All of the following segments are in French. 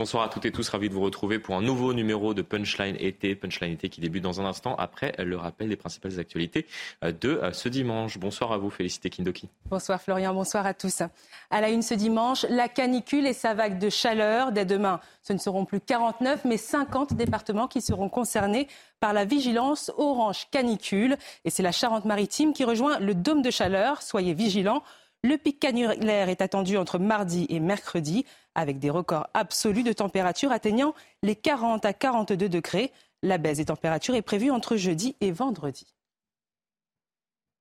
Bonsoir à toutes et tous, ravi de vous retrouver pour un nouveau numéro de Punchline été. Punchline été qui débute dans un instant après le rappel des principales actualités euh, de euh, ce dimanche. Bonsoir à vous, Félicité Kindoki. Bonsoir Florian, bonsoir à tous. À la une ce dimanche, la canicule et sa vague de chaleur. Dès demain, ce ne seront plus 49 mais 50 départements qui seront concernés par la vigilance orange canicule. Et c'est la Charente-Maritime qui rejoint le dôme de chaleur. Soyez vigilants. Le pic caniculaire est attendu entre mardi et mercredi, avec des records absolus de température atteignant les 40 à 42 degrés. La baisse des températures est prévue entre jeudi et vendredi.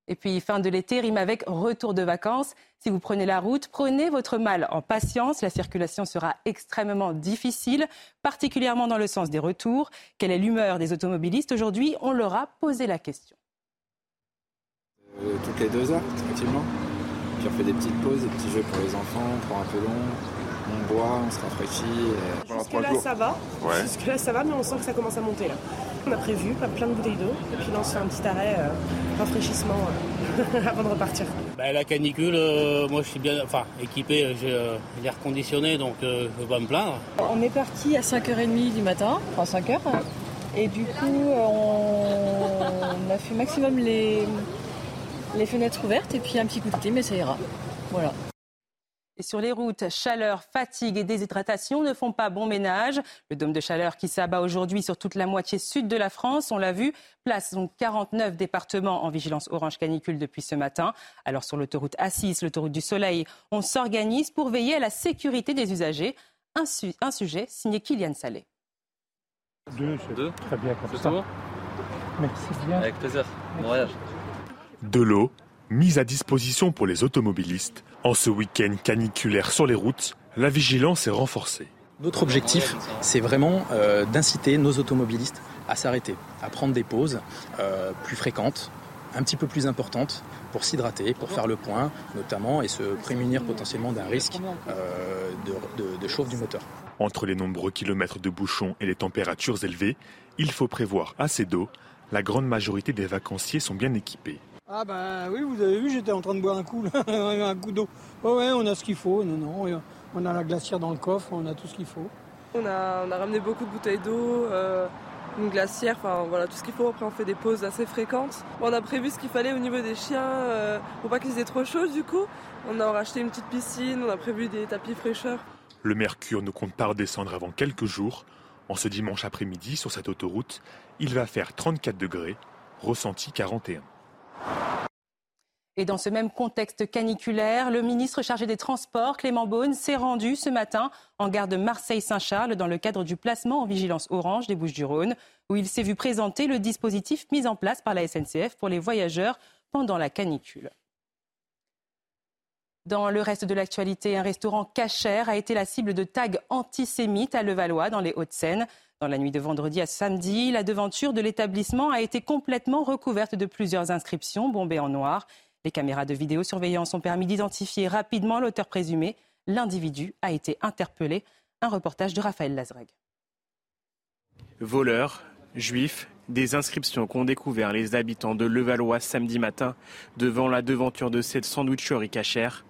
Et puis, fin de l'été rime avec retour de vacances. Si vous prenez la route, prenez votre mal en patience. La circulation sera extrêmement difficile, particulièrement dans le sens des retours. Quelle est l'humeur des automobilistes aujourd'hui? On leur a posé la question. Euh, toutes les deux heures, effectivement on fait des petites pauses, des petits jeux pour les enfants, prend un peu long, on boit, on se rafraîchit. Jusque là ça va. Jusque là ça va, mais on sent que ça commence à monter là. On a prévu plein de bouteilles d'eau, et puis là on se fait un petit arrêt, euh, rafraîchissement euh, avant de repartir. Bah, la canicule, euh, moi je suis bien enfin, équipé, j'ai l'air conditionné, donc je ne veux pas me plaindre. On est parti à 5h30 du matin, enfin 5h, et du coup on a fait maximum les les fenêtres ouvertes et puis un petit coup de thé, mais ça ira. Voilà. Et sur les routes, chaleur, fatigue et déshydratation ne font pas bon ménage. Le dôme de chaleur qui s'abat aujourd'hui sur toute la moitié sud de la France, on l'a vu, place donc 49 départements en vigilance orange canicule depuis ce matin. Alors sur l'autoroute A6, l'autoroute du Soleil, on s'organise pour veiller à la sécurité des usagers. Un, sujet signé Kylian Salé. Deux, Deux. Très bien comme ça. Merci bien. Avec plaisir. Bon voyage. De l'eau, mise à disposition pour les automobilistes. En ce week-end caniculaire sur les routes, la vigilance est renforcée. Notre objectif, c'est vraiment euh, d'inciter nos automobilistes à s'arrêter, à prendre des pauses euh, plus fréquentes, un petit peu plus importantes, pour s'hydrater, pour faire le point notamment, et se prémunir potentiellement d'un risque euh, de, de chauffe du moteur. Entre les nombreux kilomètres de bouchons et les températures élevées, il faut prévoir assez d'eau. La grande majorité des vacanciers sont bien équipés. Ah ben oui, vous avez vu, j'étais en train de boire un coup, un coup d'eau. Ouais, ouais, on a ce qu'il faut. Non, non, on a la glacière dans le coffre, on a tout ce qu'il faut. On a, on a, ramené beaucoup de bouteilles d'eau, euh, une glacière, enfin voilà, tout ce qu'il faut. Après, on fait des pauses assez fréquentes. on a prévu ce qu'il fallait au niveau des chiens, euh, pour pas qu'ils aient trop chaud du coup. On a racheté une petite piscine, on a prévu des tapis fraîcheurs. Le mercure ne compte pas redescendre avant quelques jours. En ce dimanche après-midi, sur cette autoroute, il va faire 34 degrés, ressenti 41. Et dans ce même contexte caniculaire, le ministre chargé des Transports, Clément Beaune, s'est rendu ce matin en gare de Marseille-Saint-Charles dans le cadre du placement en vigilance orange des Bouches-du-Rhône, où il s'est vu présenter le dispositif mis en place par la SNCF pour les voyageurs pendant la canicule. Dans le reste de l'actualité, un restaurant cachère a été la cible de tags antisémites à Levallois, dans les Hauts-de-Seine. Dans la nuit de vendredi à samedi, la devanture de l'établissement a été complètement recouverte de plusieurs inscriptions bombées en noir. Les caméras de vidéosurveillance ont permis d'identifier rapidement l'auteur présumé. L'individu a été interpellé. Un reportage de Raphaël Lazreg. Voleurs, juifs, des inscriptions qu'ont découvert les habitants de Levallois samedi matin devant la devanture de cette sandwicherie cachère.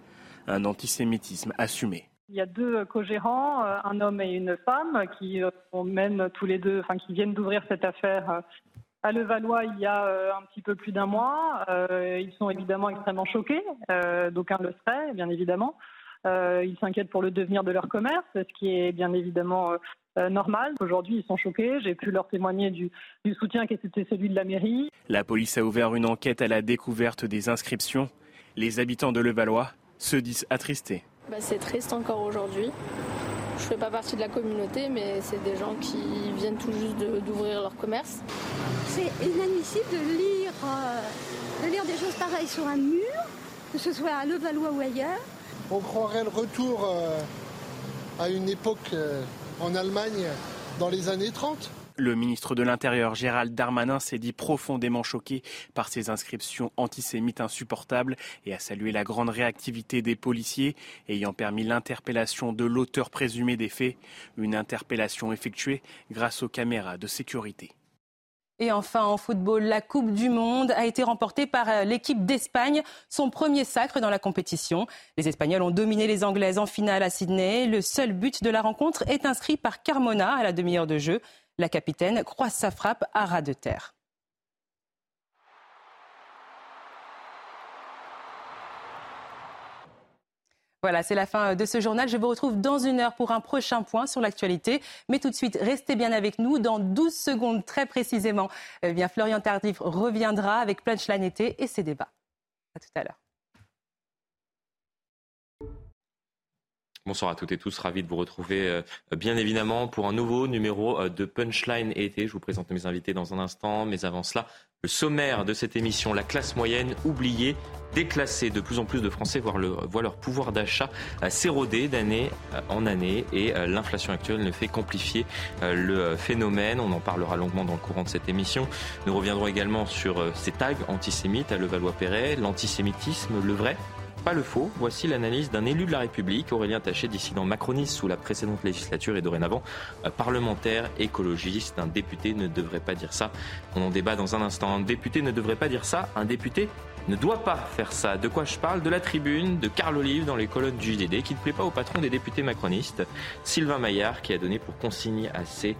Un antisémitisme assumé. Il y a deux co-gérants, euh, un homme et une femme, qui euh, mènent tous les deux, enfin qui viennent d'ouvrir cette affaire euh, à Levallois il y a un petit peu plus d'un mois. Ils sont évidemment extrêmement choqués, d'aucuns le seraient, bien évidemment. Ils s'inquiètent pour le devenir de leur commerce, ce qui est bien évidemment normal. Aujourd'hui, ils sont choqués. J'ai pu leur témoigner du, du soutien qui était celui de la mairie. La police a ouvert une enquête à la découverte des inscriptions. Les habitants de Levallois se disent attristés. Bah, c'est triste encore aujourd'hui. Je ne fais pas partie de la communauté, mais c'est des gens qui viennent tout juste d'ouvrir leur commerce. C'est inadmissible de lire, euh, de lire des choses pareilles sur un mur, que ce soit à Levallois ou ailleurs. On croirait le retour euh, à une époque euh, en Allemagne dans les années 30. Le ministre de l'Intérieur, Gérald Darmanin, s'est dit profondément choqué par ces inscriptions antisémites insupportables et a salué la grande réactivité des policiers ayant permis l'interpellation de l'auteur présumé des faits, une interpellation effectuée grâce aux caméras de sécurité. Et enfin, en football, la Coupe du Monde a été remportée par euh, l'équipe d'Espagne, son premier sacre dans la compétition. Les Espagnols ont dominé les Anglaises en finale à Sydney. Le seul but de la rencontre est inscrit par Carmona à la demi-heure de jeu. La capitaine croise sa frappe à ras de terre. Voilà, c'est la fin de ce journal. Je vous retrouve dans une heure pour un prochain point sur l'actualité. Mais tout de suite, restez bien avec nous. Dans 12 secondes, très précisément, eh bien, Florian Tardif reviendra avec Punchline été et ses débats. À tout à l'heure. Bonsoir à toutes et tous, ravi de vous retrouver euh, bien évidemment pour un nouveau numéro euh, de Punchline été. Je vous présente mes invités dans un instant, mais avant cela, le sommaire de cette émission, la classe moyenne oubliée, déclassée. De plus en plus de Français voient, leur pouvoir d'achat euh, s'éroder d'année en année et l'inflation actuelle ne fait qu'amplifier le phénomène. On en parlera longuement dans le courant de cette émission. Nous reviendrons également sur ces tags antisémites à Levallois-Perret, l'antisémitisme, le vrai pas le faux. Voici l'analyse d'un élu de la République, Aurélien Taché, dissident macroniste sous la précédente législature et dorénavant euh, parlementaire écologiste. Un député ne devrait pas dire ça. On en débat dans un instant. Un député ne devrait pas dire ça. Un député ne doit pas faire ça. De quoi je parle? De la tribune de Carl Olive dans les colonnes du JDD qui ne plaît pas au patron des députés macronistes, Sylvain Maillard, qui a donné pour consigne à ses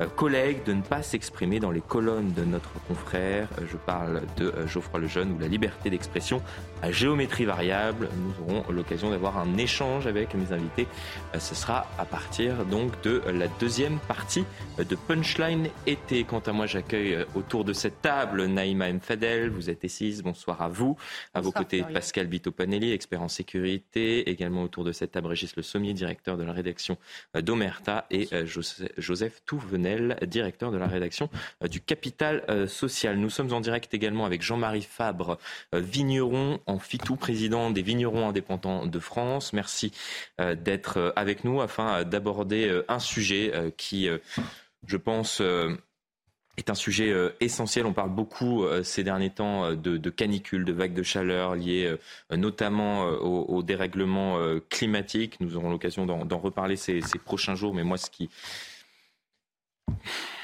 euh, collègues de ne pas s'exprimer dans les colonnes de notre confrère. Euh, je parle de Geoffroy Lejeune ou la liberté d'expression à géométrie variable. Nous aurons l'occasion d'avoir un échange avec mes invités. Ce sera à partir donc de la deuxième partie de Punchline été. Quant à moi, j'accueille autour de cette table Naïma M. Fadel. Vous êtes assise. Bonsoir à vous. À vos côtés, Pascal Bito-Panelli, expert en sécurité. Également autour de cette table, Régis Le Sommier, directeur de la rédaction d'Omerta. Et Joseph Touvenel directeur de la rédaction euh, du Capital euh, Social. Nous sommes en direct également avec Jean-Marie Fabre, euh, vigneron en FITOU, président des vignerons indépendants de France. Merci d'être avec nous afin d'aborder un sujet qui, je pense, est un sujet essentiel. On parle beaucoup ces derniers temps de, de canicule, de vagues de chaleur liées notamment au, dérèglement climatique. Nous aurons l'occasion d'en reparler ces, ces, prochains jours. Mais moi, ce qui,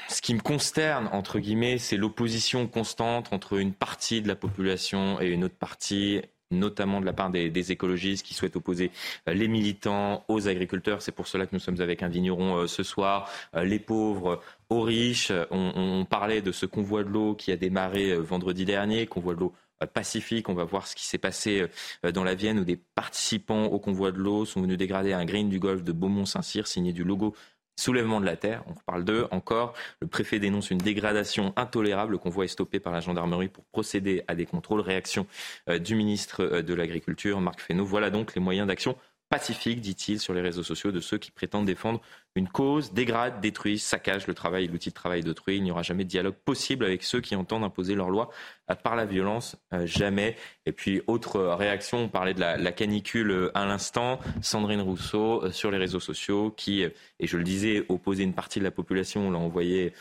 ce qui me consterne, entre guillemets, c'est l'opposition constante entre une partie de la population et une autre partie notamment de la part des, écologistes qui souhaitent opposer euh, les militants aux agriculteurs. C'est pour cela que nous sommes avec un vigneron euh, ce soir. Euh, les pauvres aux riches. On, parlait de ce convoi de l'eau qui a démarré vendredi dernier, convoi de l'eau pacifique. On va voir ce qui s'est passé dans la Vienne où des participants au convoi de l'eau sont venus dégrader un green du golfe de Beaumont-Saint-Cyr signé du logo Soulèvement de la terre, on reparle d'eux encore. Le préfet dénonce une dégradation intolérable. Le convoi est par la gendarmerie pour procéder à des contrôles. Réaction euh, du ministre euh, de l'Agriculture, Marc Fesneau. Voilà donc les moyens d'action pacifique, dit-il, sur les réseaux sociaux de ceux qui prétendent défendre une cause, dégradent, détruisent, saccagent le travail l'outil de travail d'autrui. Il n'y aura jamais de dialogue possible avec ceux qui entendent imposer leur loi euh, par la violence, euh, jamais. Et puis, autre réaction, on parlait de la, canicule euh, à l'instant. Sandrine Rousseau sur les réseaux sociaux qui, et je le disais, opposait une partie de la population, on l'a envoyé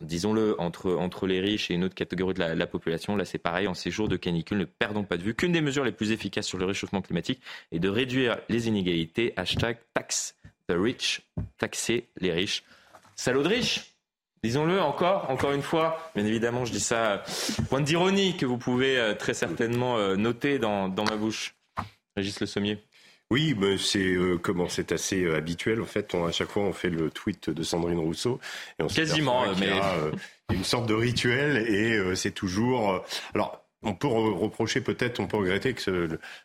disons-le, entre, entre les riches et une autre catégorie de la, population. Là, c'est pareil, en ces jours de canicule, ne perdons pas de vue qu'une des mesures les plus efficaces sur le réchauffement climatique est de réduire les inégalités. Hashtag tax the rich, taxer les riches. Salaud de riches Disons-le encore, encore une fois, bien évidemment, je dis ça, point d'ironie que vous pouvez euh, très certainement euh, noter dans, dans ma bouche. Régis Le Sommier. Oui, mais c'est euh, comment c'est assez euh, habituel. En fait, on, à chaque fois, on fait le tweet de Sandrine Rousseau. Et on Quasiment, mais y a, euh, une sorte de rituel et c'est toujours. alors, on peut reprocher peut-être, on peut regretter que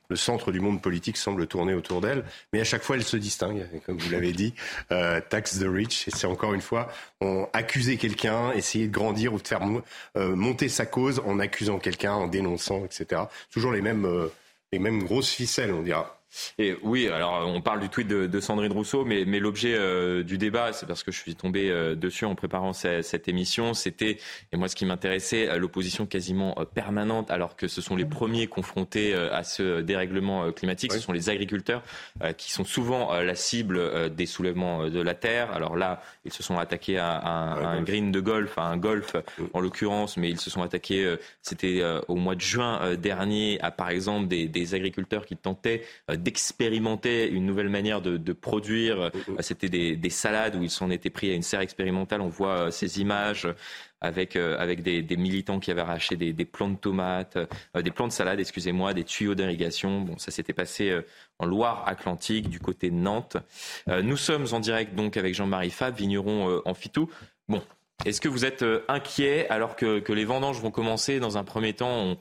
le, centre du monde politique semble tourner autour d'elle, mais à chaque fois elle se distingue, comme vous l'avez dit, tax the rich, et c'est encore une fois, on accuser quelqu'un, essayer de grandir ou de faire monter sa cause en accusant quelqu'un, en dénonçant, etc. Toujours les mêmes, les mêmes grosses ficelles, on dira. Et oui, alors on parle du tweet de, Sandrine Rousseau, mais, mais l'objet euh, du débat, c'est parce que je suis tombé euh, dessus en préparant cette, émission, c'était, et moi ce qui m'intéressait, l'opposition quasiment euh, permanente, alors que ce sont les premiers confrontés à ce dérèglement climatique, ce sont les agriculteurs qui sont souvent la cible des soulèvements de la terre. Alors là, ils se sont attaqués à, un green de golf, à un golf en l'occurrence, mais ils se sont attaqués, c'était au mois de juin dernier, à par exemple des, des agriculteurs qui tentaient d'expérimenter une nouvelle manière de, produire. C'était des, salades où ils s'en étaient pris à une serre expérimentale. On voit ces images avec, avec des, militants qui avaient arraché des, des plants de tomates, des plants de salade, excusez-moi, des tuyaux d'irrigation. Bon, ça s'était passé en Loire-Atlantique, du côté de Nantes. nous sommes en direct donc avec Jean-Marie Fab, vigneron en Fitou. Bon, est-ce que vous êtes euh, inquiet alors que, les vendanges vont commencer Dans un premier temps, on,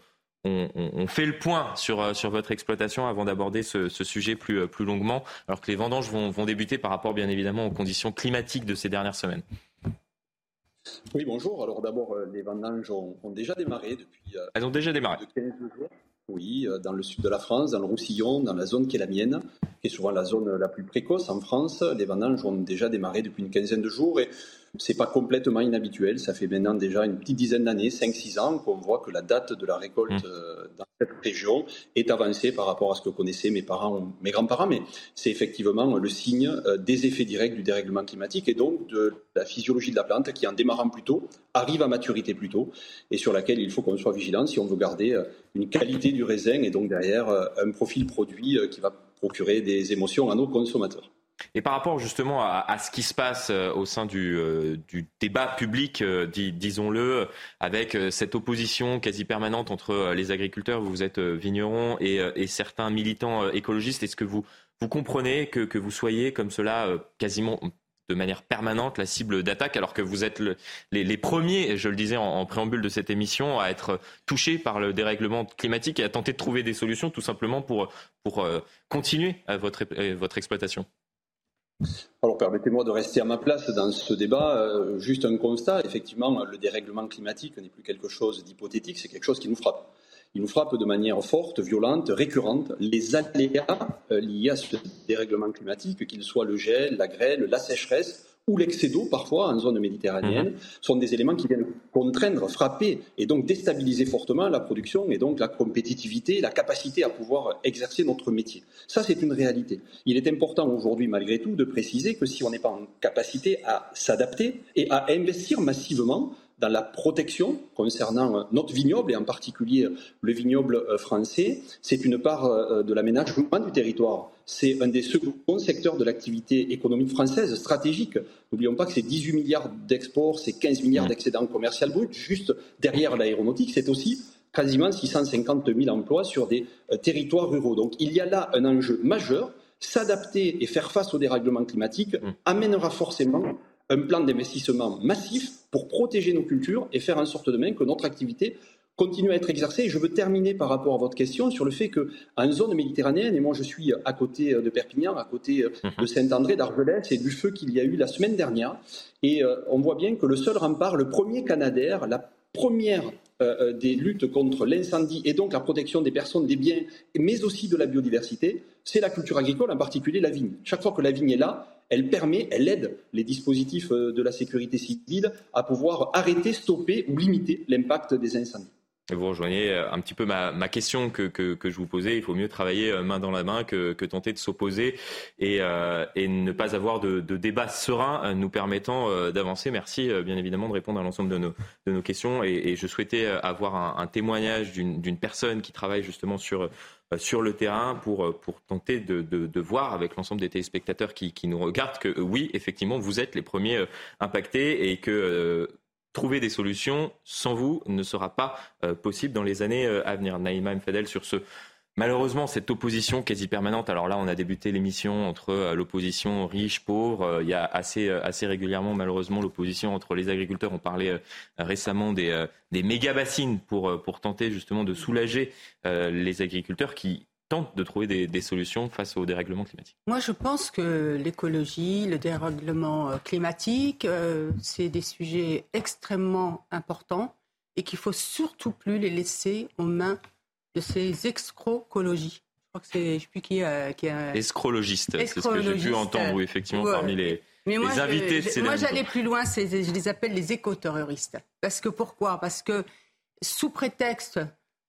fait le point sur, euh, sur votre exploitation avant d'aborder ce, sujet plus, euh, plus longuement, alors que les vendanges vont, débuter par rapport bien évidemment aux conditions climatiques de ces dernières semaines. Oui, bonjour. Alors d'abord, les vendanges ont, déjà démarré depuis... Elles ont déjà démarré. Oui, dans le sud de la France, dans le Roussillon, dans la zone qui est la mienne, qui est souvent la zone la plus précoce en France. Les vendanges ont déjà démarré depuis une quinzaine de jours et c'est pas complètement inhabituel. Ça fait maintenant déjà une petite dizaine d'années, 5-6 ans, qu'on voit que la date de la récolte mmh. euh, dans cette région est avancée par rapport à ce que connaissaient mes parents, mes grands-parents. Mais c'est effectivement le signe euh, des effets directs du dérèglement climatique et donc de la physiologie de la plante qui, en démarrant plus tôt, arrive à maturité plus tôt et sur laquelle il faut qu'on soit vigilant si on veut garder euh, une qualité du raisin et donc derrière un profil produit qui va procurer des émotions à nos consommateurs. Et par rapport justement à, ce qui se passe euh, au sein du, euh, débat public, euh, disons-le, avec cette opposition quasi permanente entre les agriculteurs, vous êtes vignerons, et, certains militants écologistes, est-ce que vous, vous comprenez que, vous soyez comme cela quasiment de manière permanente la cible d'attaque, alors que vous êtes les, premiers, je le disais en, préambule de cette émission, à être touchés par le dérèglement climatique et à tenter de trouver des solutions tout simplement pour, continuer votre exploitation? Alors permettez-moi de rester à ma place dans ce débat. Euh, juste un constat, effectivement, le dérèglement climatique n'est plus quelque chose d'hypothétique, c'est quelque chose qui nous frappe. Il nous frappe de manière forte, violente, récurrente. Les aléas euh, liés à ce dérèglement climatique, qu'ils soient le gel, la grêle, la sécheresse, ou l'excès d'eau, parfois, en zone méditerranéenne, mhm. sont des éléments qui viennent contraindre, frapper et donc déstabiliser fortement la production et donc la compétitivité, la capacité à pouvoir exercer notre métier. Ça, c'est une réalité. Il est important aujourd'hui, malgré tout, de préciser que si on n'est pas en capacité à s'adapter et à investir massivement dans la protection concernant euh, notre vignoble et en particulier euh, le vignoble euh, français. C'est une part de l'aménagement du territoire. C'est un des seconds secteurs de l'activité économique française stratégique. N'oublions pas que c'est 18 milliards d'exports, c'est 15 milliards d'excédents commerciaux bruts. Juste derrière l'aéronautique, c'est aussi quasiment 650 000 emplois sur des territoires ruraux. Donc il y a là un enjeu majeur. S'adapter et faire face au dérèglement climatique mmh. amènera forcément un plan d'investissement massif pour protéger nos cultures et faire en sorte demain que notre activité continue à être exercée. Et je veux terminer par rapport à votre question sur le fait qu'en zone méditerranéenne, et moi je suis à côté de Perpignan, à côté de mhm. Saint-André, d'Argelès et du feu qu'il y a eu la semaine dernière, et euh, on voit bien que le seul rempart, le premier Canadair, la première euh, euh, des luttes contre l'incendie et donc la protection des personnes, des biens, mais aussi de la biodiversité, c'est la culture agricole, en particulier la vigne. Chaque fois que la vigne est là, elle permet, elle aide les dispositifs euh, de la sécurité civile à pouvoir arrêter, stopper ou limiter l'impact des incendies. Vous rejoignez euh, un petit peu ma, question que, je vous posais. Il faut mieux travailler euh, main dans la main que, tenter de s'opposer et, ne pas avoir de, débat serein nous permettant d'avancer. Merci bien évidemment de répondre à l'ensemble de nos, questions. Et, je souhaitais avoir un, témoignage d'une personne qui travaille justement sur euh, sur le terrain pour, euh, pour tenter de, de, voir avec l'ensemble des téléspectateurs qui, qui, nous regardent que euh, oui, effectivement, vous êtes les premiers impactés et que trouver des solutions sans vous ne sera pas possible dans les années à venir. Naïma Mfadel sur ce Malheureusement, cette opposition quasi permanente, alors là, on a débuté l'émission entre euh, l'opposition riche, pauvre. Euh, il y a assez, euh, assez régulièrement, malheureusement, l'opposition entre les agriculteurs. On parlait récemment des, des méga-bassines pour, pour tenter justement de soulager les agriculteurs qui tentent de trouver des, solutions face au dérèglement climatique. Moi, je pense que l'écologie, le dérèglement climatique, c'est des sujets extrêmement importants et qu'il faut surtout plus les laisser aux mains de ces excrocologies. Je crois que c'est, je sais plus qui, euh, qui a... Escrologistes, c'est ce que j'ai pu entendre, effectivement, parmi les, Mais moi, invités je, Moi, j'allais plus loin, je les appelle les écoterroristes. Parce que pourquoi? Parce que sous prétexte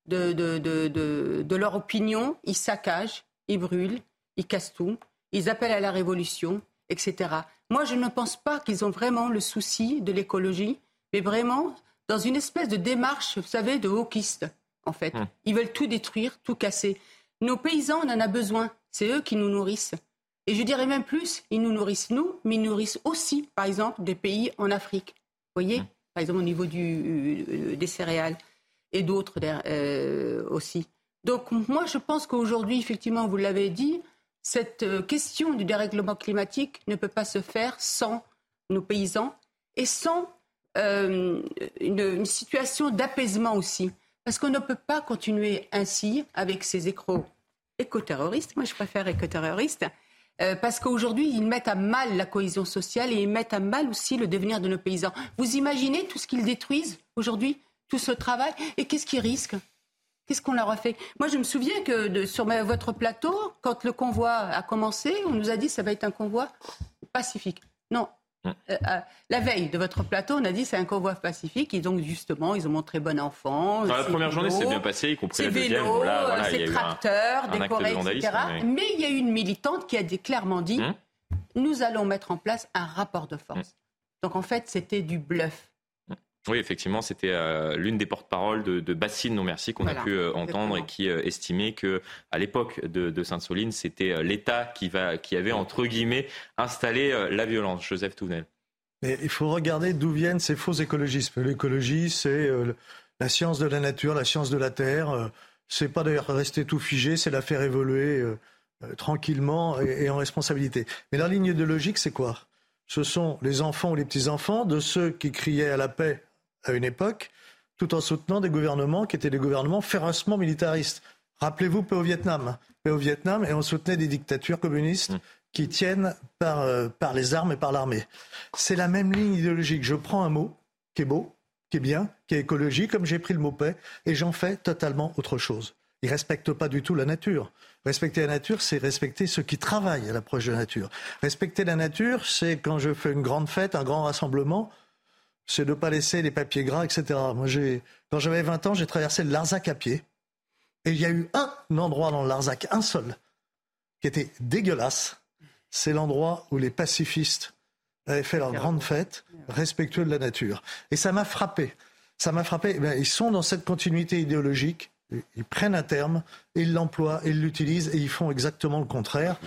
de, de, de, de, leur opinion, ils saccagent, ils brûlent, ils cassent tout, ils appellent à la révolution, etc. Moi, je ne pense pas qu'ils ont vraiment le souci de l'écologie, mais vraiment dans une espèce de démarche, vous savez, de hawkiste en fait. Hum. Ils veulent tout détruire, tout casser. Nos paysans, on en a besoin. c'est eux qui nous nourrissent. Et je dirais même plus, ils nous nourrissent nous, mais ils nourrissent aussi, par exemple, des pays en Afrique. Vous voyez, mmh. par exemple au niveau du, euh, des céréales et d'autres euh, aussi. Donc moi, je pense qu'aujourd'hui, effectivement, vous l'avez dit, cette euh, question du dérèglement climatique ne peut pas se faire sans nos paysans et sans une, une, situation d'apaisement aussi. Parce qu'on ne peut pas continuer ainsi avec ces écro éco-terroristes. Moi, je préfère éco-terroristes euh, parce qu'aujourd'hui, ils mettent à mal la cohésion sociale et ils mettent à mal aussi le devenir de nos paysans. Vous imaginez tout ce qu'ils détruisent aujourd'hui, tout ce travail, et qu'est-ce qu'ils risquent Qu'est-ce qu'on leur a fait? Moi, je me souviens que sur votre plateau, quand le convoi a commencé, on nous a dit que ça va être un convoi pacifique. Non, euh, euh, la veille de votre plateau, on a dit c'est un convoi pacifique et donc justement ils ont montré bon enfant. Dans la première journée, c'est bien passé, y compris la deuxième. Vélos, ces tracteurs, décorés, etc. Mais... il y a eu une militante qui a clairement dit hum nous allons mettre en place un rapport de force. Hum. Donc en fait, c'était du bluff. Oui, effectivement, c'était euh, l'une des porte-paroles de, de Bassine Non Merci qu'on a pu entendre et qui estimait que à l'époque de, de Sainte-Soline, c'était l'État qui, qui avait entre guillemets installé la violence. Joseph Tounel. Mais il faut regarder d'où viennent ces faux écologismes. L'écologie, c'est euh, la science de la nature, la science de la terre. Euh, c'est pas d'ailleurs rester tout figé, c'est la faire évoluer euh, tranquillement et, en responsabilité. Mais la ligne de logique, c'est quoi? Ce sont les enfants ou les petits-enfants de ceux qui criaient à la paix à une époque, tout en soutenant des gouvernements qui étaient des gouvernements férocement militaristes. Rappelez-vous paix au Vietnam. Paix au Vietnam, et on soutenait des dictatures communistes. Mmh qui tiennent par, euh, par les armes et par l'armée. C'est la même ligne idéologique. Je prends un mot qui est beau, qui est bien, qui est écologique, comme j'ai pris le mot paix, et j'en fais totalement autre chose. Ils ne respectent pas du tout la nature. Respecter la nature, c'est respecter ceux qui travaillent à l'approche de la nature. Respecter la nature, c'est quand je fais une grande fête, un grand rassemblement, c'est de ne pas laisser les papiers gras, etc. Moi, quand j'avais 20 ans, j'ai traversé le Larzac à pied. Et il y a eu un endroit dans le Larzac, un seul, qui était dégueulasse, c'est l'endroit où les pacifistes avaient fait leur grande fête, respectueux de la nature. Et ça m'a frappé. Ça m'a frappé. Eh ils sont dans cette continuité idéologique. Ils prennent un terme, ils l'emploient, ils l'utilisent et ils font exactement le contraire.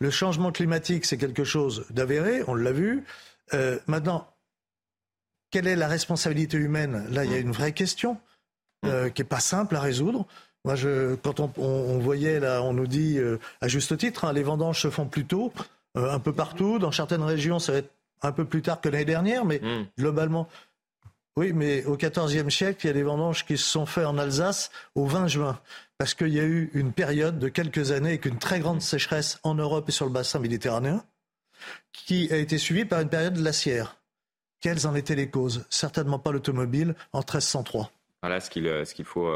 Le changement climatique, c'est quelque chose d'avéré, on l'a vu. Euh, maintenant, quelle est la responsabilité humaine? Là, il y a une vraie question euh, qui n'est pas simple à résoudre. Moi, je, quand on, voyait, là, on nous dit, euh, à juste titre, hein, les vendanges se font plus tôt, euh, un peu partout. Dans certaines régions, ça va être un peu plus tard que l'année dernière, mais hmm. globalement. Oui, mais au XIVe siècle, il y a des vendanges qui se sont faites en Alsace au 20 juin, parce qu'il y a eu une période de quelques années avec une très grande sécheresse en Europe et sur le bassin méditerranéen, qui a été suivie par une période glaciaire. Quelles en étaient les causes? Certainement pas l'automobile en 1303. Voilà ce qu'il euh, faut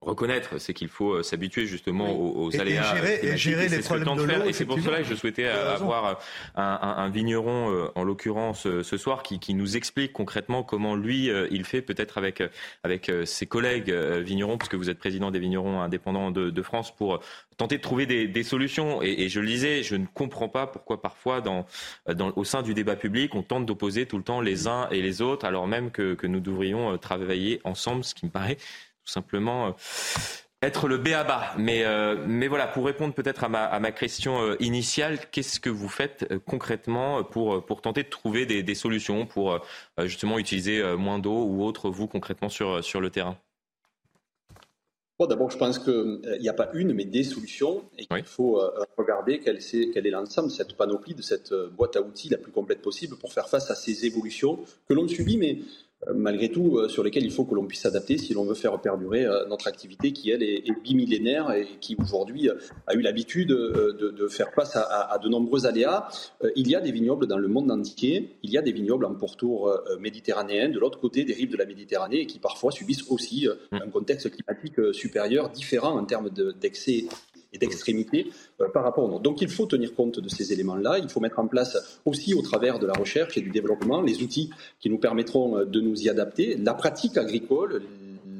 reconnaître, c'est qu'il faut euh, s'habituer justement aux, aléas et gérer, les problèmes de, Et c'est pour cela que je souhaitais euh, avoir euh, un, vigneron, en l'occurrence ce soir, qui, nous explique concrètement comment lui, il fait peut-être avec, avec ses collègues vignerons, puisque vous êtes président des vignerons indépendants de, France, pour tenter de trouver des, solutions. Et, je le disais, je ne comprends pas pourquoi parfois, dans, au sein du débat public, on tente d'opposer tout le temps les uns et les autres, alors même que, que nous devrions travailler ensemble, ce qui me paraît tout simplement euh, être le béaba. Mais, euh, mais voilà, pour répondre peut-être à ma, à ma question euh, initiale, qu'est-ce que vous faites concrètement pour, pour tenter de trouver des, des solutions pour justement utiliser moins d'eau ou autre, vous concrètement sur, sur le terrain? D'abord, je pense qu'il n'y a pas une, mais des solutions et qu'il faut regarder quel est, quel est l'ensemble, cette panoplie de cette boîte à outils la plus complète possible pour faire face à ces évolutions que l'on subit, mais euh, malgré tout, euh, sur lesquels il faut que l'on puisse s'adapter si l'on veut faire perdurer euh, notre activité qui, elle, est, bimillénaire et qui, aujourd'hui, a eu l'habitude de, faire face à, de nombreux aléas. Il y a des vignobles dans le monde entier, il y a des vignobles en pourtour méditerranéen, de l'autre côté des rives de la Méditerranée, et qui parfois subissent aussi mmh. un contexte climatique supérieur, différent en termes d'excès et d'extrémité euh, par rapport au nôtre. Donc il faut tenir compte de ces éléments-là. Il faut mettre en place aussi au travers de la recherche et du développement les outils qui nous permettront euh, de nous y adapter. La pratique agricole,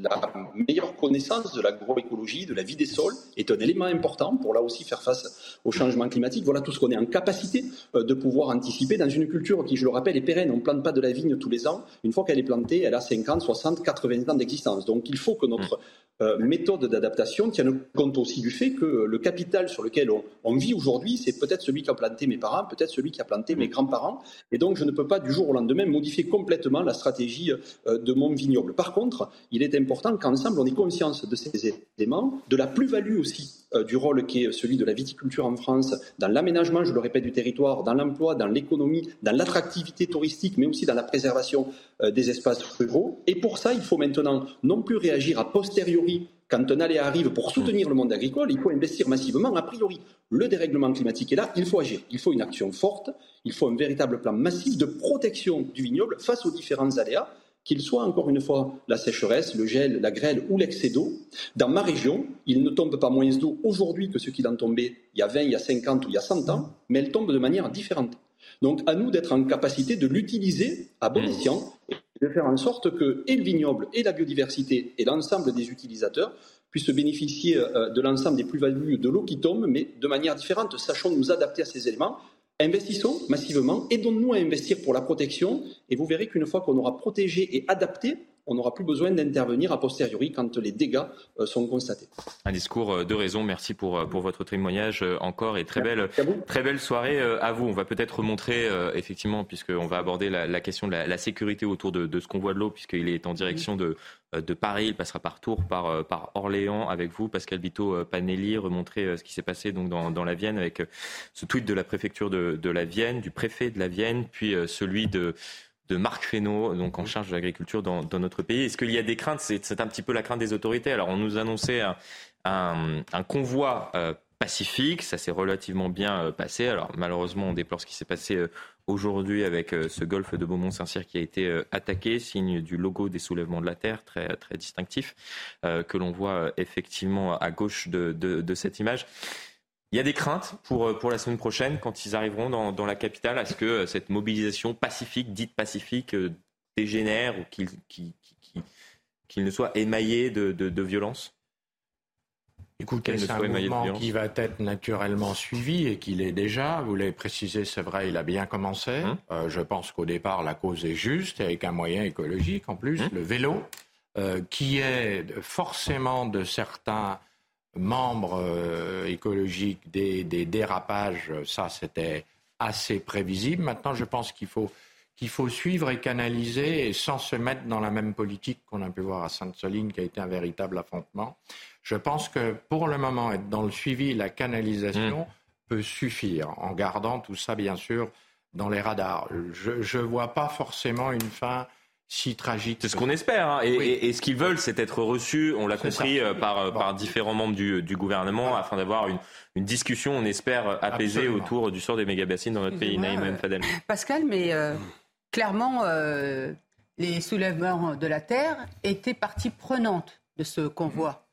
la meilleure connaissance de l'agroécologie, de la vie des sols, est un élément important pour là aussi faire face au changement climatique. Voilà tout ce qu'on est en capacité euh, de pouvoir anticiper dans une culture qui, je le rappelle, est pérenne. On ne plante pas de la vigne tous les ans. Une fois qu'elle est plantée, elle a 50, 60, 80 ans d'existence. Donc il faut que notre euh, méthode d'adaptation tienne compte aussi du fait que le capital sur lequel on, vit aujourd'hui, c'est peut-être celui qui a planté mes parents, peut-être celui qui a planté mes grands-parents. Et donc, je ne peux pas du jour au lendemain modifier complètement la stratégie euh, de mon vignoble. Par contre, il est important qu'ensemble, on ait conscience de ces éléments, de la plus-value aussi euh, du rôle qui est celui de la viticulture en France dans l'aménagement, je le répète, du territoire, dans l'emploi, dans l'économie, dans l'attractivité touristique, mais aussi dans la préservation des espaces ruraux. Et pour ça, il faut maintenant non plus réagir a posteriori quand un aléa arrive pour soutenir le monde agricole, il faut investir massivement. A priori, le dérèglement climatique est là, il faut agir. Il faut une action forte, il faut un véritable plan massif de protection du vignoble face aux différents aléas, qu'ils soient encore une fois la sécheresse, le gel, la grêle ou l'excès d'eau. Dans ma région, il ne tombe pas moins d'eau aujourd'hui que ce qu'il en tombait il y a 20, il y a 50 ou il y a 100 ans, mais elle tombe de manière différente. Donc à nous d'être en capacité de l'utiliser à bon mmh. escient de faire en sorte que et le vignoble et la biodiversité et l'ensemble des utilisateurs puissent bénéficier euh, de l'ensemble des plus-values de l'eau qui tombe, mais de manière différente. Sachons nous adapter à ces éléments. Investissons massivement, aidons-nous à investir pour la protection, et vous verrez qu'une fois qu'on aura protégé et adapté, on n'aura plus besoin d'intervenir a posteriori quand les dégâts euh, sont constatés. Un discours euh, de raison. Merci pour, euh, pour votre témoignage encore et très belle, très belle soirée à vous. On va peut-être montrer, effectivement, puisqu'on va aborder la, question de la, sécurité autour de, de ce convoi de l'eau, puisqu'il est en direction de, de Paris. Il passera par Tours, par, par Orléans avec vous, Pascal Vito Panelli, remontrer ce qui s'est passé donc dans, dans, la Vienne avec ce tweet de la préfecture de, de la Vienne, du préfet de la Vienne, puis celui de de Marc Fesneau, donc en charge de l'agriculture dans, notre pays. Est-ce qu'il y a des craintes? C'est, un petit peu la crainte des autorités. Alors, on nous annonçait un, un, convoi euh, pacifique, ça s'est relativement bien euh, passé. Alors, malheureusement, on déplore ce qui s'est passé euh, aujourd'hui avec ce golfe de Beaumont-Saint-Cyr qui a été attaqué, signe du logo des soulèvements de la Terre, très, très distinctif, que l'on voit effectivement à gauche de, de cette image. Il y a des craintes pour, euh, pour la semaine prochaine quand ils arriveront dans, dans la capitale. Est-ce que euh, cette mobilisation pacifique, dite pacifique, euh, dégénère ou qu'il qu'il ne soit émaillé de, de, de violence? Écoutez, c'est un mouvement qui va être naturellement suivi et qu'il est déjà. Vous l'avez précisé, c'est vrai, il a bien commencé. Hum. je pense qu'au départ, la cause est juste, avec un moyen écologique en plus, hum. le vélo, euh, qui est forcément de certains membres euh, écologiques des, dérapages, ça c'était assez prévisible. Maintenant, je pense qu'il faut, qu'il faut suivre et canaliser et sans se mettre dans la même politique qu'on a pu voir à Sainte-Soline, qui a été un véritable affrontement. Je pense que pour le moment, être dans le suivi, la canalisation mmh. peut suffire, en gardant tout ça, bien sûr, dans les radars. Je ne vois pas forcément une fin si tragique. C'est ce qu'on espère. Hein. Et, ce qu'ils veulent, c'est être reçus, on l'a compris, euh, par, euh, par différents membres du, gouvernement, afin d'avoir une, une, discussion, on espère, apaisée autour du sort des méga-bassines dans notre pays. Naïm Fadel. Pascal, mais euh, clairement, les soulèvements de la Terre étaient partie prenante de ce convoi.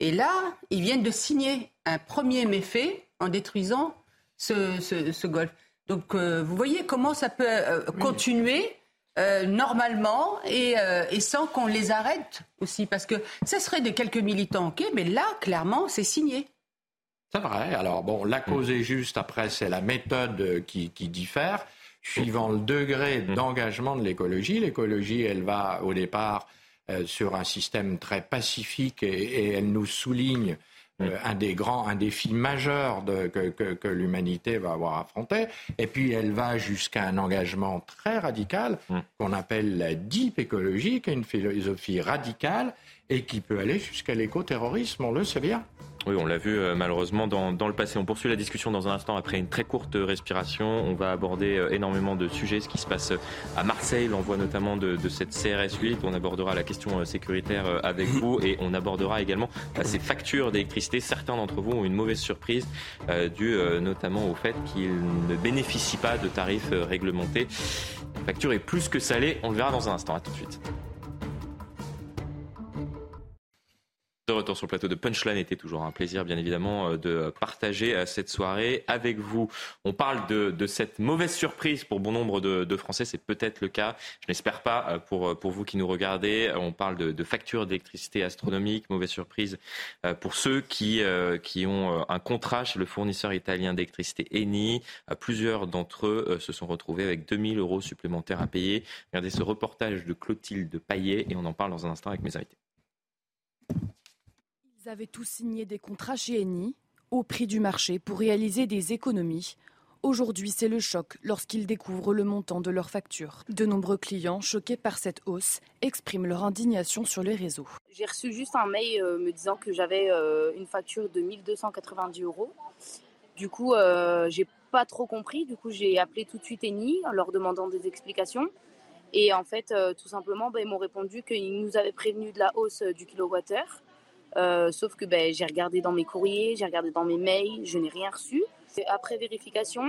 Et là, ils viennent de signer un premier méfait en détruisant ce, ce, golfe. Donc, vous voyez comment ça peut continuer euh, normalement euh, et, sans qu'on les arrête aussi. Parce que ça serait de quelques militants, ok, mais là, clairement, c'est signé. C'est vrai. Alors, bon, la cause est juste. Après, c'est la méthode qui, diffère suivant le degré d'engagement de l'écologie. L'écologie, elle va au départ euh, sur un système très pacifique et elle nous souligne euh, un des grands, un défi majeur que, l'humanité va avoir affronté. Et puis elle va jusqu'à un engagement très radical mm. qu'on appelle la deep écologie, qui est une philosophie radicale et qui peut aller jusqu'à l'écoterrorisme, on le sait bien. Oui, on l'a vu euh, malheureusement dans, le passé. On poursuit la discussion dans un instant après une très courte respiration. On va aborder euh, énormément de sujets, ce qui se passe à Marseille, l'envoi notamment de, cette CRS 8. On abordera la question euh, sécuritaire avec vous et on abordera également ces factures d'électricité. Certains d'entre vous ont une mauvaise surprise due notamment au fait qu'ils ne bénéficient pas de tarifs réglementés. La facture est plus que salée. On le verra dans un instant. À tout de suite. Retour sur le plateau de Punchline était toujours un plaisir, bien évidemment, euh, de partager euh, cette soirée avec vous. On parle de, cette mauvaise surprise pour bon nombre de, Français, c'est peut-être le cas. Je n'espère pas euh, pour, pour vous qui nous regardez. On parle de, factures d'électricité astronomiques, mauvaise surprise pour ceux qui, qui ont un contrat chez le fournisseur italien d'électricité Eni. Plusieurs d'entre eux se sont retrouvés avec 2000 euros supplémentaires à payer. Regardez ce reportage de Clotilde Paillet et on en parle dans un instant avec mes invités. Ils avaient tous signé des contrats chez Eni au prix du marché pour réaliser des économies. Aujourd'hui, c'est le choc lorsqu'ils découvrent le montant de leurs factures. De nombreux clients, choqués par cette hausse, expriment leur indignation sur les réseaux. J'ai reçu juste un mail euh, me disant que j'avais euh, une facture de 1290 euros. Du coup, euh, j'ai pas trop compris. Du coup, j'ai appelé tout de suite Eni en leur demandant des explications. Et en fait, tout simplement, ben, ils m'ont répondu qu'ils nous avaient prévenu de la hausse du kilowattheure euh, sauf que ben, j'ai regardé dans mes courriers, j'ai regardé dans mes mails, je n'ai rien reçu. Après vérification,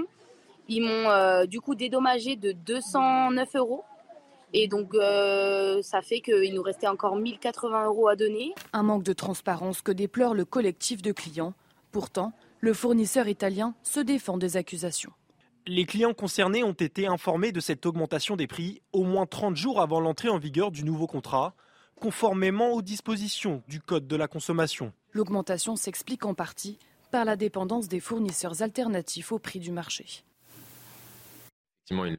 ils m'ont euh, du coup dédommagé de 209 euros. Et donc, euh, ça fait qu'il nous restait encore 1080 euros à donner. Un manque de transparence que déplore le collectif de clients. Pourtant, le fournisseur italien se défend des accusations. Les clients concernés ont été informés de cette augmentation des prix au moins 30 jours avant l'entrée en vigueur du nouveau contrat conformément aux dispositions du Code de la consommation. L'augmentation s'explique en partie par la dépendance des fournisseurs alternatifs au prix du marché. Effectivement, il ne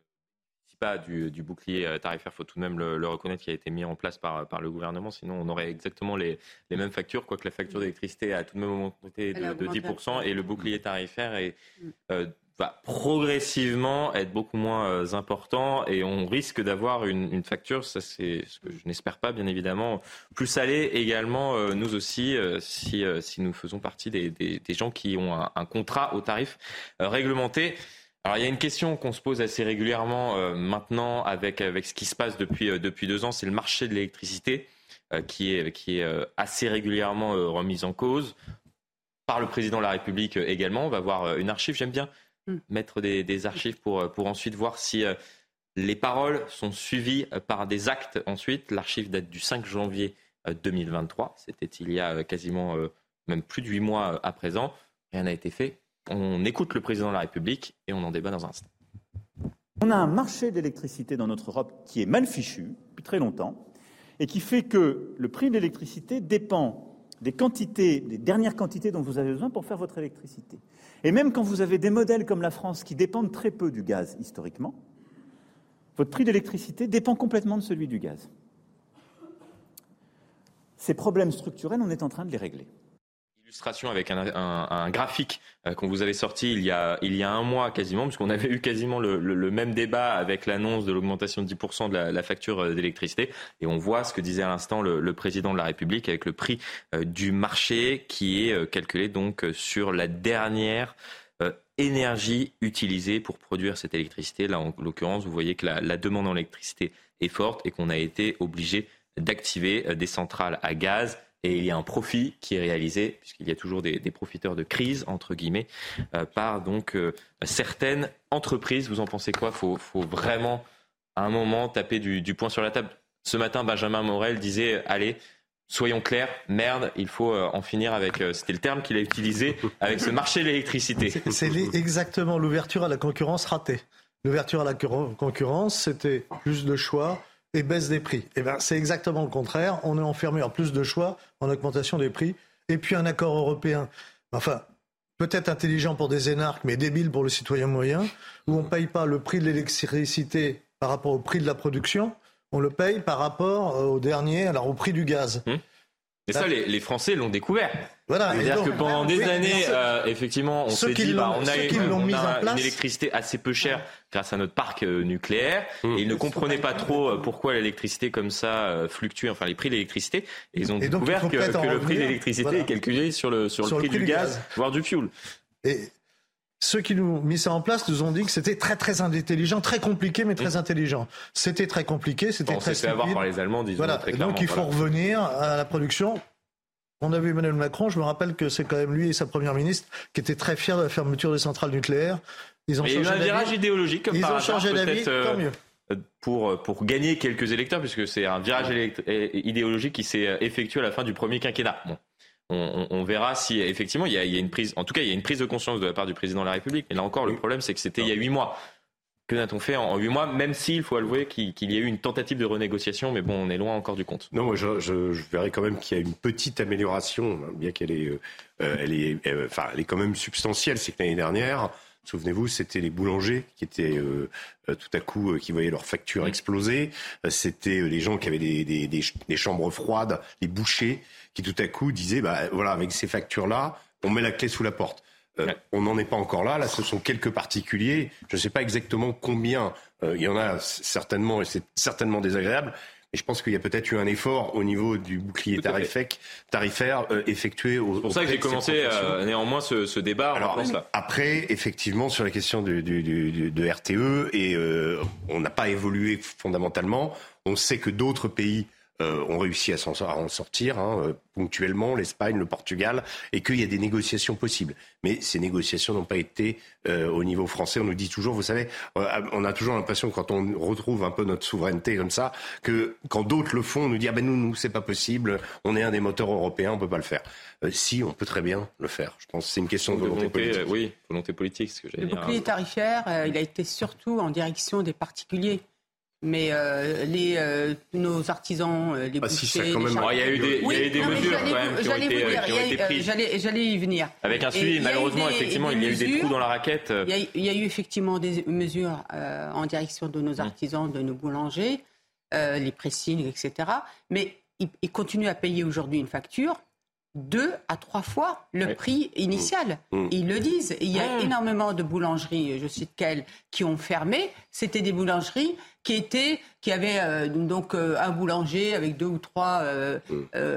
pas du, bouclier euh, tarifaire, il faut tout de même le, reconnaître, qui a été mis en place par, par le gouvernement. Sinon, on aurait exactement les, mêmes factures, quoique la facture d'électricité a tout de même augmenté de, de 10% et le bouclier tarifaire est mm. euh, va progressivement être beaucoup moins euh, important et on risque d'avoir une, facture, ça c'est ce que je n'espère pas bien évidemment, plus salée également euh, nous aussi euh, si, si nous faisons partie des, gens qui ont un, contrat au tarif réglementé. Alors il y a une question qu'on se pose assez régulièrement maintenant avec, avec ce qui se passe depuis, depuis deux ans, c'est le marché de l'électricité qui est, qui est assez régulièrement remis en cause par le président de la République également. On va voir une archive, j'aime bien. Mettre des, archives pour, euh, pour ensuite voir si euh, les paroles sont suivies euh, par des actes ensuite. L'archive date du 5 janvier 2023. C'était il y a quasiment même plus de huit mois à présent. Rien n'a été fait. On écoute le président de la République et on en débat dans un instant. On a un marché d'électricité dans notre Europe qui est mal fichu depuis très longtemps et qui fait que le prix de l'électricité dépend des quantités, des dernières quantités dont vous avez besoin pour faire votre électricité. Et même quand vous avez des modèles comme la France qui dépendent très peu du gaz historiquement, votre prix d'électricité dépend complètement de celui du gaz. Ces problèmes structurels, on est en train de les régler illustration avec un, graphique euh, qu'on vous avait sorti il y, a, il y a un mois quasiment, puisqu'on avait eu quasiment le, même débat avec l'annonce de l'augmentation de 10% de la, facture euh, d'électricité. Et on voit ce que disait à l'instant le, président de la République avec le prix euh, du marché qui est calculé donc sur la dernière énergie utilisée pour produire cette électricité. Là, en l'occurrence, vous voyez que la, la demande en électricité est forte et qu'on a été obligé d'activer des centrales à gaz et il y a un profit qui est réalisé, puisqu'il y a toujours des, profiteurs de crise, entre guillemets, euh, par donc euh, certaines entreprises. Vous en pensez quoi? Il faut, vraiment, à un moment, taper du, poing sur la table. Ce matin, Benjamin Morel disait, allez, soyons clairs, merde, il faut euh, en finir avec, c'était le terme qu'il a utilisé, avec ce marché de l'électricité. C'est exactement l'ouverture à la concurrence ratée. L'ouverture à la concurrence, c'était plus de choix, et baisse des prix. Eh ben, c'est exactement le contraire. On est enfermé en plus de choix, en augmentation des prix. Et puis un accord européen, enfin, peut-être intelligent pour des énarques, mais débile pour le citoyen moyen, où on ne paye pas le prix de l'électricité par rapport au prix de la production, on le paye par rapport au dernier, alors au prix du gaz. Hum. Et ça, les, Français l'ont découvert. Voilà. C'est-à-dire que pendant des années, euh, effectivement, on s'est dit, bah, on a, une électricité assez peu chère grâce à notre parc euh, nucléaire. Mmh. Et ils ne comprenaient pas trop euh, pourquoi l'électricité comme ça fluctue, enfin les prix de l'électricité. Et ils ont découvert que, le prix de l'électricité est calculé sur le, sur, le, prix, du, gaz, voire du fuel. Et ceux qui nous mis ça en place nous ont dit que c'était très très intelligent, très compliqué mais très intelligent. C'était très compliqué, c'était très stupide. avoir par les Allemands, disons voilà. très clairement. Donc il faut revenir à la production. On a vu Emmanuel Macron, je me rappelle que c'est quand même lui et sa première ministre qui étaient très fiers de la fermeture des centrales nucléaires. Ils ont changé il y a eu un virage idéologique comme Ils ont changé d'avis, euh, tant mieux pour, pour gagner quelques électeurs, puisque c'est un virage idéologique qui s'est effectué à la fin du premier quinquennat. Bon. On, verra si effectivement il y, a, une prise, en tout cas il y a une prise de conscience de la part du président de la République. Et là encore, le problème c'est que c'était il y a huit mois. Que n'a-t-on fait en huit mois, même s'il faut avouer qu'il y a eu une tentative de renégociation, mais bon, on est loin encore du compte. Non, moi je, je, verrais quand même qu'il y a une petite amélioration, bien qu'elle est, euh, elle est, euh, enfin, elle est quand même substantielle. C'est que l'année dernière, Souvenez-vous, c'était les boulangers qui étaient euh, tout à coup, qui voyaient leurs factures exploser. c'était les gens qui avaient des, des, des, chambres froides, les bouchers, qui tout à coup disaient, bah, voilà, avec ces factures-là, on met la clé sous la porte. Euh, on n'en est pas encore là. Là, ce sont quelques particuliers. Je ne sais pas exactement combien. Euh, il y en a certainement, et c'est certainement désagréable. Mais je pense qu'il y a peut-être eu un effort au niveau du bouclier tarifaire, euh, effectué au. C'est pour ça que j'ai commencé néanmoins ce, débat. Alors, après, effectivement, sur la question de, de RTE, et on n'a pas évolué fondamentalement. On sait que d'autres pays euh, ont réussi à, s'en, en sortir hein, euh, ponctuellement, l'Espagne, le Portugal, et qu'il y a des négociations possibles. Mais ces négociations n'ont pas été euh, au niveau français. On nous dit toujours, vous savez, on a toujours l'impression quand on retrouve un peu notre souveraineté comme ça, que quand d'autres le font, on nous dit ah ben nous, nous c'est pas possible, on est un des moteurs européens, on peut pas le faire. si, on peut très bien le faire. Je pense que c'est une question de, volonté, politique. oui, volonté politique, ce que Le bouclier tarifaire, il a été surtout en direction des particuliers. Mais euh, les, euh, nos artisans, euh, les ah, bouchers, il y a eu des, il y a eu des mesures quand même qui ont été, qui ont été prises. J'allais y venir. Avec un suivi, malheureusement, effectivement, il y a eu des trous dans la raquette. Il y a, il y a eu effectivement des mesures en direction de nos artisans, de nos boulangers, les pressings, etc. Mais ils, ils continuent à payer aujourd'hui une facture deux à trois fois le prix initial. Mmh. Mmh. Ils le disent. Il y a mmh. énormément de boulangeries, je cite quelles, qui ont fermé. C'était des boulangeries qui étaient, qui avaient euh, donc euh, un boulanger avec deux ou trois euh,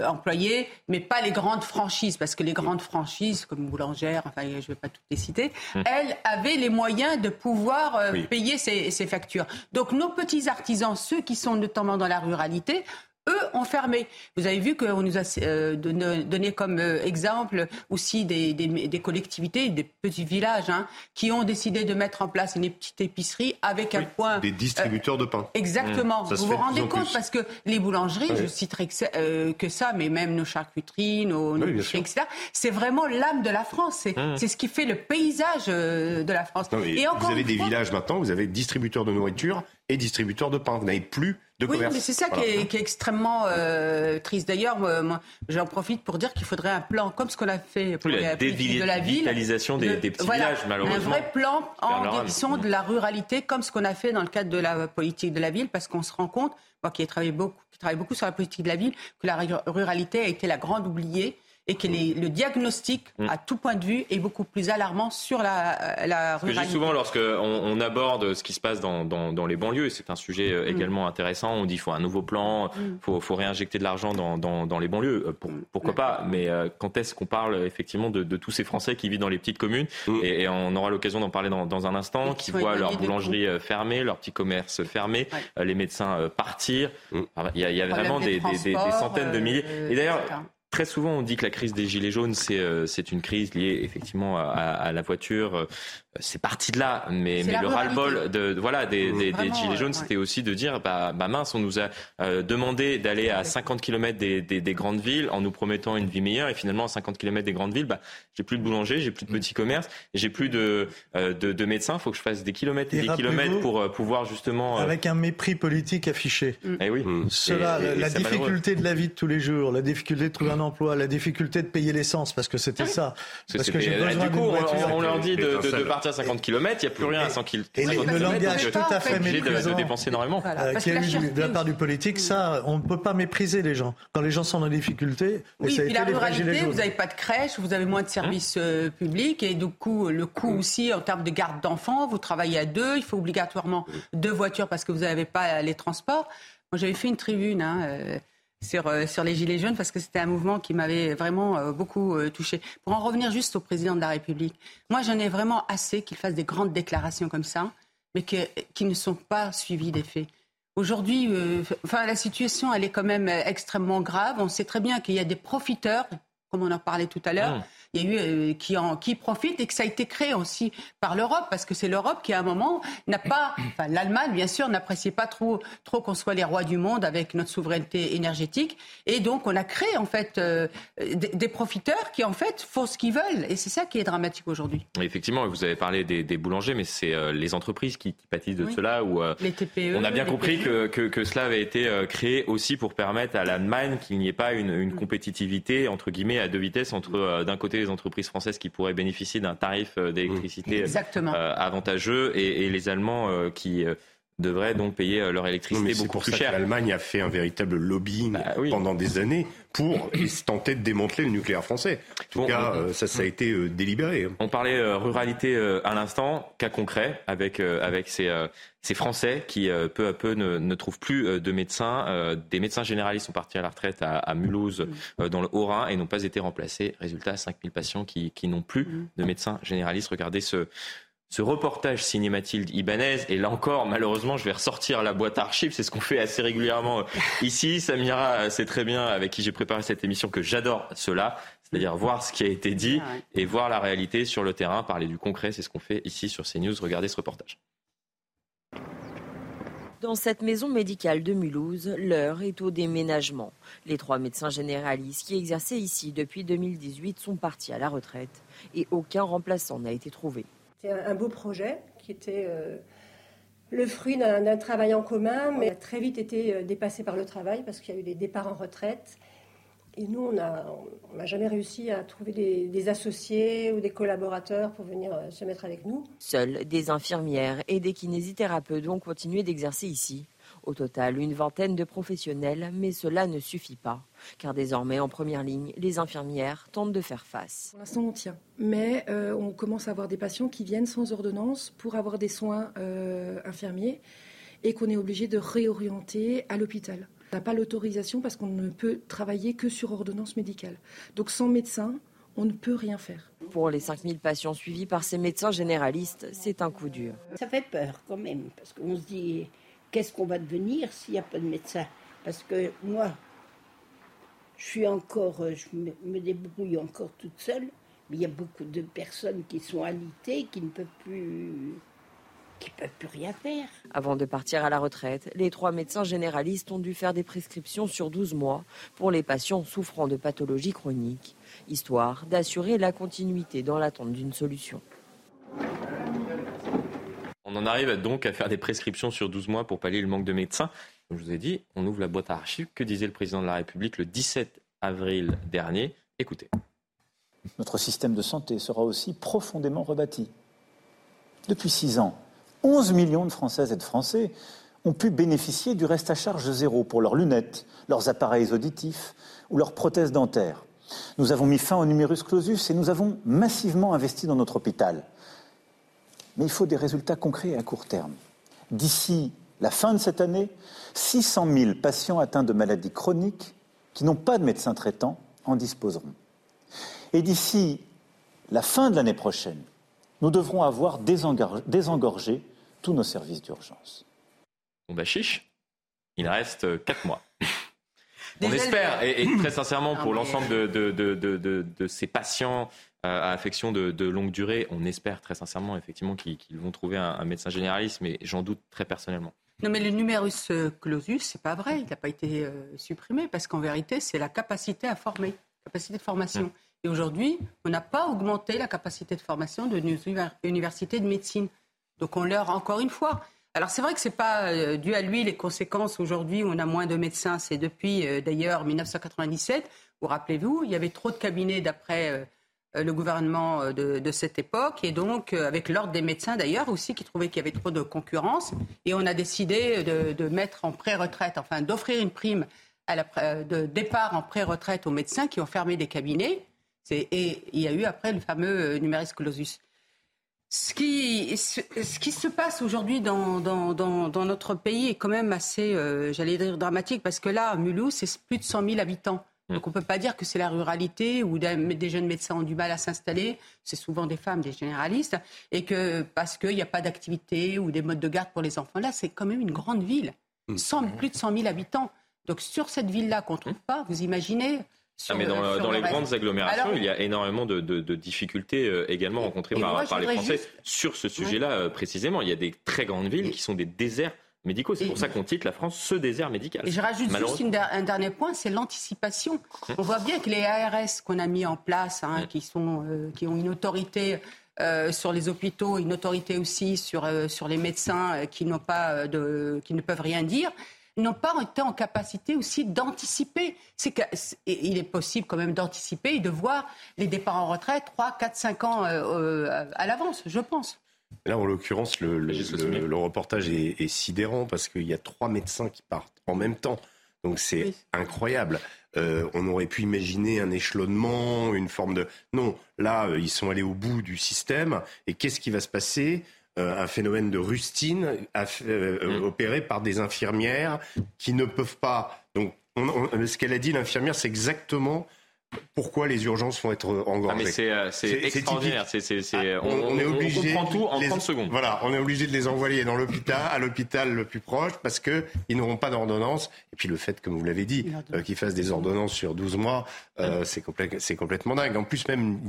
employés, mais pas les grandes franchises, parce que les grandes franchises, comme boulangère, enfin je ne vais pas toutes les citer, elles avaient les moyens de pouvoir payer ces, ces factures. Donc nos petits artisans, ceux qui sont notamment dans la ruralité, eux ont fermé. Vous avez vu qu'on nous a euh, donné comme euh, exemple aussi des, des, collectivités, des petits villages, hein, qui ont décidé de mettre en place une petite épicerie avec un point. Des distributeurs de pain. Exactement. Mmh. Vous vous rendez compte? parce que les boulangeries, je citerai que, euh, que, ça, mais même nos charcuteries, nos, nos etc. C'est vraiment l'âme de la France. Mmh. C'est ce qui fait le paysage de la France. et encore vous avez des villages maintenant, vous avez distributeurs de nourriture et distributeurs de pain. Vous n'avez plus de oui, commerce. mais c'est ça qui, est, extrêmement euh, triste. D'ailleurs, moi, j'en profite pour dire qu'il faudrait un plan comme ce qu'on a fait pour la de la ville. des, des petits villages, malheureusement. Un vrai plan en direction de la ruralité, comme ce qu'on a fait dans le cadre de la politique de la ville, parce qu'on se rend compte, moi qui ai travaillé beaucoup, qui travaille beaucoup sur la politique de la ville, que la ruralité a été la grande oubliée et que le diagnostic, mm. à tout point de vue, est beaucoup plus alarmant sur la, la ruralité. Que souvent, lorsqu'on on aborde ce qui se passe dans, dans, les banlieues, c'est un sujet euh, mm. également intéressant, on dit qu'il faut un nouveau plan, il mm. faut, faut, réinjecter de l'argent dans, dans, les banlieues. Euh, pourquoi pas? Mais euh, quand est-ce qu'on parle effectivement de, de, tous ces Français qui vivent dans les petites communes? Et, on aura l'occasion d'en parler dans, dans, un instant, qui voient leur boulangerie fermée, leur petit commerce fermé, les médecins partir. Il y a, il y a vraiment des, des, des, centaines de milliers. Et d'ailleurs, Très souvent, on dit que la crise des gilets jaunes, c'est euh, une crise liée effectivement à, à la voiture, c'est parti de là, mais, mais le ras-le-bol de, voilà, des, des, des gilets jaunes, c'était aussi de dire bah, bah, mince, on nous a euh, demandé d'aller à 50 km des, des, des, grandes villes en nous promettant une vie meilleure, et finalement à 50 km des grandes villes, bah, j'ai plus de boulanger, j'ai plus de petits commerces, j'ai plus de, euh, de, de médecins, il faut que je fasse des kilomètres et, des kilomètres pour euh, pouvoir justement... Avec un mépris politique affiché. Mm. Eh oui. Mm. Cela, la, difficulté de la vie de tous les jours, la difficulté de trouver un emploi, la difficulté de payer l'essence, parce que c'était ça. Parce que, j'ai besoin du coup, on, leur dit de, de, de partir à 50 km, il n'y a plus rien à 100 km. Et le langage tout à fait méprisant de, dépenser énormément. Euh, qui a eu de la part du politique, ça, on ne peut pas mépriser les gens. Quand les gens sont en difficulté, oui, et puis la ruralité, vous n'avez pas de crèche, vous avez moins de services euh, publics, et du coup, le coût aussi en termes de garde d'enfants, vous travaillez à deux, il faut obligatoirement deux voitures parce que vous n'avez pas les transports. Moi, j'avais fait une tribune. Hein, euh, sur, euh, sur les Gilets jaunes parce que c'était un mouvement qui m'avait vraiment euh, beaucoup euh, touché. Pour en revenir juste au président de la République, moi j'en ai vraiment assez qu'il fasse des grandes déclarations comme ça, mais qui ne sont pas suivies des faits. Aujourd'hui, enfin, la situation, elle est quand même extrêmement grave. On sait très bien qu'il y a des profiteurs comme on en parlait tout à l'heure. Mmh il y a eu euh, qui, en, qui profitent et que ça a été créé aussi par l'Europe, parce que c'est l'Europe qui, à un moment, n'a pas, enfin, l'Allemagne, bien sûr, n'appréciait pas trop, trop qu'on soit les rois du monde avec notre souveraineté énergétique. Et donc, on a créé, en fait, euh, des, profiteurs qui, en fait, font ce qu'ils veulent. Et c'est ça qui est dramatique aujourd'hui. Effectivement, vous avez parlé des, boulangers, mais c'est euh, les entreprises qui, pâtissent de cela. Où, les TPE. On a bien compris que, que, que, cela avait été créé aussi pour permettre à l'Allemagne qu'il n'y ait pas une, une, compétitivité, entre guillemets, à deux vitesses entre, d'un côté, les entreprises françaises qui pourraient bénéficier d'un tarif euh, d'électricité euh, avantageux et, les Allemands euh, qui devraient donc payer leur électricité beaucoup pour plus cher. L'Allemagne a fait un véritable lobbying bah pendant des années pour tenter de démanteler le nucléaire français. En tout cas, ça, ça a été délibéré. On parlait ruralité à l'instant, cas concret avec avec ces ces Français qui, euh, peu à peu, ne, trouvent plus euh, de médecins. Euh, des médecins généralistes sont partis à la retraite à, Mulhouse, mm. dans le Haut-Rhin, et n'ont pas été remplacés. Résultat, 5000 patients qui, n'ont plus mm. de médecins généralistes. Regardez ce, ce reportage signé Mathilde Ibanez. Et là encore, malheureusement, je vais ressortir la boîte à archives. C'est ce qu'on fait assez régulièrement ici. Samira c'est très bien, avec qui j'ai préparé cette émission, que j'adore cela. C'est-à-dire voir ce qui a été dit ah et voir la réalité sur le terrain, parler du concret. C'est ce qu'on fait ici sur CNews. Regardez ce reportage. Dans cette maison médicale de Mulhouse, l'heure est au déménagement. Les trois médecins généralistes qui exerçaient ici depuis 2018 sont partis à la retraite et aucun remplaçant n'a été trouvé. C'est un beau projet qui était euh, le fruit d'un travail en commun, mais a très vite été euh, dépassé par le travail parce qu'il y a eu des départs en retraite. Et nous, on n'a jamais réussi à trouver des, associés ou des collaborateurs pour venir euh, se mettre avec nous. Seules des infirmières et des kinésithérapeutes ont continué d'exercer ici. Au total, une vingtaine de professionnels, mais cela ne suffit pas. Car désormais, en première ligne, les infirmières tentent de faire face. Pour l'instant, on tient. Mais euh, on commence à avoir des patients qui viennent sans ordonnance pour avoir des soins euh, infirmiers et qu'on est obligé de réorienter à l'hôpital. On n'a pas l'autorisation parce qu'on ne peut travailler que sur ordonnance médicale. Donc sans médecin, on ne peut rien faire. Pour les 5000 patients suivis par ces médecins généralistes, c'est un coup dur. Ça fait peur quand même, parce qu'on se dit, qu'est-ce qu'on va devenir s'il n'y a pas de médecin? Parce que moi, je suis encore, je me débrouille encore toute seule, mais il y a beaucoup de personnes qui sont alitées, qui ne peuvent plus qui peuvent plus rien faire. Avant de partir à la retraite, les trois médecins généralistes ont dû faire des prescriptions sur 12 mois pour les patients souffrant de pathologies chroniques, histoire d'assurer la continuité dans l'attente d'une solution. On en arrive donc à faire des prescriptions sur 12 mois pour pallier le manque de médecins. Comme je vous ai dit, on ouvre la boîte à archives. Que disait le président de la République le 17 avril dernier? Écoutez. Notre système de santé sera aussi profondément rebâti. Depuis six ans, 11 millions de Françaises et de Français ont pu bénéficier du reste à charge zéro pour leurs lunettes, leurs appareils auditifs ou leurs prothèses dentaires. Nous avons mis fin au numerus clausus et nous avons massivement investi dans notre hôpital. Mais il faut des résultats concrets à court terme. D'ici la fin de cette année, 600 000 patients atteints de maladies chroniques qui n'ont pas de médecin traitant en disposeront. Et d'ici la fin de l'année prochaine, nous devrons avoir désengorgé tous nos services d'urgence. Bon bah chiche, il reste 4 mois. On espère, et, très sincèrement, pour l'ensemble de, ces patients euh, à affection de, longue durée, on espère très sincèrement, effectivement, qu'ils vont trouver un, médecin généraliste, mais j'en doute très personnellement. Non, mais le numerus euh, clausus, c'est pas vrai, il n'a pas été euh, supprimé, parce qu'en vérité, c'est la capacité à former, capacité de formation. Hum. Et aujourd'hui, on n'a pas augmenté la capacité de formation de nos universités de médecine. Donc on leur, encore une fois, alors c'est vrai que ce n'est pas euh, dû à lui les conséquences aujourd'hui on a moins de médecins. C'est depuis euh, d'ailleurs 1997. Vous rappelez-vous, il y avait trop de cabinets d'après euh, le gouvernement de, cette époque et donc avec l'ordre des médecins d'ailleurs aussi qui trouvaient qu'il y avait trop de concurrence et on a décidé de, mettre en pré-retraite, enfin d'offrir une prime de départ en pré-retraite aux médecins qui ont fermé des cabinets. Et il y a eu après le fameux numerus clausus. Ce qui, ce, qui se passe aujourd'hui dans, dans, notre pays est quand même assez, euh, j'allais dire, dramatique, parce que là, Mulhouse, c'est plus de 100 000 habitants. Mm. Donc on ne peut pas dire que c'est la ruralité où des jeunes médecins ont du mal à s'installer. C'est souvent des femmes, des généralistes. Et que parce qu'il n'y a pas d'activité ou des modes de garde pour les enfants. Là, c'est quand même une grande ville. 100, mm. plus de 100 000 habitants. Donc sur cette ville-là qu'on ne trouve pas, vous imaginez ah, mais dans, les grandes agglomérations, il y a énormément de, difficultés également rencontrées par, les Français sur ce sujet-là précisément. Il y a des très grandes villes qui sont des déserts médicaux. C'est pour ça qu'on titre la France ce désert médical. Et je rajoute juste un dernier point, c'est l'anticipation. On voit bien que les ARS qu'on a mis en place, hein, qui, sont, euh, qui ont une autorité euh, sur les hôpitaux, une autorité aussi sur, euh, sur les médecins qui, n'ont pas de, qui ne peuvent rien dire, n'ont pas été en capacité aussi d'anticiper. C'est il est possible quand même d'anticiper et de voir les départs en retraite 3, 4, 5 ans à l'avance, je pense. Là, en l'occurrence, le, reportage est, sidérant parce qu'il y a trois médecins qui partent en même temps. Donc c'est incroyable. Euh, on aurait pu imaginer un échelonnement, une forme de... Non, là, euh, ils sont allés au bout du système. Et qu'est-ce qui va se passer? euh, un phénomène de rustine mm. opéré par des infirmières qui ne peuvent pas. Donc, ce qu'elle a dit, l'infirmière, c'est exactement pourquoi les urgences vont être engorgées. Ah, c'est extraordinaire. on, est obligé on, tout en 30 secondes. Voilà, on est obligé de les envoyer dans l'hôpital, à l'hôpital le plus proche, parce qu'ils n'auront pas d'ordonnance. Et puis le fait, comme vous l'avez dit, euh, qu'ils fassent des ordonnances sur 12 mois, euh, c'est complètement dingue. En plus, même,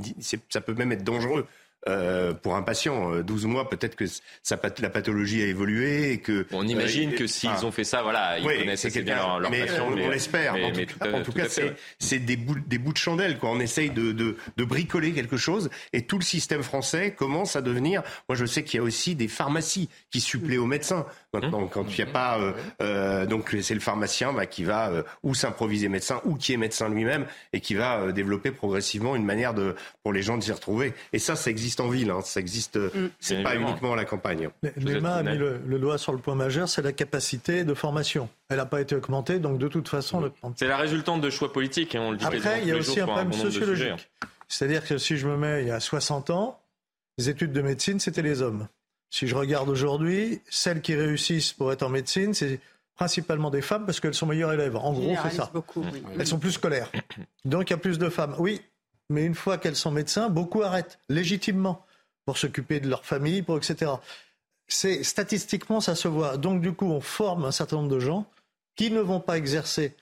ça peut même être dangereux. Euh, pour un patient. 12 euh, mois, peut-être que ça, la pathologie a évolué et que. On imagine euh, que s'ils ont fait ça, voilà, ils connaissent assez bien leur, leur mais, patient. on l'espère. En, tout cas, c'est des bouts, des bouts de chandelle. Quoi. On essaye de, de, de, bricoler quelque chose et tout le système français commence à devenir. Moi, je sais qu'il y a aussi des pharmacies qui suppléent aux médecins. Maintenant, mmh. quand il n'y a pas, euh, donc c'est le pharmacien bah, qui va ou s'improviser médecin ou qui est médecin lui-même et qui va développer progressivement une manière de pour les gens de s'y retrouver. Et ça, ça existe en ville, hein, ça existe, mmh. c'est pas uniquement à la campagne. Léma a mis le, doigt sur le point majeur, c'est la capacité de formation. Elle n'a pas été augmentée, donc de toute façon, le... c'est la résultante de choix politiques. et hein, on le dit Après, il y a aussi un problème sociologique. C'est-à-dire que si je me mets il y a 60 ans, les études de médecine, c'était les hommes. Si je regarde aujourd'hui, celles qui réussissent pour être en médecine, c'est principalement des femmes parce qu'elles sont meilleures élèves. En gros, c'est ça. Elles sont plus scolaires. Donc il y a plus de femmes. Oui, mais une fois qu'elles sont médecins, beaucoup arrêtent légitimement pour s'occuper de leur famille, pour etc. C'est statistiquement ça se voit. Donc du coup, on forme un certain nombre de gens qui ne vont pas exercer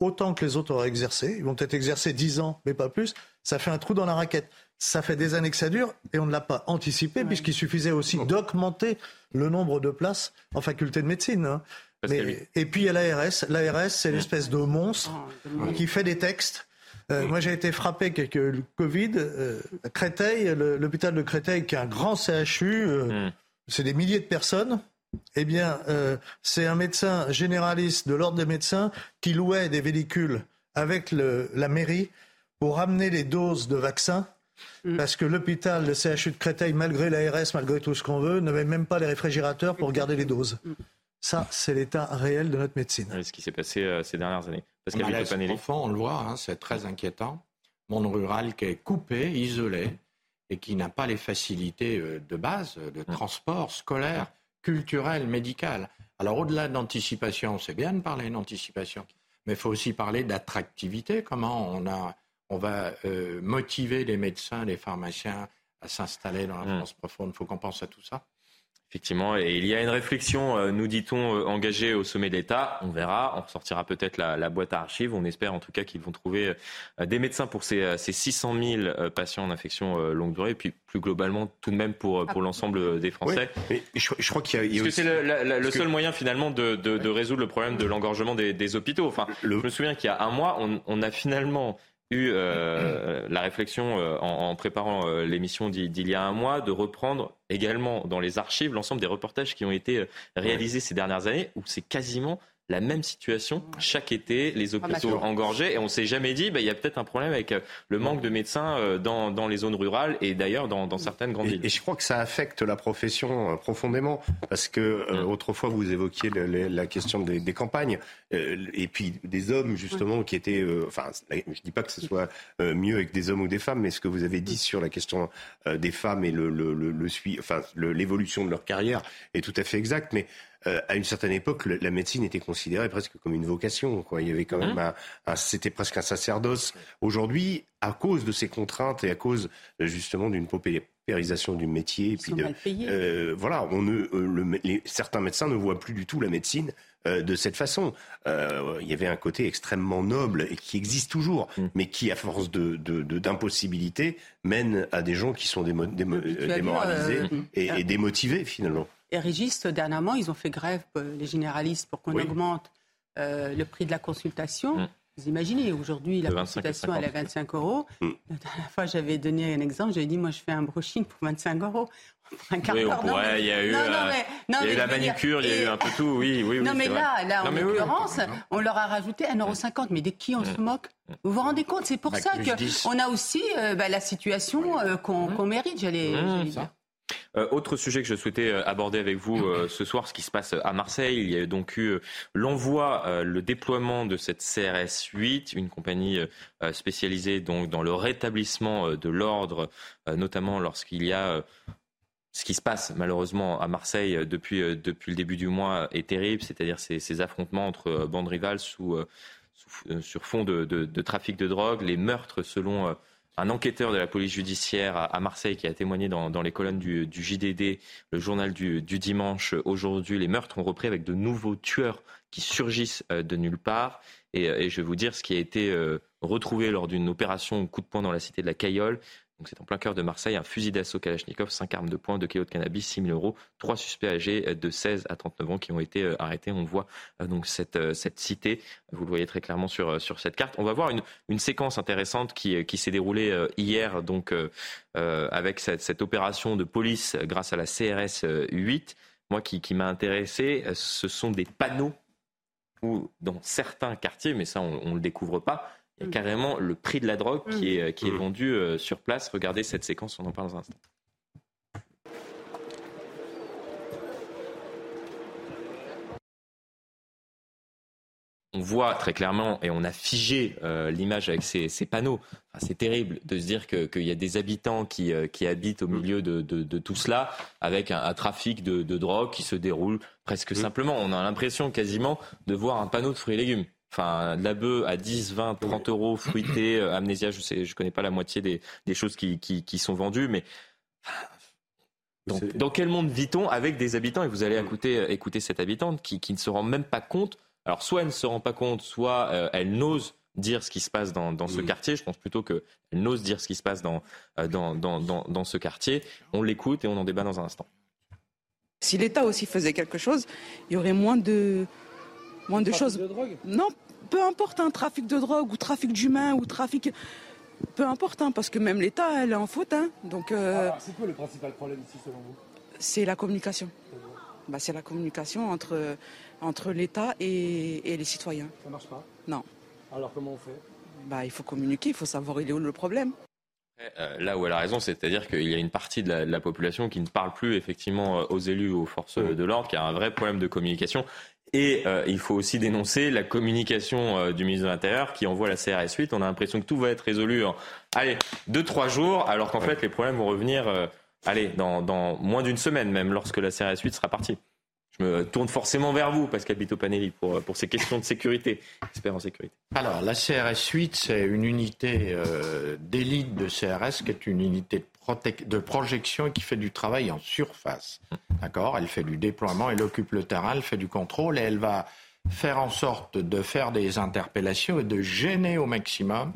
autant que les autres auraient exercé. Ils vont peut-être exercer 10 ans, mais pas plus. Ça fait un trou dans la raquette. Ça fait des années que ça dure et on ne l'a pas anticipé puisqu'il suffisait aussi d'augmenter le nombre de places en faculté de médecine. Hein. et puis il y a l'ARS. L'ARS, c'est l'espèce de monstre oh, qui fait des textes. Euh, moi, j'ai été frappé avec le Covid. Euh, Créteil, l'hôpital de Créteil, qui est un grand CHU, euh, mm. c'est des milliers de personnes. Eh bien, c'est un médecin généraliste de l'ordre des médecins qui louait des véhicules avec la mairie pour ramener les doses de vaccins Mm. Parce que l'hôpital, le CHU de Créteil, malgré l'ARS, malgré tout ce qu'on veut, n'avait même pas les réfrigérateurs pour garder les doses. Mm. Ça, c'est l'état réel de notre médecine. C'est ce qui s'est passé euh, ces dernières années. Parce on enfant, on le voit, hein, c'est très inquiétant. Monde rural qui est coupé, isolé, et qui n'a pas les facilités euh, de base, de mm. transport scolaire, culturel, médical. Alors au-delà d'anticipation, c'est bien de parler d'anticipation, mais il faut aussi parler d'attractivité, comment on a on va euh, motiver les médecins, les pharmaciens à s'installer dans la mmh. France profonde? Il faut qu'on pense à tout ça. Effectivement, et il y a une réflexion, euh, nous dit-on, euh, engagée au sommet de l'État. On verra, on ressortira peut-être la, boîte à archives. On espère en tout cas qu'ils vont trouver des médecins pour ces, 600 000 patients en infection longue durée, et puis plus globalement, tout de même pour, pour l'ensemble des Français. je, crois qu'il y a, que c'est le, seul moyen finalement de, résoudre le problème de l'engorgement des, hôpitaux. Enfin, je me souviens qu'il y a un mois, on a finalement eu euh, la réflexion euh, en, préparant euh, l'émission d'il y a un mois de reprendre également dans les archives l'ensemble des reportages qui ont été réalisés ces dernières années où c'est quasiment la même situation chaque été, les hôpitaux engorgés, et on s'est jamais dit, bah, il y a peut-être un problème avec euh, le manque de médecins euh, dans, dans les zones rurales et d'ailleurs dans, dans, certaines grandes villes. Et je crois que ça affecte la profession euh, profondément, parce que mm. autrefois vous évoquiez la question des, des campagnes, et puis des hommes justement qui étaient, enfin, je dis pas que ce soit mieux avec des hommes ou des femmes, mais ce que vous avez dit sur la question des femmes et le, le, le, le enfin, l'évolution de leur carrière est tout à fait exact, mais euh, à une certaine époque, la médecine était considérée presque comme une vocation. Quoi. Il y avait quand même hein un, c'était presque un sacerdoce. Aujourd'hui, à cause de ces contraintes et à cause justement d'une périsation du métier. Et puis de, voilà, on ne, les, certains médecins ne voient plus du tout la médecine euh, de cette façon. Euh, il y avait un côté extrêmement noble et qui existe toujours, mm. mais qui, à force de, d'impossibilité, mène à des gens qui sont démoralisés euh, et, démotivés finalement. Et Régis, dernièrement, ils ont fait grève, les généralistes, pour qu'on augmente le prix de la consultation. Mm. Vous imaginez, aujourd'hui, la consultation, elle est à 25 euros. Mm. La dernière fois, j'avais donné un exemple, j'avais dit, moi, je fais un brushing pour 25 euros. Un quart oui, il y a eu, non, euh, il y a eu la manucure, il y a eu un peu tout, oui, oui. Non, mais là, là en l'occurrence, on leur a rajouté 1,50€. Mais de qui on se mm. moque Vous vous rendez compte C'est pour bah, ça qu'on a aussi euh, bah, la situation euh, qu'on mérite, j'allais dire. Euh, autre sujet que je souhaitais euh, aborder avec vous euh, ce soir, ce qui se passe à Marseille. Il y a donc eu l'envoi, le déploiement de cette CRS 8, une compagnie spécialisée donc dans le rétablissement de l'ordre, notamment lorsqu'il y a ce qui se passe malheureusement à Marseille depuis, depuis le début du mois est terrible, c'est-à-dire ces, affrontements entre bandes rivales sur fond de, trafic de drogue, les meurtres selon un enquêteur de la police judiciaire à Marseille qui a témoigné dans, les colonnes du, JDD, le journal du, dimanche aujourd'hui. Les meurtres ont repris avec de nouveaux tueurs qui surgissent euh, de nulle part. Et, euh, et je vais vous dire ce qui a été euh, retrouvé lors d'une opération coup de poing dans la cité de la Cayolle. Donc c'est en plein cœur de Marseille, un fusil d'assaut Kalachnikov, 5 armes de poing, 2 kilos de cannabis, 6 000 euros, trois suspects âgés de 16 à 39 ans qui ont été euh, arrêtés. On voit euh, donc cette, euh, cette cité, vous le voyez très clairement sur, cette carte. On va voir une, une séquence intéressante qui, qui s'est déroulée hier donc avec cette, cette, opération de police grâce à la CRS 8. Moi qui, qui m'a intéressé, ce sont des panneaux où dans certains quartiers, mais ça on ne le découvre pas, il y a mm. carrément le prix de la drogue qui est, qui est mm. vendu euh, sur place. Regardez cette séquence, on en parle dans un instant. on voit très clairement et on a figé euh, l'image avec ces, panneaux. c'est terrible de se dire qu'il y a des habitants qui, euh, qui habitent au milieu de, de, tout cela avec un, trafic de, drogue qui se déroule presque mm. simplement. On a l'impression quasiment de voir un panneau de fruits et légumes. Enfin, la bœuf à 10, 20, 30 euros, fruité, euh, amnésia, je sais, je connais pas la moitié des, choses qui, sont vendues, mais dans quel monde vit-on avec des habitants? Et vous allez écouter, euh, écouter cette habitante qui, ne se rend même pas compte. Alors, soit elle ne se rend pas compte, soit euh, elle n'ose dire ce qui se passe dans, ce quartier. Je pense plutôt qu'elle n'ose dire ce qui se passe dans, dans, dans ce quartier. On l'écoute et on en débat dans un instant. Si l'État aussi faisait quelque chose, il y aurait moins de, moins de choses. non, peu importe un trafic de drogue ou trafic d'humains ou trafic. Peu importe, hein, parce que même l'État, elle est en faute. Hein, donc. Euh, c'est quoi le principal problème ici selon vous? C'est la communication. Bah, c'est la communication entre, entre l'État et, les citoyens. Ça marche pas? Non. Alors comment on fait? Bah, Il faut communiquer, il faut savoir il est où le problème. Euh, là où elle a raison, c'est-à-dire qu'il y a une partie de la, population qui ne parle plus effectivement aux élus ou aux forces de l'ordre, qui a un vrai problème de communication. Et euh, il faut aussi dénoncer la communication euh, du ministre de l'Intérieur qui envoie la CRS 8. On a l'impression que tout va être résolu en allez, deux, trois jours, alors qu'en fait les problèmes vont revenir euh, allez, dans, dans moins d'une semaine même lorsque la CRS 8 sera partie. Je me tourne forcément vers vous, Pascal Bito Panelli, pour, pour ces questions de sécurité, expert en sécurité. Alors, la CRS 8, c'est une unité d'élite de CRS qui est une unité de de projection et qui fait du travail en surface. D'accord? Elle fait du déploiement, elle occupe le terrain, elle fait du contrôle et elle va faire en sorte de faire des interpellations et de gêner au maximum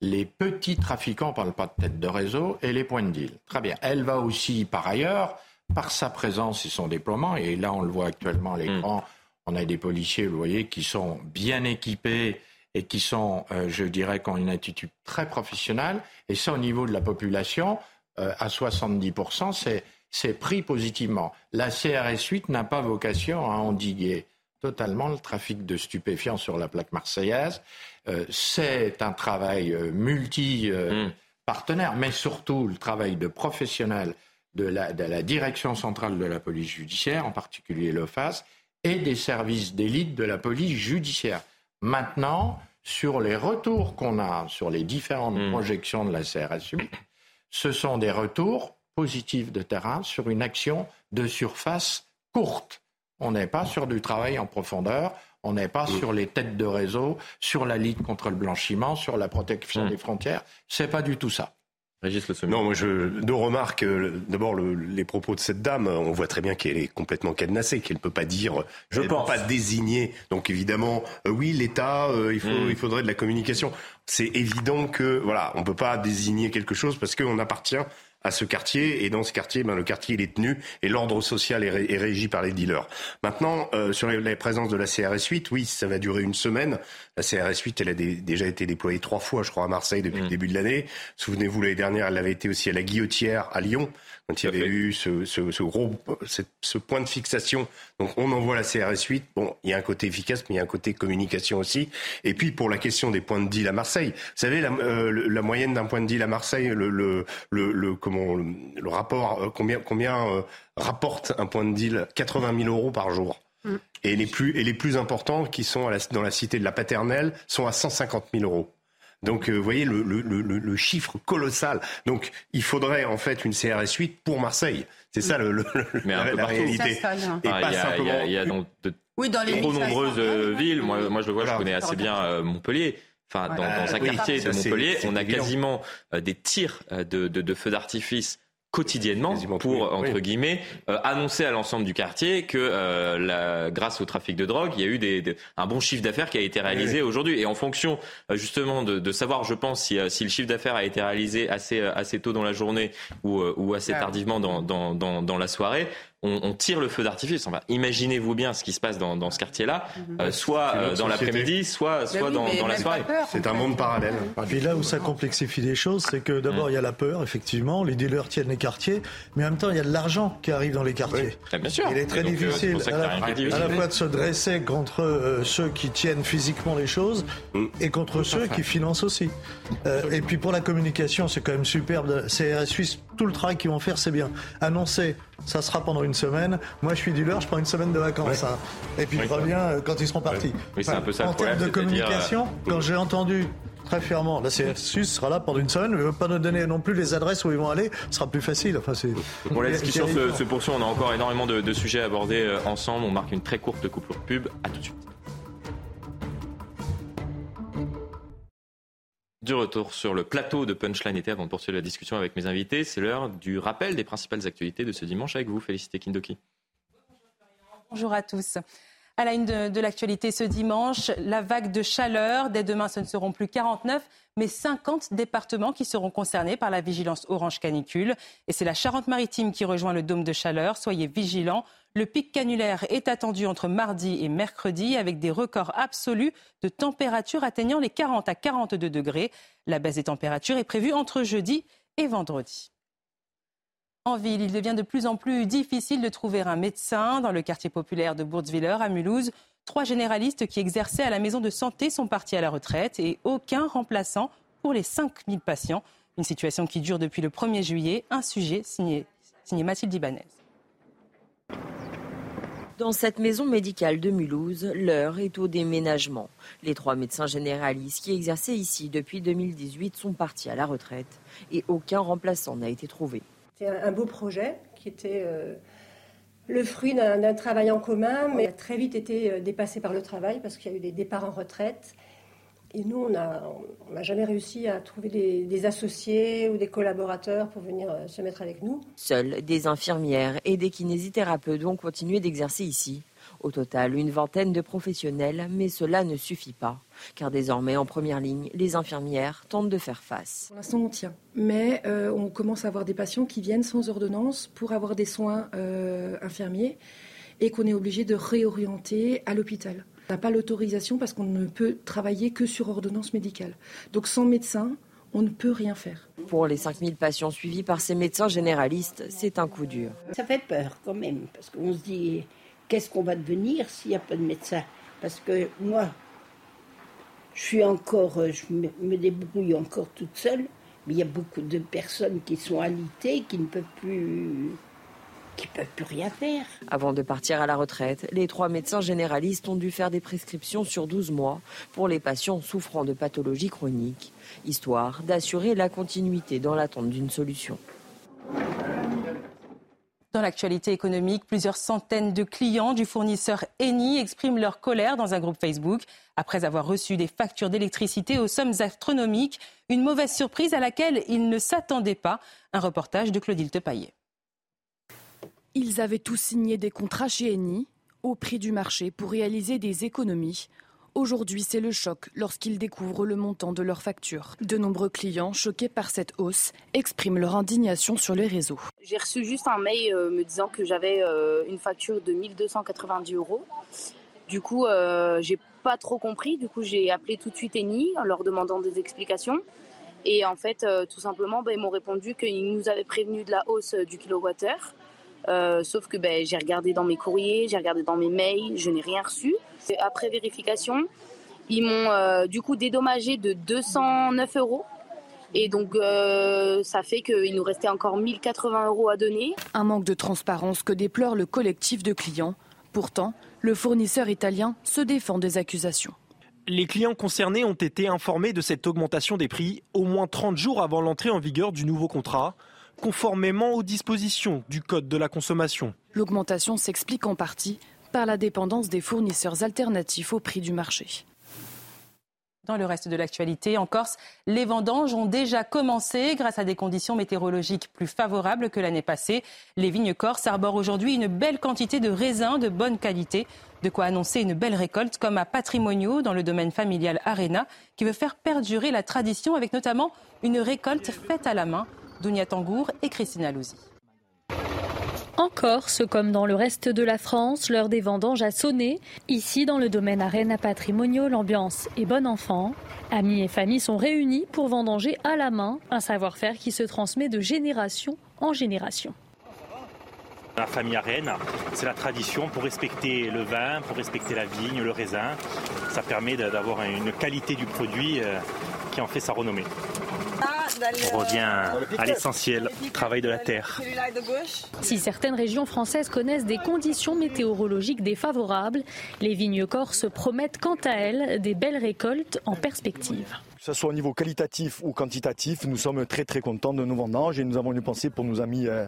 les petits trafiquants, on ne parle pas de tête de réseau, et les points de deal. Très bien. Elle va aussi, par ailleurs, par sa présence et son déploiement, et là on le voit actuellement à l'écran, on a des policiers, vous voyez, qui sont bien équipés et qui sont, euh, je dirais, qui ont une attitude très professionnelle, et ça au niveau de la population, euh, à 70%, c'est pris positivement. La CRS 8 n'a pas vocation à endiguer totalement le trafic de stupéfiants sur la plaque marseillaise. Euh, c'est un travail euh, multi-partenaire, mais surtout le travail de professionnels de la, de la, direction centrale de la police judiciaire, en particulier l'OFAS, et des services d'élite de la police judiciaire. Maintenant, sur les retours qu'on a sur les différentes mmh. projections de la CRS 8, ce sont des retours positifs de terrain sur une action de surface courte. On n'est pas sur du travail en profondeur, on n'est pas sur les têtes de réseau, sur la lutte contre le blanchiment, sur la protection mmh. des frontières. C'est pas du tout ça. Non, moi je deux remarques. Euh, d'abord, le, les propos de cette dame, on voit très bien qu'elle est complètement cadenassée, qu'elle ne peut pas dire, je ne peux pas désigner. Donc évidemment, euh, oui, l'État, euh, il, faut, hmm. il faudrait de la communication. C'est évident que voilà, on peut pas désigner quelque chose parce qu'on appartient à ce quartier. Et dans ce quartier, ben, le quartier il est tenu et l'ordre social est, régi par les dealers. Maintenant, euh, sur la présence de la CRS 8, oui, ça va durer une semaine. La CRS 8, elle a déjà été déployée trois fois, je crois, à Marseille depuis le mmh. début de l'année. Souvenez-vous, l'année dernière, elle avait été aussi à la Guillotière à Lyon quand il y avait eu ce, ce, ce gros ce point de fixation. Donc on envoie la CRS 8. Bon, il y a un côté efficace, mais il y a un côté communication aussi. Et puis pour la question des points de deal à Marseille, vous savez la, euh, la moyenne d'un point de deal à Marseille, le, le, le, comment le, rapport euh, combien combien euh, rapporte un point de deal? 80 000 euros par jour. Mm. Et les plus et les plus importants qui sont dans la cité de la paternelle sont à 150 000 euros. Donc, euh, vous voyez le, le, le, le, chiffre colossal. Donc, il faudrait en fait une CRS 8 pour Marseille. C'est ça le, Mais un la, réalité. Et ah, pas simplement. Il y a, dans de oui, dans les trop nombreuses euh, villes. Moi, moi, je le vois, je connais assez bien euh, Montpellier. Enfin, dans, dans, un quartier de Montpellier, on a quasiment des tirs de, de, de feux d'artifice quotidiennement pour, entre guillemets, euh, annoncer à l'ensemble du quartier que euh, la, grâce au trafic de drogue, il y a eu des, un bon chiffre d'affaires qui a été réalisé aujourd'hui. Et en fonction euh, justement de, de, savoir, je pense, si, si le chiffre d'affaires a été réalisé assez, assez tôt dans la journée ou, ou assez tardivement dans, dans, dans, dans la soirée, on, tire le feu d'artifice. Enfin, imaginez-vous bien ce qui se passe dans, ce quartier-là, mhm. euh, soit euh, dans l'après-midi, soit, soit dans, la soirée. C'est un monde parallèle. Puis là où ça complexifie les choses, c'est que d'abord, il y a la peur, effectivement, les dealers tiennent les quartiers, mais en même temps, il y a de l'argent qui arrive dans les quartiers. Bien sûr. Il est très difficile à, la, fois de se dresser contre euh, ceux qui tiennent physiquement les choses mm. et contre ceux qui financent aussi. et puis pour la communication, c'est quand même superbe. CRS Suisse, tout le travail qu'ils vont faire, c'est bien. Annoncer ça sera pendant une semaine. Moi, je suis dealer, je prends une semaine de vacances. Hein. Et puis, je reviens euh, quand ils seront partis. c'est un peu ça en termes de communication, euh, quand j'ai entendu très fièrement. La CSU sera là pendant une semaine. Ne veut pas nous donner non plus les adresses où ils vont aller. Ce sera plus facile. Enfin, c'est. Bon, la discussion se, poursuit. On a encore énormément de, de sujets à aborder euh, ensemble. On marque une très courte coupure pub. À tout de suite. Du retour sur le plateau de Punchline été avant de poursuivre la discussion avec mes invités. C'est l'heure du rappel des principales actualités de ce dimanche avec vous. Félicité Kindoki. Bonjour à tous. À la une de, l'actualité ce dimanche, la vague de chaleur. Dès demain, ce ne seront plus 49, mais 50 départements qui seront concernés par la vigilance orange canicule. Et c'est la Charente-Maritime qui rejoint le dôme de chaleur. Soyez vigilants. Le pic canulaire est attendu entre mardi et mercredi avec des records absolus de température atteignant les 40 à 42 degrés. La baisse des températures est prévue entre jeudi et vendredi. En ville, il devient de plus en plus difficile de trouver un médecin. Dans le quartier populaire de Bourtzwiller, à Mulhouse, trois généralistes qui exerçaient à la maison de santé sont partis à la retraite et aucun remplaçant pour les 5000 patients. Une situation qui dure depuis le 1er juillet. Un sujet signé, signé Mathilde Ibanez. Dans cette maison médicale de Mulhouse, l'heure est au déménagement. Les trois médecins généralistes qui exerçaient ici depuis 2018 sont partis à la retraite et aucun remplaçant n'a été trouvé. C'est un beau projet qui était euh, le fruit d'un travail en commun, mais a très vite été euh, dépassé par le travail parce qu'il y a eu des départs en retraite. Et nous, on n'a jamais réussi à trouver des, associés ou des collaborateurs pour venir euh, se mettre avec nous. Seules des infirmières et des kinésithérapeutes vont continuer d'exercer ici. Au total, une vingtaine de professionnels, mais cela ne suffit pas. Car désormais, en première ligne, les infirmières tentent de faire face. Pour l'instant, on tient. Mais euh, on commence à avoir des patients qui viennent sans ordonnance pour avoir des soins euh, infirmiers et qu'on est obligé de réorienter à l'hôpital. On n'a pas l'autorisation parce qu'on ne peut travailler que sur ordonnance médicale. Donc sans médecin, on ne peut rien faire. Pour les 5000 patients suivis par ces médecins généralistes, c'est un coup dur. Ça fait peur quand même, parce qu'on se dit, qu'est-ce qu'on va devenir s'il n'y a pas de médecin? Parce que moi, je suis encore, je me débrouille encore toute seule, mais il y a beaucoup de personnes qui sont alitées, qui ne peuvent plus qui ne peuvent plus rien faire. Avant de partir à la retraite, les trois médecins généralistes ont dû faire des prescriptions sur 12 mois pour les patients souffrant de pathologies chroniques, histoire d'assurer la continuité dans l'attente d'une solution. Dans l'actualité économique, plusieurs centaines de clients du fournisseur Eni expriment leur colère dans un groupe Facebook après avoir reçu des factures d'électricité aux sommes astronomiques. Une mauvaise surprise à laquelle ils ne s'attendaient pas. Un reportage de Claudine Tepaillet. Ils avaient tous signé des contrats chez Eni au prix du marché pour réaliser des économies. Aujourd'hui, c'est le choc lorsqu'ils découvrent le montant de leurs factures. De nombreux clients, choqués par cette hausse, expriment leur indignation sur les réseaux. J'ai reçu juste un mail euh, me disant que j'avais euh, une facture de 1290 euros. Du coup, euh, j'ai pas trop compris. Du coup, j'ai appelé tout de suite Eni en leur demandant des explications. Et en fait, tout simplement, ben, ils m'ont répondu qu'ils nous avaient prévenu de la hausse du kilowattheure. Sauf que ben, j'ai regardé dans mes courriers, j'ai regardé dans mes mails, je n'ai rien reçu. Après vérification, ils m'ont euh, du coup dédommagé de 209 euros. Et donc, euh, ça fait qu'il nous restait encore 1080 euros à donner. Un manque de transparence que déplore le collectif de clients. Pourtant, le fournisseur italien se défend des accusations. Les clients concernés ont été informés de cette augmentation des prix au moins 30 jours avant l'entrée en vigueur du nouveau contrat, conformément aux dispositions du Code de la consommation. L'augmentation s'explique en partie par la dépendance des fournisseurs alternatifs au prix du marché. Dans le reste de l'actualité, en Corse, les vendanges ont déjà commencé grâce à des conditions météorologiques plus favorables que l'année passée. Les vignes corses arborent aujourd'hui une belle quantité de raisins de bonne qualité, de quoi annoncer une belle récolte comme à Patrimonio dans le domaine familial Arena qui veut faire perdurer la tradition avec notamment une récolte faite à la main. Dounia Tangour et Christina Louzi. En Corse, comme dans le reste de la France, l'heure des vendanges a sonné. Ici, dans le domaine Arena Patrimonio, l'ambiance est bon enfant. Amis et familles sont réunis pour vendanger à la main, un savoir-faire qui se transmet de génération en génération. La famille Arène, c'est la tradition pour respecter le vin, pour respecter la vigne, le raisin. Ça permet d'avoir une qualité du produit euh, qui en fait sa renommée. On revient à l'essentiel, travail de la terre. Si certaines régions françaises connaissent des conditions météorologiques défavorables, les vignes corses promettent quant à elles des belles récoltes en perspective ce soit au niveau qualitatif ou quantitatif, nous sommes très très contents de nos vendanges et nous avons une pensée pour nos amis, euh,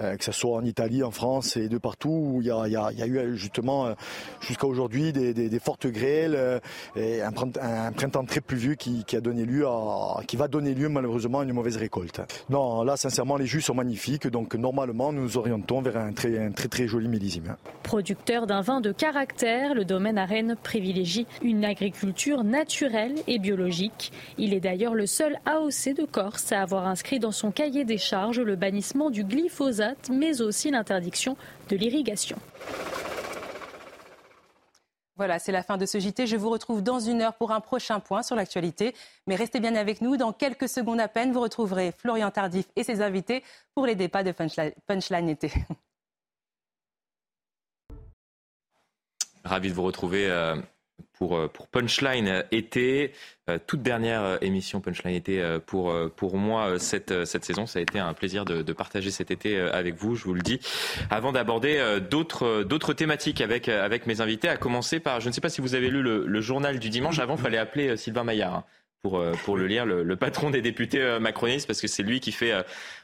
euh, que ce soit en Italie, en France et de partout où il y a, eu justement euh, jusqu'à aujourd'hui des, fortes grêles et un, printemps très pluvieux qui, a donné lieu à, qui va donner lieu malheureusement à une mauvaise récolte. Non, là sincèrement les jus sont magnifiques, donc normalement nous nous orientons vers un très un très, très joli millésime. Producteur d'un vin de caractère, le domaine à Rennes privilégie une agriculture naturelle et biologique. Il est d'ailleurs le seul AOC de Corse à avoir inscrit dans son cahier des charges le bannissement du glyphosate, mais aussi l'interdiction de l'irrigation. Voilà, c'est la fin de ce JT. Je vous retrouve dans une heure pour un prochain point sur l'actualité. Mais restez bien avec nous. Dans quelques secondes à peine, vous retrouverez Florian Tardif et ses invités pour les débats de Punchline, été. Ravi de vous retrouver. Euh, pour, euh, pour Punchline été. Euh, toute dernière euh, émission Punchline été pour, pour moi cette, cette saison. Ça a été un plaisir de, de partager cet été avec vous, je vous le dis. Avant d'aborder d'autres, d'autres thématiques avec, avec mes invités, à commencer par, je ne sais pas si vous avez lu le, le journal du dimanche. Avant, il fallait appeler Sylvain Maillard. Pour, euh, pour le lire, le, patron des députés euh, macronistes, parce que c'est lui qui fait euh,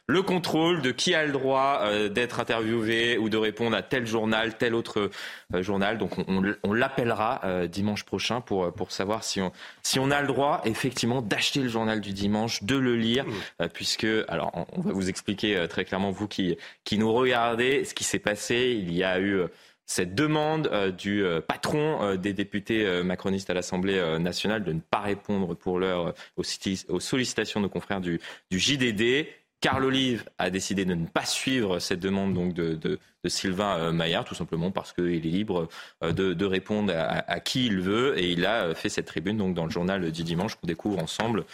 le contrôle de qui a le droit d'être interviewé ou de répondre à tel journal, tel autre journal. Donc on, on, l'appellera dimanche prochain pour, pour savoir si on, si on a le droit effectivement d'acheter le journal du dimanche, de le lire, mmh. puisque, alors on, va vous expliquer très clairement, vous qui, qui nous regardez, ce qui s'est passé. Il y a eu cette demande euh, du euh, patron euh, des députés macronistes à l'Assemblée nationale de ne pas répondre pour l'heure aux, sollicitations de confrères du, JDD. Carl Olive a décidé de ne pas suivre cette demande donc de, Sylvain Maillard, tout simplement parce qu'il est libre de, répondre à, qui il veut. Et il a fait cette tribune donc dans le journal du dimanche qu'on découvre ensemble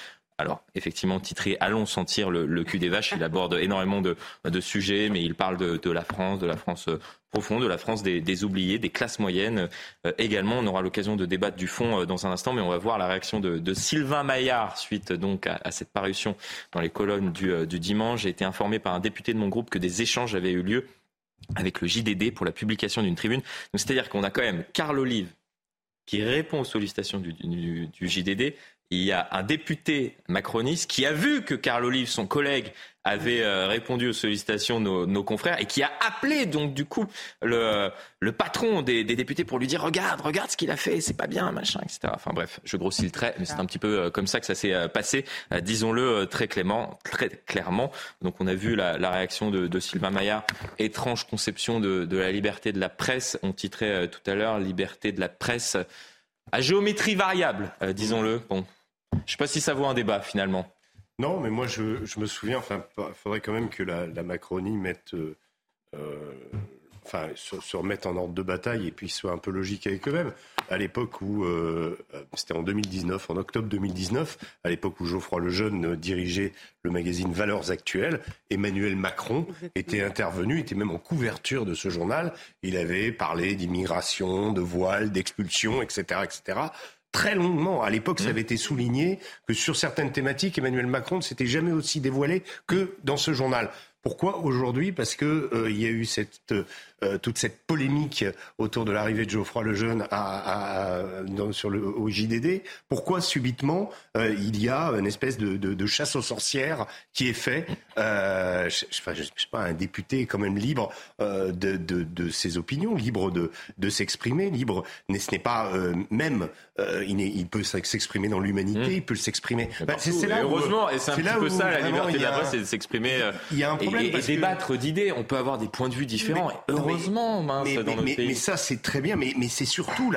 alors, effectivement, titré Allons sentir le, cul des vaches, il aborde énormément de, sujets, mais il parle de, la France, de la France euh, profonde, de la France des, oubliés, des classes moyennes euh, également. On aura l'occasion de débattre du fond euh, dans un instant, mais on va voir la réaction de, Sylvain Maillard suite donc à, cette parution dans les colonnes du, dimanche. J'ai été informé par un député de mon groupe que des échanges avaient eu lieu avec le JDD pour la publication d'une tribune. C'est-à-dire qu'on a quand même Carl Olive qui répond aux sollicitations du, du JDD il y a un député macroniste qui a vu que Carl Olive, son collègue, avait euh, répondu aux sollicitations de nos, confrères et qui a appelé donc du coup le, patron des, députés pour lui dire regarde, regarde ce qu'il a fait, c'est pas bien, machin, etc. Enfin bref, je grossis le trait, mais c'est un petit peu euh, comme ça que ça s'est euh, passé, disons-le très clairement, très clairement. Donc on a vu la, réaction de, de, Sylvain Maillard, étrange conception de, de, la liberté de la presse. On titrait tout à l'heure liberté de la presse à géométrie variable, disons-le. Bon, je sais pas si ça vaut un débat finalement. Non, mais moi je, me souviens, enfin, il faudrait quand même que la, Macronie mette, euh, euh, enfin, se, remette en ordre de bataille et puis soit un peu logique avec eux-mêmes. À l'époque où, euh, c'était en 2019, en octobre 2019, à l'époque où Geoffroy Lejeune dirigeait le magazine Valeurs Actuelles, Emmanuel Macron était intervenu, était même en couverture de ce journal. Il avait parlé d'immigration, de voile, d'expulsion, etc., etc très longuement. À l'époque, ça mmh. avait été souligné que sur certaines thématiques, Emmanuel Macron ne s'était jamais aussi dévoilé que dans ce journal. Pourquoi aujourd'hui? Parce que euh, il y a eu cette euh, toute cette polémique autour de l'arrivée de Geoffroy Lejeune à, à, sur le, au JDD, pourquoi subitement euh, il y a une espèce de, de, de, chasse aux sorcières qui est fait euh, je, je, sais pas, un député quand même libre euh, de, de, ses opinions, libre de, de s'exprimer, libre, mais ce n'est pas même, il, il, peut s'exprimer dans l'humanité, mmh. il peut s'exprimer. Bah, c'est là heureusement, et c'est un petit peu ça la liberté de la presse, c'est de s'exprimer un problème et, débattre d'idées. On peut avoir des points de vue différents heureusement, mais, dans notre pays. Mais ça, c'est très bien. Mais, c'est surtout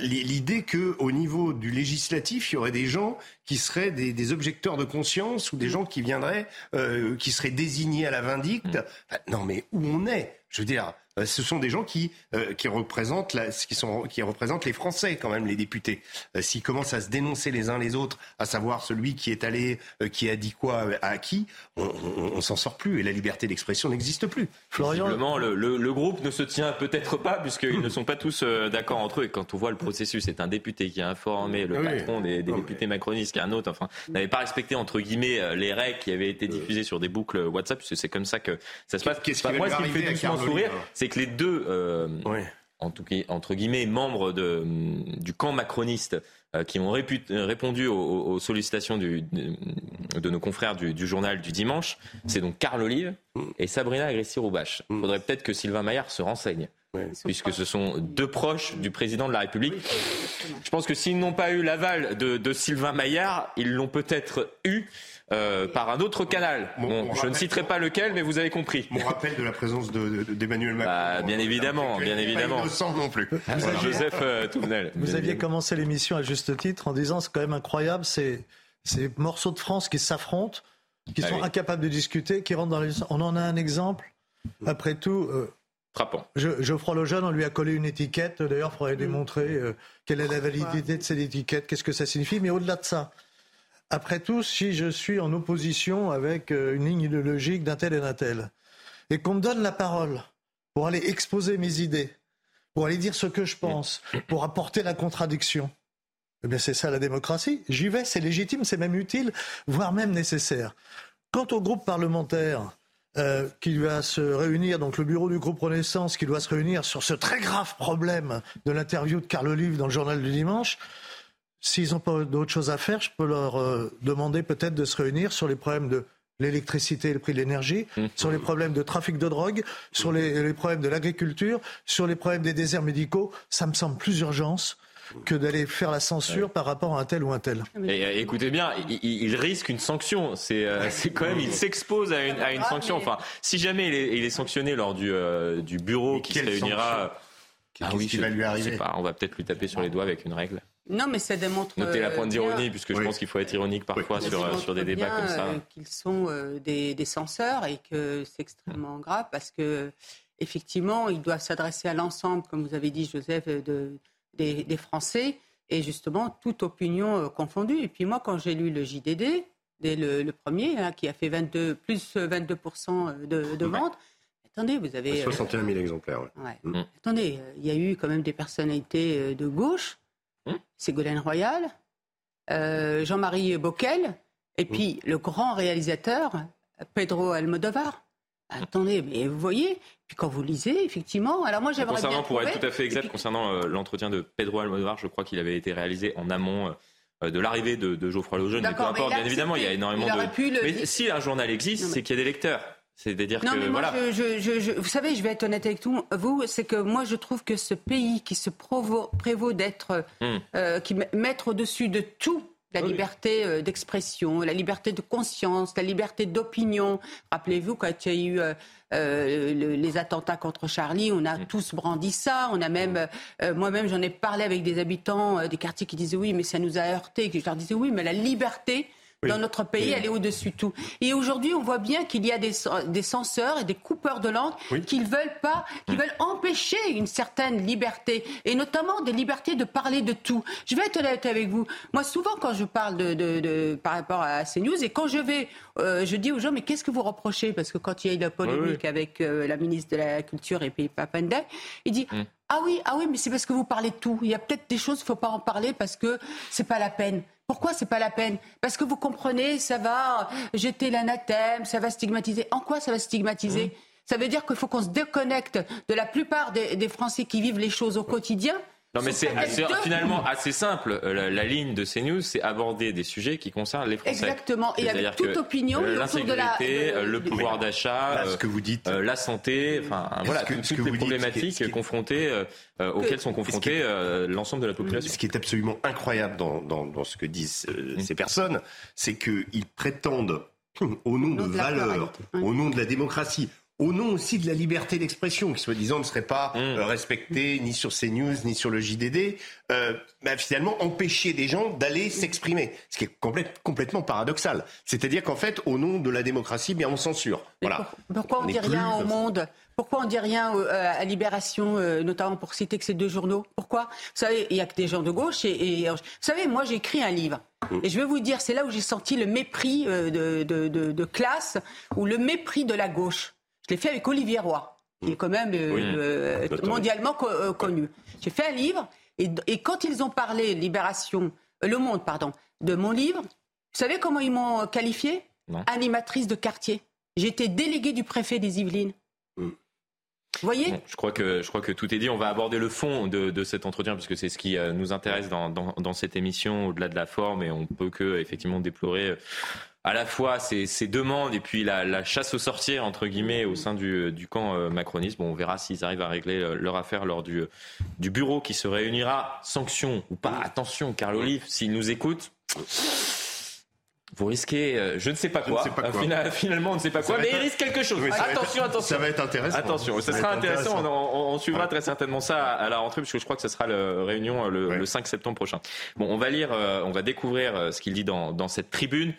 l'idée qu'au niveau du législatif, il y aurait des gens qui seraient des, objecteurs de conscience ou des gens qui viendraient, euh, qui seraient désignés à la vindicte. Mm. non, mais où on est? Je veux dire, ce sont des gens qui, euh, qui, représentent la, qui, sont, qui représentent les Français, quand même, les députés. Euh, s'ils commencent à se dénoncer les uns les autres, à savoir celui qui est allé, qui a dit quoi à qui, on, on, s'en sort plus et la liberté d'expression n'existe plus. Florian, le, le, le, groupe ne se tient peut-être pas, puisqu'ils ne sont pas tous d'accord entre eux. Et quand on voit le processus, c'est un député qui a informé le patron des, des députés macronistes, qui est un autre, enfin, n'avait pas respecté, entre guillemets, les règles qui avaient été diffusées sur des boucles WhatsApp, c'est comme ça que ça se passe. Qu'est-ce qui moi, ce qui me fait doucement sourire, c'est que les deux, euh, en tout cas, entre guillemets, membres de, du camp macroniste euh, qui ont répondu aux, sollicitations du, de, nos confrères du, journal du dimanche, c'est donc Carl Olive et Sabrina Agressi-Roubache. Il faudrait peut-être que Sylvain Maillard se renseigne. Puisque ce sont deux proches du président de la République. Je pense que s'ils n'ont pas eu l'aval de, de Sylvain Maillard, ils l'ont peut-être eu euh, par un autre canal. bon, je ne citerai pas lequel, mais vous avez compris. Mon rappel de la présence d'Emmanuel Macron. Bah, bien évidemment, bien évidemment. Pas non plus. Joseph euh, Touvenel. Vous aviez commencé l'émission à juste titre en disant c'est quand même incroyable ces, ces morceaux de France qui s'affrontent, qui ah sont incapables de discuter, qui rentrent dans les. On en a un exemple. Après tout. Euh, Frappant. Geoffroy Lejeune, on lui a collé une étiquette. D'ailleurs, il faudrait démontrer quelle est la validité de cette étiquette, qu'est-ce que ça signifie. Mais au-delà de ça, après tout, si je suis en opposition avec euh, une ligne idéologique d'un tel et d'un tel, et qu'on me donne la parole pour aller exposer mes idées, pour aller dire ce que je pense, pour apporter la contradiction, eh bien c'est ça la démocratie. J'y vais, c'est légitime, c'est même utile, voire même nécessaire. Quant au groupe parlementaire euh, qui va se réunir, donc le bureau du groupe Renaissance qui doit se réunir sur ce très grave problème de l'interview de Carl Olive dans le journal du dimanche, s'ils n'ont pas d'autre chose à faire, je peux leur euh, demander peut-être de se réunir sur les problèmes de l'électricité et le prix de l'énergie, mmh. sur les problèmes de trafic de drogue, sur les, problèmes de l'agriculture, sur les problèmes des déserts médicaux. Ça me semble plus urgence que d'aller faire la censure par rapport à un tel ou un tel. Et, euh, écoutez bien, il, risque une sanction. C'est euh, quand même, il s'expose à une, à une, sanction. Enfin, si jamais il est, sanctionné lors du, du bureau qui se réunira. Qu'est-ce qui va lui arriver pas, On va peut-être lui taper sur les doigts avec une règle. Non, mais ça démontre. Notez la pointe d'ironie, puisque je pense qu'il faut être ironique parfois sur, sur des débats comme ça. Euh, qu'ils sont euh, des, des, censeurs et que c'est extrêmement grave parce que effectivement, ils doivent s'adresser à l'ensemble, comme vous avez dit, Joseph, de, des, des Français et justement toute opinion euh, confondue. Et puis moi, quand j'ai lu le JDD, dès le, premier, hein, qui a fait 22, plus 22% de, de ventes. Attendez, vous avez. 61 000 exemplaires. Ouais. Mm. Attendez, il y a eu quand même des personnalités de gauche c'est Ségolène Royal, euh, Jean-Marie Bockel, et puis le grand réalisateur Pedro Almodovar. Attendez, mais vous voyez, puis quand vous lisez, effectivement, alors moi j'aimerais bien... Pour être tout à fait exact, concernant euh, l'entretien de Pedro Almodovar, je crois qu'il avait été réalisé en amont de l'arrivée de, Geoffroy Lejeune, mais peu importe, bien évidemment, il y a énormément de. Mais si un journal existe, c'est qu'il y a des lecteurs. C'est-à-dire que mais moi, je, vous savez, je vais être honnête avec vous, c'est que moi je trouve que ce pays qui se prévaut d'être, hmm. euh, qui mettre au-dessus de tout la liberté euh, d'expression, la liberté de conscience, la liberté d'opinion. Rappelez-vous quand il y a eu euh, les attentats contre Charlie, on a tous brandi ça. On a même, moi-même, j'en ai parlé avec des habitants des quartiers qui disaient oui, mais ça nous a heurté. Je leur disais oui, mais la liberté, dans notre pays, elle est au-dessus de tout. Et aujourd'hui, on voit bien qu'il y a des, des, censeurs et des coupeurs de langue qui veulent pas, qui mm. veulent empêcher une certaine liberté, et notamment des libertés de parler de tout. Je vais être honnête avec vous. Moi, souvent, quand je parle de, de, de par rapport à ces news, et quand je vais, euh, je dis aux gens, mais qu'est-ce que vous reprochez? Parce que quand il y a eu la polémique avec euh, la ministre de la Culture et Pays Papendey, il dit, mm. Ah oui, ah oui, mais c'est parce que vous parlez de tout. Il y a peut-être des choses, il ne faut pas en parler parce que c'est pas la peine. Pourquoi c'est pas la peine? Parce que vous comprenez, ça va jeter l'anathème, ça va stigmatiser. En quoi ça va stigmatiser? Mmh. Ça veut dire qu'il faut qu'on se déconnecte de la plupart des, Français qui vivent les choses au quotidien non, mais c'est finalement assez simple. Euh, la, ligne de CNews, c'est aborder des sujets qui concernent les Français. Exactement. Et avec toute opinion, l'insécurité, le pouvoir d'achat, ce que vous dites, euh, la santé, enfin voilà, toutes les problématiques confrontées euh, auxquelles sont confrontées l'ensemble de la population. Ce qui est absolument incroyable dans, dans, ce que disent mm. ces personnes, c'est qu'ils prétendent au nom de, valeurs, au nom de la démocratie, au nom aussi de la liberté d'expression, qui soi-disant ne serait pas mm. euh, respectée ni sur CNews ni sur le JDD, euh, bah, finalement empêcher des gens d'aller s'exprimer, ce qui est complètement paradoxal. C'est-à-dire qu'en fait, au nom de la démocratie, bien on censure. Voilà. Pourquoi on, ne dit rien au Monde? Pourquoi on dit rien euh, à Libération, notamment pour citer que ces deux journaux? Pourquoi? Vous savez, il y a que des gens de gauche. Et, vous savez, moi, j'ai écrit un livre. Mm. Et je vais vous dire, c'est là où j'ai senti le mépris de, de, classe ou le mépris de la gauche. Je l'ai fait avec Olivier Roy, qui est quand même euh, euh, mondialement euh, connu. J'ai fait un livre, et, quand ils ont parlé, Libération, Le Monde, pardon, de mon livre, vous savez comment ils m'ont qualifié? Animatrice de quartier. J'étais déléguée du préfet des Yvelines. Mm. Vous voyez? Je, crois que, je crois que tout est dit. On va aborder le fond de, cet entretien, puisque c'est ce qui nous intéresse dans, dans cette émission, au-delà de la forme, et on peut que effectivement déplorer à la fois ces, ces demandes et puis la, la, chasse au sortir entre guillemets au sein du, du camp euh, macroniste. Bon, on verra s'ils arrivent à régler euh, leur affaire lors du, du bureau qui se réunira. Sanction ou pas Attention, Carl Olive, s'il nous écoute. Vous risquez, euh, je ne sais pas quoi. finalement, on ne sait pas quoi, mais il risque quelque chose. attention, attention. Ça va être intéressant. Attention, ça, sera intéressant. On, suivra très certainement ça à la rentrée, puisque je crois que ce sera la réunion le, le, 5 septembre prochain. Bon, on va lire, on va découvrir ce qu'il dit dans, dans cette tribune.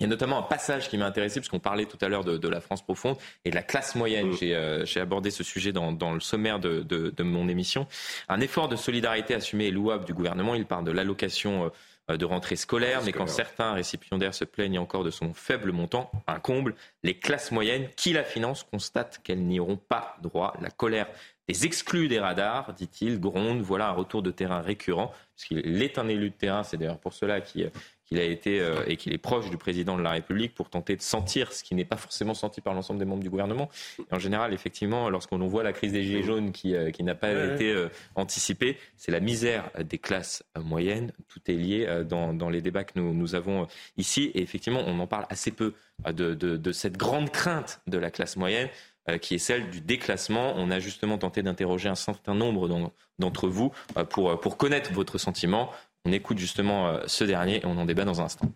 Il y a notamment un passage qui m'a intéressé, puisqu'on parlait tout à l'heure de, la France profonde et de la classe moyenne. Mm. Euh, j'ai abordé ce sujet dans, le sommaire de, de, mon émission. Un effort de solidarité assumé et louable du gouvernement. Il parle de l'allocation euh, de rentrée scolaire, mais quand certains récipiendaires se plaignent encore de son faible montant, un comble, les classes moyennes qui la financent constatent qu'elles n'y auront pas droit. La colère des exclus des radars, dit-il, gronde. Voilà un retour de terrain récurrent, puisqu'il est un élu de terrain. C'est d'ailleurs pour cela qu'il qu'il a été euh, et qu'il est proche du président de la République pour tenter de sentir ce qui n'est pas forcément senti par l'ensemble des membres du gouvernement. en général, effectivement, lorsqu'on voit la crise des gilets jaunes qui, euh, qui n'a pas été euh, anticipée, c'est la misère des classes moyennes. Tout est lié dans, dans les débats que nous, nous, avons ici. Et effectivement, on en parle assez peu de, de, de cette grande crainte de la classe moyenne qui est celle du déclassement. On a justement tenté d'interroger un certain nombre d'entre vous pour, pour connaître votre sentiment. On écoute justement euh, ce dernier et on en débat dans un instant.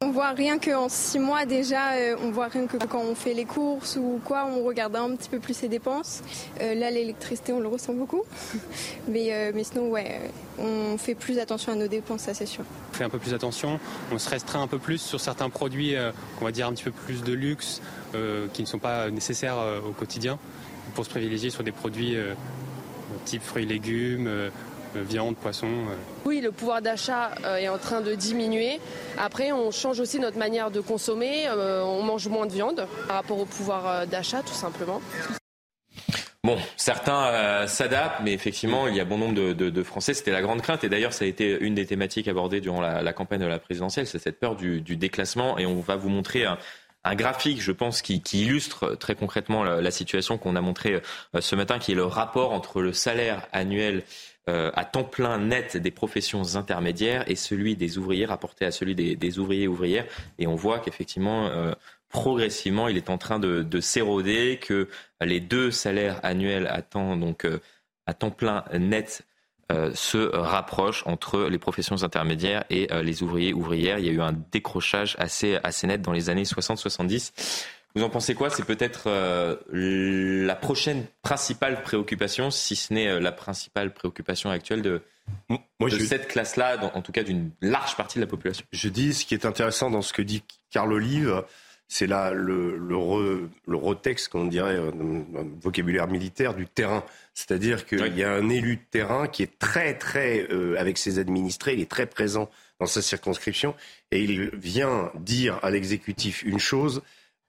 On voit rien qu'en six mois déjà, euh, on voit rien que quand on fait les courses ou quoi, on regarde un petit peu plus ses dépenses. Euh, là, l'électricité, on le ressent beaucoup. mais, mais sinon, ouais, on fait plus attention à nos dépenses, ça c'est sûr. On fait un peu plus attention, on se restreint un peu plus sur certains produits, on va dire un petit peu plus de luxe, qui ne sont pas nécessaires au quotidien, pour se privilégier sur des produits type fruits et légumes viande, poisson. Euh. Oui, le pouvoir d'achat euh, est en train de diminuer. Après, on change aussi notre manière de consommer. Euh, on mange moins de viande par rapport au pouvoir d'achat, tout simplement. Bon, certains s'adaptent, mais effectivement, il y a bon nombre de, Français. C'était la grande crainte, et d'ailleurs, ça a été une des thématiques abordées durant la, campagne de la présidentielle, c'est cette peur du, déclassement. Et on va vous montrer un, graphique, je pense, qui, illustre très concrètement la, situation qu'on a montré ce matin, qui est le rapport entre le salaire annuel à temps plein net des professions intermédiaires et celui des ouvriers rapporté à celui des, ouvriers ouvrières. Et on voit qu'effectivement, progressivement, il est en train de, s'éroder, que les deux salaires annuels à temps, donc, à temps plein net se rapprochent entre les professions intermédiaires et les ouvriers ouvrières. Il y a eu un décrochage assez, assez net dans les années 60-70. Vous en pensez quoi? C'est peut-être euh, la prochaine principale préoccupation, si ce n'est euh, la principale préoccupation actuelle de, Moi, cette classe-là, en tout cas d'une large partie de la population? Je dis, ce qui est intéressant dans ce que dit Carl Olive, c'est là le, le, le retexte, qu'on dirait, euh, un vocabulaire militaire, du terrain. C'est-à-dire qu'il y a un élu de terrain qui est très, très, avec ses administrés, il est très présent dans sa circonscription, et il vient dire à l'exécutif une chose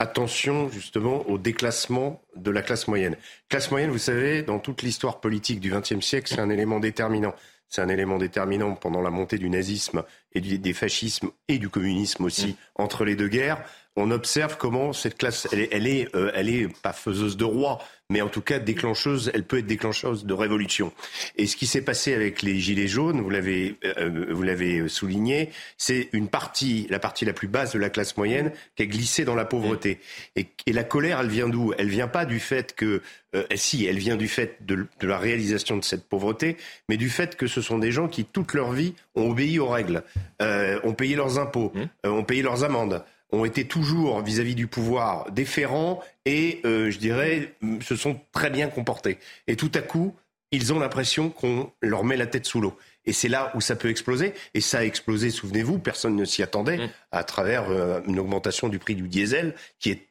attention justement au déclassement de la classe moyenne. Classe moyenne, vous savez, dans toute l'histoire politique du XXe siècle, c'est un élément déterminant. C'est un élément déterminant pendant la montée du nazisme et des fascismes et du communisme aussi entre les deux guerres on observe comment cette classe, elle est, elle est, euh, pas faiseuse de roi, mais en tout cas déclencheuse, elle peut être déclencheuse de révolution. Et ce qui s'est passé avec les gilets jaunes, vous l'avez, euh, vous l'avez souligné, c'est une partie, la partie la plus basse de la classe moyenne, qui a glissé dans la pauvreté. Et, la colère, elle vient d'où? Elle vient pas du fait que, euh, si, elle vient du fait de, de, la réalisation de cette pauvreté, mais du fait que ce sont des gens qui toute leur vie ont obéi aux règles, ont payé leurs impôts, mmh. ont payé leurs amendes ont été toujours vis-à-vis du pouvoir déférents et, euh, je dirais, se sont très bien comportés. Et tout à coup, ils ont l'impression qu'on leur met la tête sous l'eau. Et c'est là où ça peut exploser. Et ça a explosé, souvenez-vous, personne ne s'y attendait, mmh. à travers euh, une augmentation du prix du diesel qui est,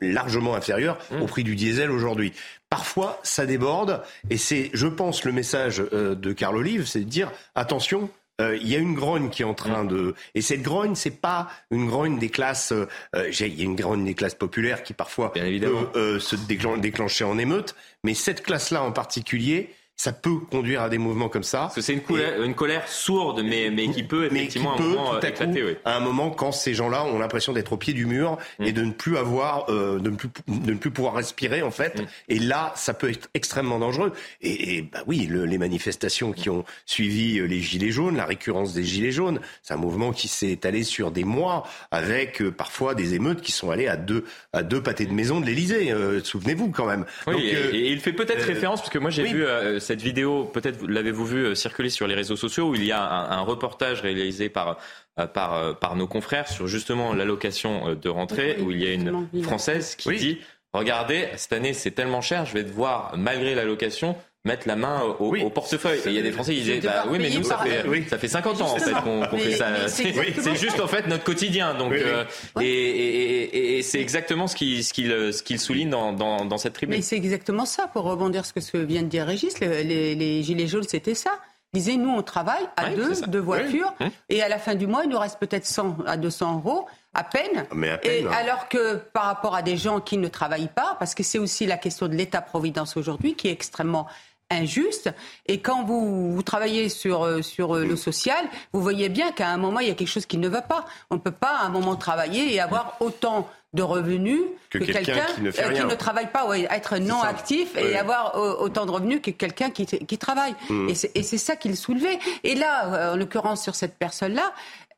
largement inférieur mmh. au prix du diesel aujourd'hui. Parfois, ça déborde. Et c'est, je pense, le message euh, de Carl Olive, c'est de dire, attention, euh, il y a une grogne qui est en train de et cette grogne c'est pas une grogne des classes euh, il y a une grogne des classes populaires qui parfois peut euh, se déclencher en émeute mais cette classe là en particulier ça peut conduire à des mouvements comme ça. c'est une, une, colère sourde, mais, mais qui peut effectivement à un moment euh, éclater. À un moment, quand ces gens-là ont l'impression d'être au pied du mur mm. et de ne plus avoir, euh, de, ne plus, de ne plus pouvoir respirer en fait. Mm. Et là, ça peut être extrêmement dangereux. Et, bah oui, les manifestations qui ont suivi euh, les gilets jaunes, la récurrence des gilets jaunes, c'est un mouvement qui s'est étalé sur des mois, avec parfois des émeutes qui sont allées à deux à deux pâtés de maison de l'Élysée. Souvenez-vous quand même. Oui, et, il fait peut-être référence parce que moi j'ai vu cette vidéo, peut-être l'avez-vous vu euh, circuler sur les réseaux sociaux, où il y a un, reportage réalisé par, euh, par, euh, par nos confrères sur justement l'allocation de rentrée, où il y a une Française qui dit, regardez, cette année c'est tellement cher, je vais devoir, malgré l'allocation, mettre la main au, portefeuille. Et il y a des Français qui disaient, bah, oui, mais nous, ça fait, ça fait 50 ans en fait qu'on fait ça. C'est juste en fait notre quotidien. Donc, euh, et, et, c'est exactement ce qu'il ce qu'il ce qu'il souligne dans, dans, dans, cette tribune. Mais c'est exactement ça, pour rebondir sur ce que vient de dire Régis, les, les, Gilets jaunes, c'était ça. Ils disaient, nous, on travaille à deux, deux voitures, et à la fin du mois, il nous reste peut-être 100 à 200 euros à peine. Mais à peine. Et alors que par rapport à des gens qui ne travaillent pas, parce que c'est aussi la question de l'État-providence aujourd'hui qui est extrêmement injuste. Et quand vous, vous travaillez sur, euh, sur euh, le social, vous voyez bien qu'à un moment, il y a quelque chose qui ne va pas. On ne peut pas à un moment travailler et avoir autant de revenus que, quelqu'un qui, ne, euh, travaille pas, ouais, être non actif et avoir autant de revenus que quelqu'un qui, qui travaille. Mmh. Et c'est ça qu'il soulevait. Et là, en l'occurrence, sur cette personne-là,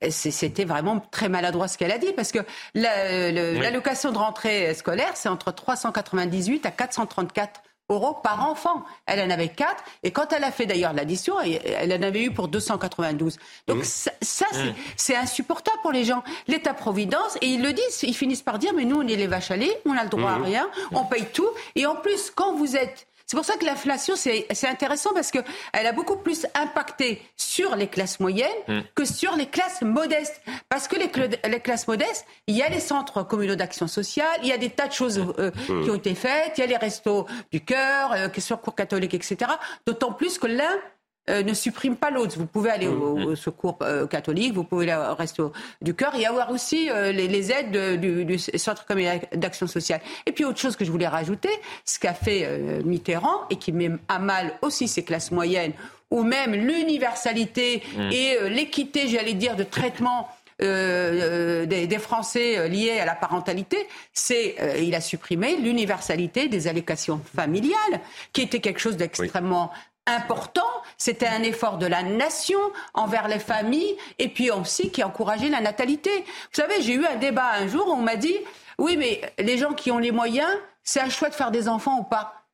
c'était vraiment très maladroit ce qu'elle a dit, parce que l'allocation de rentrée scolaire, c'est entre 398 à 434 euros par enfant. Elle en avait 4. Et quand elle a fait d'ailleurs l'addition, elle en avait eu pour 292. Donc mmh. ça, mmh. c'est insupportable pour les gens. L'État-providence, et ils le disent, ils finissent par dire, mais nous, on est les vaches à lait, on a le droit à mmh. rien, on paye tout. Et en plus, quand vous êtes c'est pour ça que l'inflation, c'est intéressant parce qu'elle a beaucoup plus impacté sur les classes moyennes mm. que sur les classes modestes. Parce que les, les, classes modestes, il y a les centres communaux d'action sociale, il y a des tas de choses euh, mm. qui ont été faites, il y a les restos du cœur, euh, sur cours catholiques, etc. D'autant plus que l'un euh, ne supprime pas l'autre. Vous pouvez aller au, mm. secours euh, catholique, vous pouvez aller au resto du cœur et avoir aussi euh, les, aides du, Centre communal d'action sociale. Et puis autre chose que je voulais rajouter, ce qu'a fait Mitterrand et qui met à mal aussi ces classes moyennes, ou même l'universalité mm. et l'équité, j'allais dire, de traitement. des, Français liés à la parentalité, c'est il a supprimé l'universalité des allocations familiales, qui était quelque chose d'extrêmement important, c'était un effort de la nation envers les familles et puis aussi qui encourageait la natalité. Vous savez, j'ai eu un débat un jour où on m'a dit oui, mais les gens qui ont les moyens, c'est un choix de faire des enfants ou pas?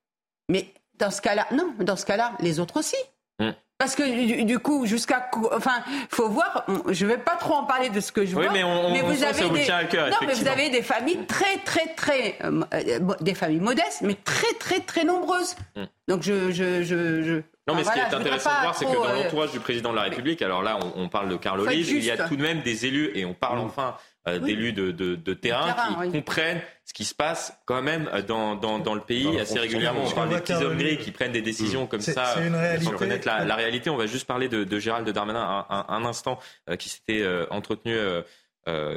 Mais dans ce cas-là, non, dans ce cas-là, les autres aussi. Mm. Parce que du, coup, jusqu'à, enfin, faut voir. Je vais pas trop en parler de ce que je oui, vois. mais, on, mais vous avez des, à cœur, non, mais vous avez des familles très, très, très, euh, des familles modestes, mais très, très, très nombreuses. Mm. Donc je, je, je, non, mais ce qui est intéressant de voir, c'est que dans euh, l'entourage du président de la République, alors là, on, parle de Carl Olive, il y a tout de même des élus, et on parle mm. enfin euh, d'élus de, de, terrain, qui comprennent ce qui se passe quand même dans, dans, dans le pays assez régulièrement. On parle des petits hommes gris qui prennent des décisions mm. comme ça sans connaître la, réalité. On va juste parler de, de Gérald Darmanin un, un, instant euh, qui s'était euh, entretenu.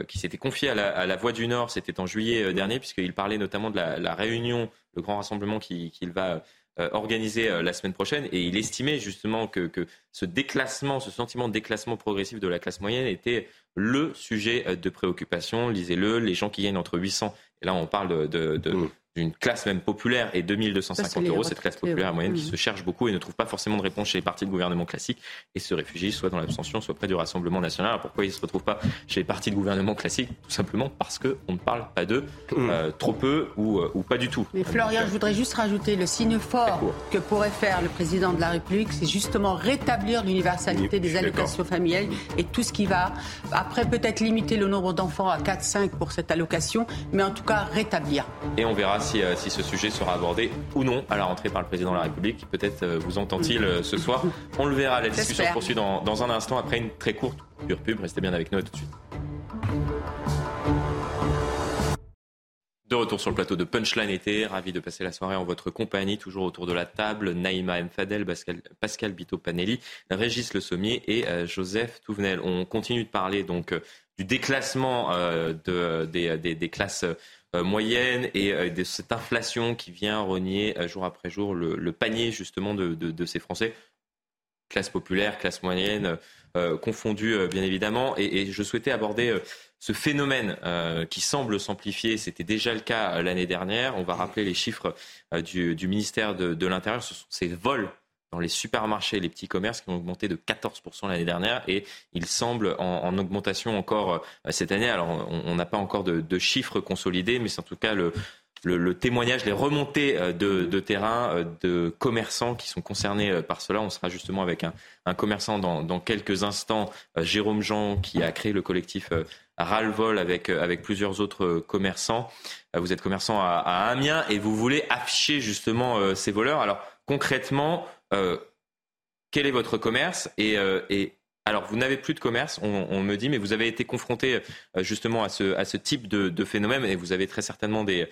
qui s'était confié à la, à la, Voix du Nord, c'était en juillet dernier, puisqu'il parlait notamment de la, la réunion, le grand rassemblement qu'il va organiser la semaine prochaine. Et il estimait justement que, que, ce déclassement, ce sentiment de déclassement progressif de la classe moyenne était le sujet euh, de préoccupation. Lisez-le, les gens qui gagnent entre 800, et là on parle de, mmh d'une classe même populaire et 2250 euros, cette classe populaire moyenne qui se cherche beaucoup et ne trouve pas forcément de réponse chez les partis de gouvernement classiques et se réfugie soit dans l'abstention, soit près du Rassemblement national. Alors pourquoi ils ne se retrouvent pas chez les partis de gouvernement classiques Tout simplement parce qu'on ne parle pas d'eux mmh. euh, trop peu ou, euh, ou, pas du tout. Mais Florian, je voudrais juste rajouter le signe fort que pourrait faire le président de la République, c'est justement rétablir l'universalité des allocations familiales et tout ce qui va. Après, peut-être limiter le nombre d'enfants à 4-5 pour cette allocation, mais en tout cas rétablir. Et on verra euh, si, ce sujet sera abordé ou non à la rentrée par le président de la République. Peut-être euh, vous entend-il euh, ce soir. On le verra. La discussion se poursuit dans, dans, un instant après une très courte pure pub. Restez bien avec nous tout de suite. De retour sur le plateau de Punchline été, ravi de passer la soirée en votre compagnie, toujours autour de la table, Naïma M. Fadel, Pascal, Pascal Bito-Panelli, Régis Le Sommier et Joseph Touvenel. On continue de parler donc du déclassement de, des, des, des, classes euh, moyenne et euh, de cette inflation qui vient renier euh, jour après jour le, panier justement de, ces Français, classe populaire, classe moyenne, confondue bien évidemment. Et, je souhaitais aborder ce phénomène qui semble s'amplifier. C'était déjà le cas l'année dernière. On va rappeler les chiffres du, du ministère de, l'Intérieur. Ce sont ces vols dans les supermarchés et les petits commerces qui ont augmenté de 14% l'année dernière et il semble en, augmentation encore euh, cette année. Alors on n'a pas encore de, chiffres consolidés, mais c'est en tout cas le, témoignage, les remontées euh, de, terrain euh, de commerçants qui sont concernés par cela. On sera justement avec un, commerçant dans, quelques instants, Jérôme Jean, qui a créé le collectif Ralvol avec, avec plusieurs autres commerçants. Vous êtes commerçant à Amiens et vous voulez afficher justement ces voleurs. Alors concrètement, euh, quel est votre commerce euh, et, alors, vous n'avez plus de commerce, on, me dit, mais vous avez été confronté euh, justement à ce, type de, phénomène et vous avez très certainement des,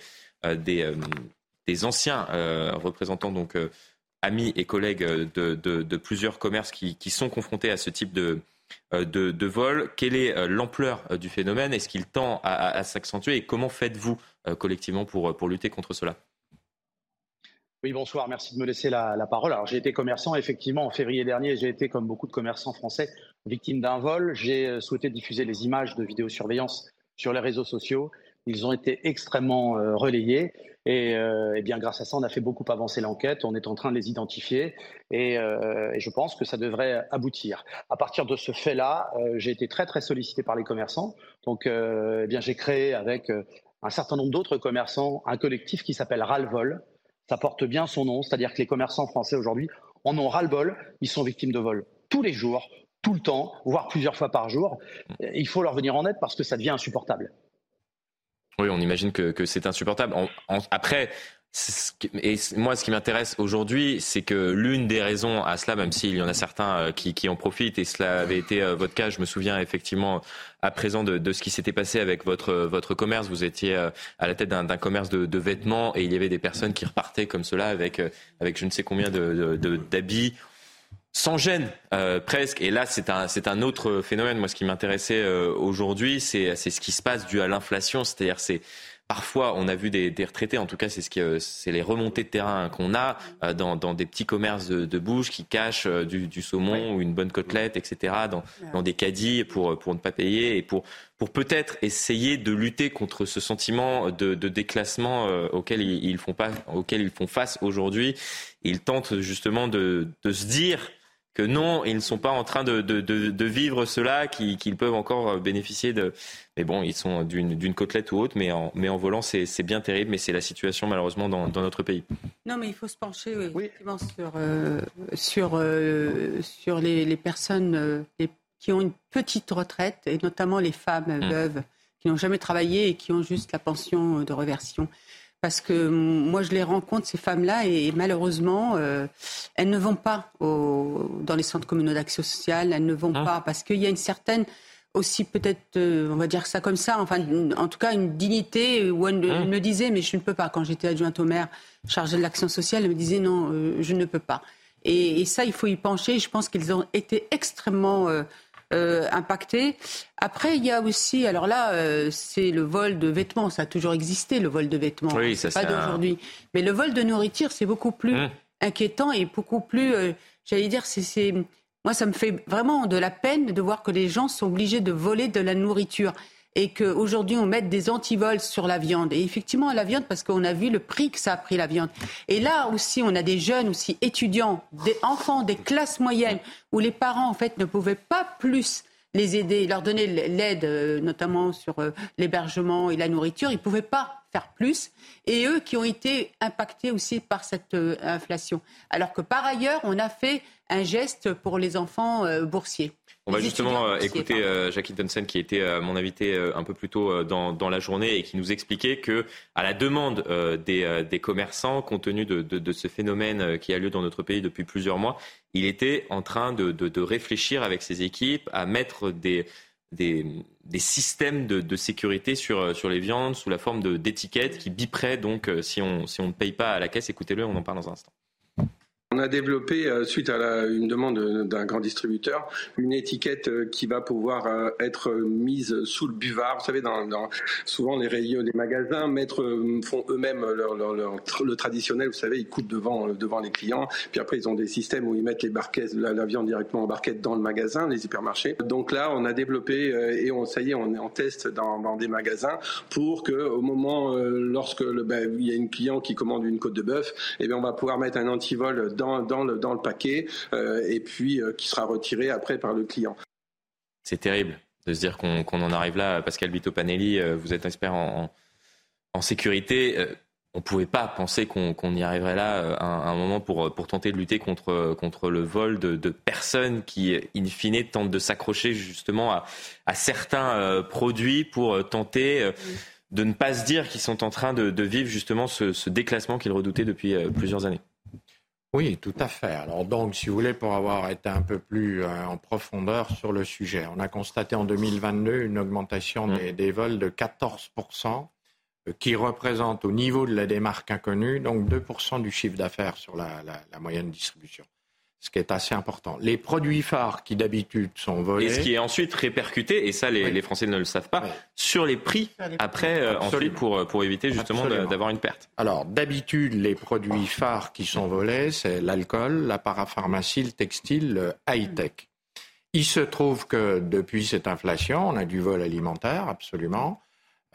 anciens représentants, donc amis et collègues de, plusieurs commerces qui, sont confrontés à ce type de, vol. Quelle est l'ampleur du phénomène? Est-ce qu'il tend à, s'accentuer? Et comment faites-vous collectivement pour lutter contre cela? Oui, bonsoir. Merci de me laisser la, parole. Alors, j'ai été commerçant. Effectivement, en février dernier, j'ai été, comme beaucoup de commerçants français, victime d'un vol. J'ai euh, souhaité diffuser les images de vidéosurveillance sur les réseaux sociaux. Ils ont été extrêmement euh, relayés. Et, euh, eh bien, grâce à ça, on a fait beaucoup avancer l'enquête. On est en train de les identifier. Et, et je pense que ça devrait aboutir. À partir de ce fait-là, j'ai été très, très sollicité par les commerçants. Donc, eh bien, j'ai créé avec un certain nombre d'autres commerçants un collectif qui s'appelle Ralvol ça porte bien son nom, c'est-à-dire que les commerçants français aujourd'hui en ont ras-le-bol, ils sont victimes de vol tous les jours, tout le temps, voire plusieurs fois par jour. Il faut leur venir en aide parce que ça devient insupportable. Oui, on imagine que, c'est insupportable. après, et moi, ce qui m'intéresse aujourd'hui, c'est que l'une des raisons à cela, même s'il y en a certains euh, qui, en profitent, et cela avait été euh, votre cas, je me souviens effectivement à présent de, ce qui s'était passé avec votre, votre commerce. Vous étiez euh, à la tête d'un commerce de, vêtements et il y avait des personnes qui repartaient comme cela avec, avec je ne sais combien d'habits. sans gêne, presque. Et là, c'est un, un autre phénomène. Moi, ce qui m'intéressait aujourd'hui, c'est, c'est ce qui se passe dû à l'inflation. C'est-à-dire, c'est Parfois, on a vu des, retraités, en tout cas, c'est ce qui, euh, c'est les remontées de terrain qu'on a euh, dans, des petits commerces de, bouche qui cachent euh, du, saumon ou une bonne côtelette, etc., dans, des caddies pour, pour ne pas payer et pour, pour peut-être essayer de lutter contre ce sentiment de, déclassement auquel ils, font pas, auquel ils font face aujourd'hui. Ils tentent justement de, de se dire que non, ils ne sont pas en train de, de, vivre cela, qu'ils peuvent encore euh, bénéficier de. Mais bon, ils sont d'une côtelette ou autre, mais en, mais en volant, c'est bien terrible, mais c'est la situation malheureusement dans, notre pays. Non, mais il faut se pencher oui, sur, euh, sur, euh, sur les, personnes qui ont une petite retraite, et notamment les femmes mmh. veuves qui n'ont jamais travaillé et qui ont juste la pension de reversion parce que moi je les rencontre ces femmes-là et, malheureusement euh, elles ne vont pas dans les centres communaux d'action sociale, elles ne vont ah. pas parce qu'il y a une certaine aussi peut-être, euh, on va dire ça comme ça, enfin en tout cas une dignité où elle, ah. me disait mais je ne peux pas. Quand j'étais adjointe au maire chargée de l'action sociale, elle me disait non, euh, je ne peux pas. Et, et, ça, il faut y pencher. Je pense qu'ils ont été extrêmement euh, impacté. Après, il y a aussi, alors là, euh, c'est le vol de vêtements. Ça a toujours existé, le vol de vêtements. Oui, ça pas d'aujourd'hui. Mais le vol de nourriture, c'est beaucoup plus hum. inquiétant et beaucoup plus, euh, j'allais dire, c'est, moi, ça me fait vraiment de la peine de voir que les gens sont obligés de voler de la nourriture et qu'aujourd'hui on mette des antivols sur la viande. Et effectivement, la viande, parce qu'on a vu le prix que ça a pris la viande. Et là aussi, on a des jeunes aussi étudiants, des enfants, des classes moyennes, où les parents en fait ne pouvaient pas plus les aider, leur donner l'aide, euh, notamment sur euh, l'hébergement et la nourriture. Ils ne pouvaient pas faire plus. Et eux qui ont été impactés aussi par cette euh, inflation. Alors que par ailleurs, on a fait un geste pour les enfants boursiers. On va justement euh, écouter euh, Jackie Dunsen qui était euh, mon invité un peu plus tôt dans, la journée et qui nous expliquait que, à la demande des, commerçants, compte tenu de, ce phénomène qui a lieu dans notre pays depuis plusieurs mois, il était en train de, réfléchir avec ses équipes à mettre des, systèmes de, sécurité sur, les viandes sous la forme d'étiquettes qui biperaient donc si on, si on ne paye pas à la caisse. Écoutez-le, on en parle dans un instant. On a développé, euh, suite à une demande d'un grand distributeur, une étiquette euh, qui va pouvoir euh, être mise sous le buvard. Vous savez, dans, souvent les rayons des magasins mettre, font eux-mêmes leur, le traditionnel. Vous savez, ils coupent devant, devant les clients. Puis après, ils ont des systèmes où ils mettent les barquettes, la, viande directement en barquette dans le magasin, les hypermarchés. Donc là, on a développé et on, ça y est, on est en test dans, des magasins pour que au moment lorsque le, ben, il y a une client qui commande une côte de bœuf, eh bien, on va pouvoir mettre un antivol dans, le, paquet euh, et puis euh, qui sera retiré après par le client. C'est terrible de se dire qu'on en arrive là. Pascal Vito Panelli, euh, vous êtes expert en, sécurité. On ne pouvait pas penser qu'on y arriverait là à un, moment pour, tenter de lutter contre, le vol de, personnes qui, in fine, tentent de s'accrocher justement à, certains produits pour tenter de ne pas se dire qu'ils sont en train de, vivre justement ce déclassement qu'ils redoutaient depuis plusieurs années. Oui, tout à fait. Alors donc, si vous voulez, pour avoir été un peu plus euh, en profondeur sur le sujet, on a constaté en 2022 une augmentation mmh. des, vols de 14%, euh, qui représente au niveau de la démarque inconnue, donc 2% du chiffre d'affaires sur la moyenne distribution ce qui est assez important. Les produits phares qui d'habitude sont volés. Et ce qui est ensuite répercuté, et ça les, Français ne le savent pas, sur les prix après, euh, ensuite, pour, pour éviter justement d'avoir une perte. Alors d'habitude, les produits phares qui sont volés, c'est l'alcool, la parapharmacie, le textile, le high-tech. Il se trouve que depuis cette inflation, on a du vol alimentaire, absolument,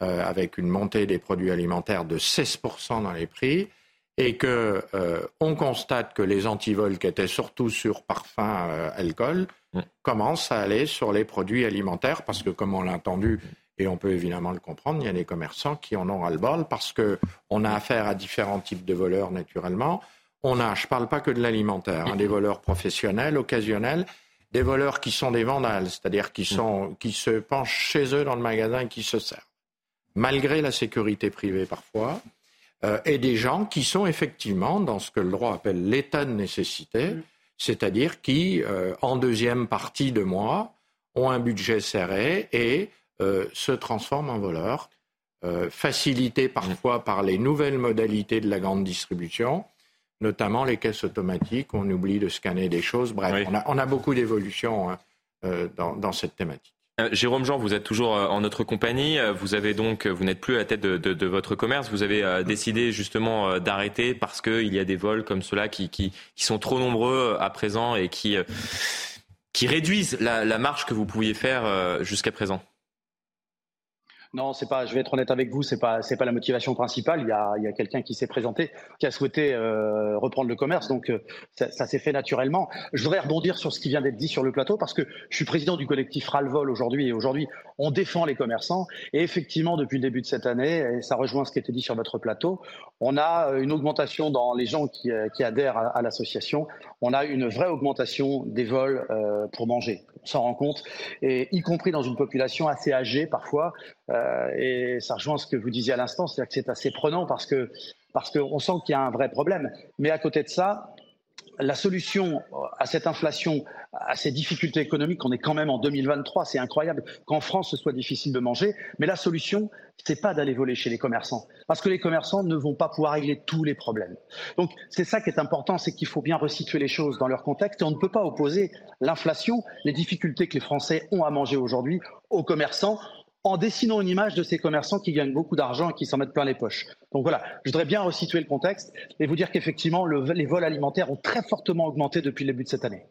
euh, avec une montée des produits alimentaires de 16% dans les prix et que euh, on constate que les antivols qui étaient surtout sur parfum, euh, alcool, mm. commencent à aller sur les produits alimentaires parce que, comme on l'a entendu, et on peut évidemment le comprendre, il y a des commerçants qui en ont ras-le-bol parce que on a affaire à différents types de voleurs naturellement. On a, je ne parle pas que de l'alimentaire, hein, des voleurs professionnels, occasionnels, des voleurs qui sont des vandales, c'est-à-dire qui, mm. sont, qui se penchent chez eux dans le magasin et qui se servent. Malgré la sécurité privée parfois, euh, et des gens qui sont effectivement dans ce que le droit appelle l'état de nécessité, mm. c'est-à-dire qui, euh, en deuxième partie de mois, ont un budget serré et euh, se transforment en voleurs, facilités parfois par les nouvelles modalités de la grande distribution, notamment les caisses automatiques, on oublie de scanner des choses. Bref, on, a, beaucoup d'évolutions hein, dans, cette thématique. Euh, Jérôme Jean, vous êtes toujours euh, en notre compagnie. Euh, vous avez donc, vous n'êtes plus à la tête de, votre commerce. Vous avez décidé justement d'arrêter parce qu'il y a des vols comme ceux-là qui, sont trop nombreux à présent et qui, réduisent la, la marge que vous pouviez faire jusqu'à présent. Non, c'est pas. Je vais être honnête avec vous, c'est pas c'est pas la motivation principale. Il y a, il y a quelqu'un qui s'est présenté, qui a souhaité euh, reprendre le commerce, donc euh, ça, s'est fait naturellement. Je voudrais rebondir sur ce qui vient d'être dit sur le plateau parce que je suis président du collectif Ralvol aujourd'hui et aujourd'hui on défend les commerçants et effectivement depuis le début de cette année et ça rejoint ce qui était dit sur votre plateau, on a euh, une augmentation dans les gens qui, adhèrent à, l'association. On a une vraie augmentation des vols pour manger. S'en rend compte et y compris dans une population assez âgée parfois. Euh, et ça rejoint ce que vous disiez à l'instant, c'est-à-dire que c'est assez prenant parce que parce qu'on sent qu'il y a un vrai problème. Mais à côté de ça, la solution à cette inflation, à ces difficultés économiques, on est quand même en 2023, c'est incroyable qu'en France ce soit difficile de manger, mais la solution, c'est pas d'aller voler chez les commerçants, parce que les commerçants ne vont pas pouvoir régler tous les problèmes. Donc c'est ça qui est important, c'est qu'il faut bien resituer les choses dans leur contexte, et on ne peut pas opposer l'inflation, les difficultés que les Français ont à manger aujourd'hui aux commerçants en dessinant une image de ces commerçants qui gagnent beaucoup d'argent et qui s'en mettent plein les poches. Donc voilà, je voudrais bien resituer le contexte et vous dire qu'effectivement, les vols alimentaires ont très fortement augmenté depuis le début de cette année.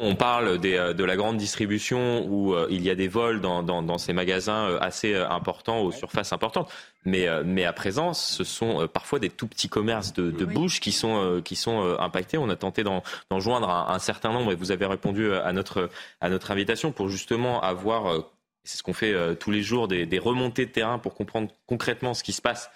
On parle euh, de la grande distribution où euh, il y a des vols dans, ces magasins euh, assez importants, aux surfaces importantes. Mais, mais à présent, ce sont parfois des tout petits commerces de, bouche qui sont, qui sont impactés. On a tenté d'en joindre un, certain nombre et vous avez répondu à notre, à notre invitation pour justement avoir c'est ce qu'on fait euh, tous les jours, des, remontées de terrain pour comprendre concrètement ce qui se passe.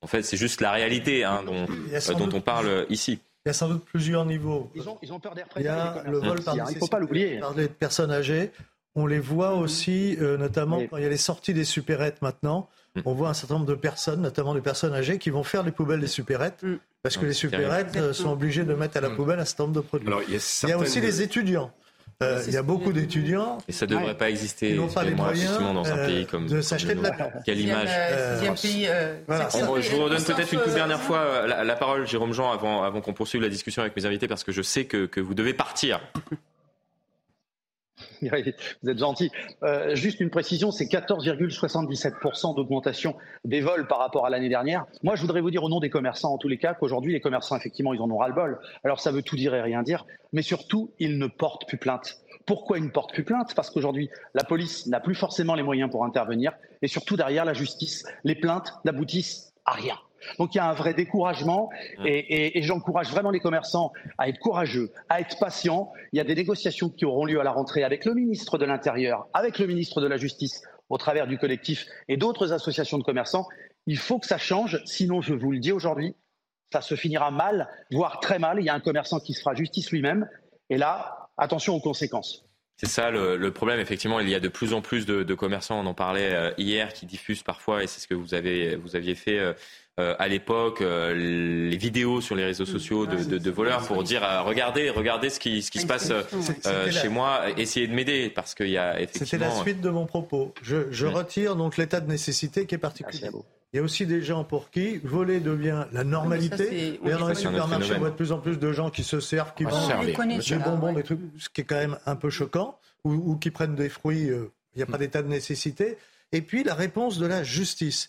En fait, c'est juste la réalité hein, dont, euh, on parle euh, ici. Il y a sans doute plusieurs niveaux. Ils ont, peur Il y a le vol par il ne faut pas l'oublier. Par les personnes âgées. On les voit aussi, notamment quand il y a les sorties des supérettes maintenant. Mm. On voit un certain nombre de personnes, notamment des personnes âgées, qui vont faire les poubelles des supérettes. Mm. Parce que les supérettes sont obligées de mettre à la mm. poubelle un certain nombre de produits. il y a aussi les étudiants. Euh, il y a beaucoup d'étudiants. Et ça ne devrait pas exister n'ont pas les moyens dans un pays comme de s'acheter de la Quelle image. euh, Je vous redonne peut-être une toute dernière fois euh, la, parole, Jérôme Jean, avant, avant qu'on poursuive la discussion avec mes invités, parce que je sais que, que vous devez partir. Vous êtes gentil. juste une précision, c'est 14,77% d'augmentation des vols par rapport à l'année dernière. Moi, je voudrais vous dire au nom des commerçants, en tous les cas, qu'aujourd'hui, les commerçants, effectivement, ils en ont ras-le-bol. Alors, ça veut tout dire et rien dire, mais surtout, ils ne portent plus plainte. Pourquoi ils ne portent plus plainte? Parce qu'aujourd'hui, la police n'a plus forcément les moyens pour intervenir, et surtout, derrière la justice, les plaintes n'aboutissent à rien. Donc il y a un vrai découragement et, j'encourage vraiment les commerçants à être courageux, à être patients. Il y a des négociations qui auront lieu à la rentrée avec le ministre de l'Intérieur, avec le ministre de la Justice au travers du collectif et d'autres associations de commerçants. Il faut que ça change, sinon je vous le dis aujourd'hui, ça se finira mal, voire très mal. Il y a un commerçant qui se fera justice lui-même et là, attention aux conséquences. C'est ça le, problème. Effectivement, il y a de plus en plus de, commerçants, on en parlait euh, hier, qui diffusent parfois, et c'est ce que vous, avez, vous aviez fait euh, à l'époque euh, les vidéos sur les réseaux sociaux de, voleurs pour dire euh, regardez, regardez ce qui, ce qui se passe chez moi, essayez de m'aider parce qu'il y a effectivement. C'était la suite de mon propos. Je, retire donc l'état de nécessité qui est particulier. Il y a aussi des gens pour qui voler devient la normalité. dans les supermarchés, on voit de plus en plus de gens qui se servent, qui vendent des bonbons, des trucs, ce qui est quand même un peu choquant, ou, qui prennent des fruits. il n'y a pas d'état de nécessité. Et puis la réponse de la justice.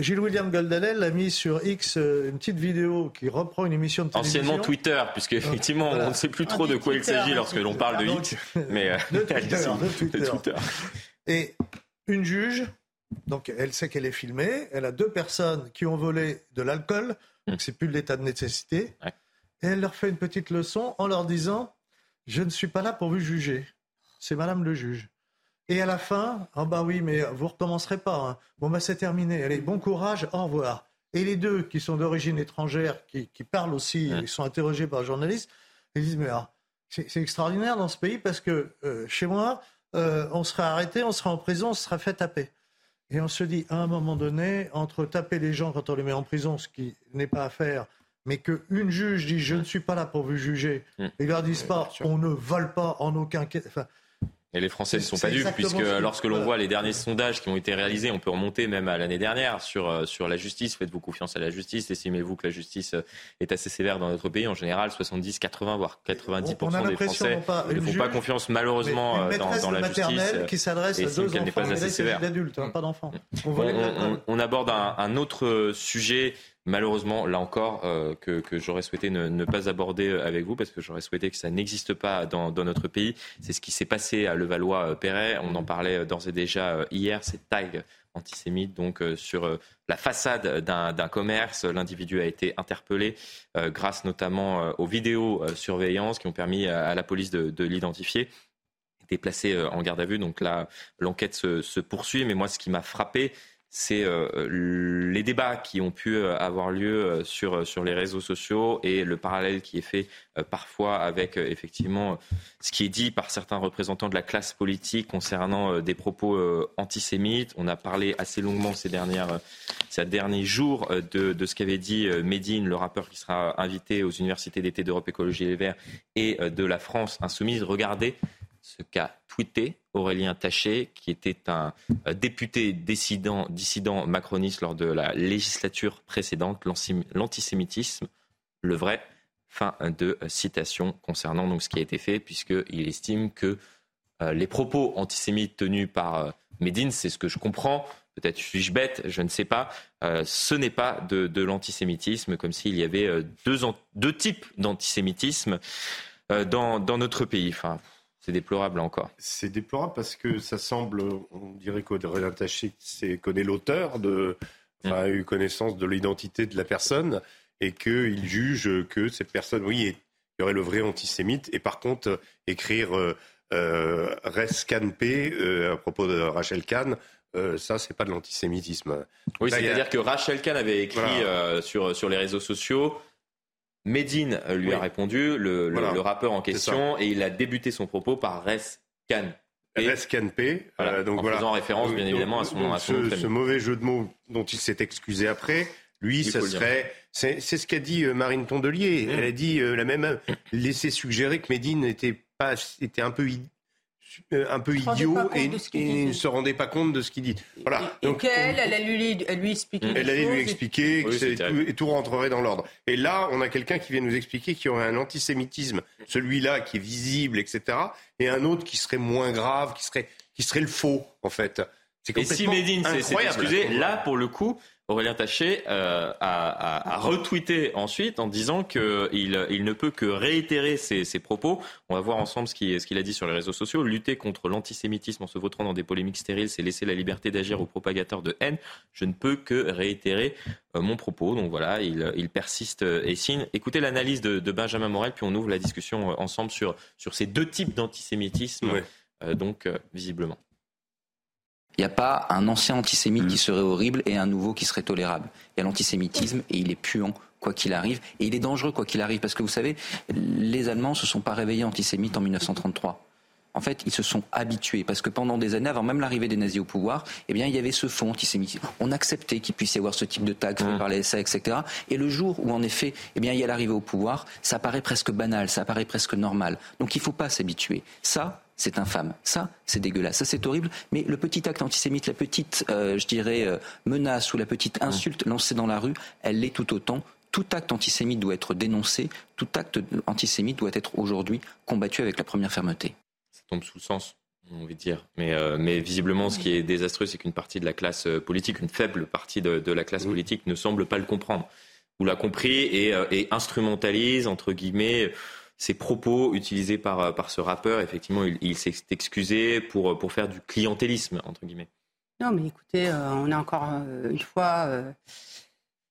Gilles-William Goldanel a mis sur X euh, une petite vidéo qui reprend une émission de télévision. Anciennement Twitter, puisque effectivement on ne sait plus trop de quoi il s'agit lorsque l'on parle de X. Mais euh, de Twitter, Et une juge, donc elle sait qu'elle est filmée, elle a deux personnes qui ont volé de l'alcool, donc hmm. c'est plus de l'état de nécessité, et elle leur fait une petite leçon en leur disant Je ne suis pas là pour vous juger, c'est Madame le juge. Et à la fin, ah bah oui, mais vous recommencerez pas. Hein. Bon bah c'est terminé. Allez, bon courage, au revoir. Et les deux qui sont d'origine étrangère, qui, parlent aussi, ils sont interrogés par le journaliste, ils disent mais c'est extraordinaire dans ce pays parce que euh, chez moi, euh, on serait arrêté, on serait en prison, on serait fait taper. Et on se dit à un moment donné, entre taper les gens quand on les met en prison, ce qui n'est pas à faire, mais qu'une juge dit je ne suis pas là pour vous juger, et ils leur disent pas on ne vole pas en aucun cas. Enfin, Et les Français ne sont pas dupes, puisque lorsque l'on voit les derniers sondages qui ont été réalisés, on peut remonter même à l'année dernière sur, euh, sur la justice. Faites-vous confiance à la justice Estimez-vous que la justice euh, est assez sévère dans notre pays En général, 70, 80, voire 90% des Français ne font pas confiance malheureusement euh, dans, dans, la justice. qui s'adresse à deux enfants, pas assez sévère. hein, pas d'enfants. On, on, aborde un, un autre sujet malheureusement, là encore, euh, que, j'aurais souhaité ne, pas aborder euh, avec vous, parce que j'aurais souhaité que ça n'existe pas dans, notre pays. C'est ce qui s'est passé à Levallois-Perret. On en parlait d'ores et déjà hier, ces tags antisémites donc euh, sur la façade d'un commerce. L'individu a été interpellé grâce notamment aux vidéos surveillance qui ont permis à, la police de, de l'identifier était placé en garde à vue. Donc là, l'enquête se, poursuit. Mais moi, ce qui m'a frappé, c'est euh, les débats qui ont pu euh, avoir lieu euh, sur, sur les réseaux sociaux et le parallèle qui est fait parfois avec effectivement ce qui est dit par certains représentants de la classe politique concernant des propos antisémites. On a parlé assez longuement ces, dernières, ces derniers jours de, de ce qu'avait dit Medine, le rappeur qui sera invité aux universités d'été d'Europe Écologie Les Verts et de la France Insoumise. Regardez ce qu'a tweeté Aurélien Taché, qui était un euh, député dissident, macroniste lors de la législature précédente, l'antisémitisme, le vrai. Fin de citation concernant donc ce qui a été fait, puisqu'il estime que euh, les propos antisémites tenus par euh, Médine, c'est ce que je comprends, peut-être suis-je bête, je ne sais pas, ce n'est pas de, l'antisémitisme, comme s'il y avait deux, types d'antisémitisme dans, notre pays. C'est déplorable encore. C'est déplorable parce que ça semble, on dirait qu'Audrey Taché connaît l'auteur, de, a eu connaissance de l'identité de la personne et qu'il juge que cette personne, oui, il y aurait le vrai antisémite. Et par contre, écrire euh, euh, euh à propos de Rachel Kahn, euh, ça, c'est pas de l'antisémitisme. Oui, c'est-à-dire que Rachel Kahn avait écrit euh, sur, sur les réseaux sociaux Medine lui a répondu, le, rappeur en question, et il a débuté son propos par Res Can. Res P. Euh, donc en faisant référence bien évidemment à son, ce, mauvais jeu de mots dont il s'est excusé après, lui, ce serait. C'est ce qu'a dit euh, Marine Tondelier. Mmh. Elle a dit euh, la même. Laissé suggérer que Medine était, pas, était un peu euh, un peu idiot et, ne se rendait pas compte de ce qu'il dit. Voilà. Et, Donc, elle, elle, allait lui, elle lui expliquer. Elle allait lui expliquer que et tout rentrerait dans l'ordre. Et là, on a quelqu'un qui vient nous expliquer qu'il y aurait un antisémitisme, celui-là qui est visible, etc., et un autre qui serait moins grave, qui serait, qui serait le faux, en fait. Et si Médine s'est excusé, là, pour le coup, Aurélien Taché euh, a, retweeté ensuite en disant qu'il il ne peut que réitérer ses, propos. On va voir ensemble ce qu'il a dit sur les réseaux sociaux. Lutter contre l'antisémitisme en se vautrant dans des polémiques stériles, c'est laisser la liberté d'agir aux propagateurs de haine. Je ne peux que réitérer euh, mon propos. Donc voilà, il, persiste et signe. Écoutez l'analyse de, Benjamin Morel, puis on ouvre la discussion ensemble sur, sur ces deux types d'antisémitisme, euh, donc visiblement. Il n'y a pas un ancien antisémite qui mm. serait horrible et un nouveau qui serait tolérable. Il y a l'antisémitisme et il est puant quoi qu'il arrive. Et il est dangereux quoi qu'il arrive. Parce que vous savez, les Allemands ne se sont pas réveillés antisémites en 1933. En fait, ils se sont habitués parce que pendant des années, avant même l'arrivée des nazis au pouvoir, eh bien, il y avait ce fond antisémite. On acceptait qu'il puisse y avoir ce type de tag fait mm. par les SA, etc. Et le jour où, en effet, eh bien, il y a l'arrivée au pouvoir, ça paraît presque banal, ça paraît presque normal. Donc, il ne faut pas s'habituer. Ça, c'est infâme. Ça, c'est dégueulasse. Ça, c'est horrible. Mais le petit acte antisémite, la petite, euh, je dirais, euh, menace ou la petite insulte lancée dans la rue, elle l'est tout autant. Tout acte antisémite doit être dénoncé. Tout acte antisémite doit être aujourd'hui combattu avec la première fermeté. Ça tombe sous le sens on veut dire. Mais, euh, mais, visiblement, ce qui est désastreux, c'est qu'une partie de la classe politique, une faible partie de, la classe politique ne semble pas le comprendre. Ou l'a compris et, et instrumentalise, entre guillemets, ces propos utilisés par, euh, par ce rappeur, effectivement, il, s'est excusé pour, pour faire du clientélisme, entre guillemets. Non, mais écoutez, euh, on a encore euh, une fois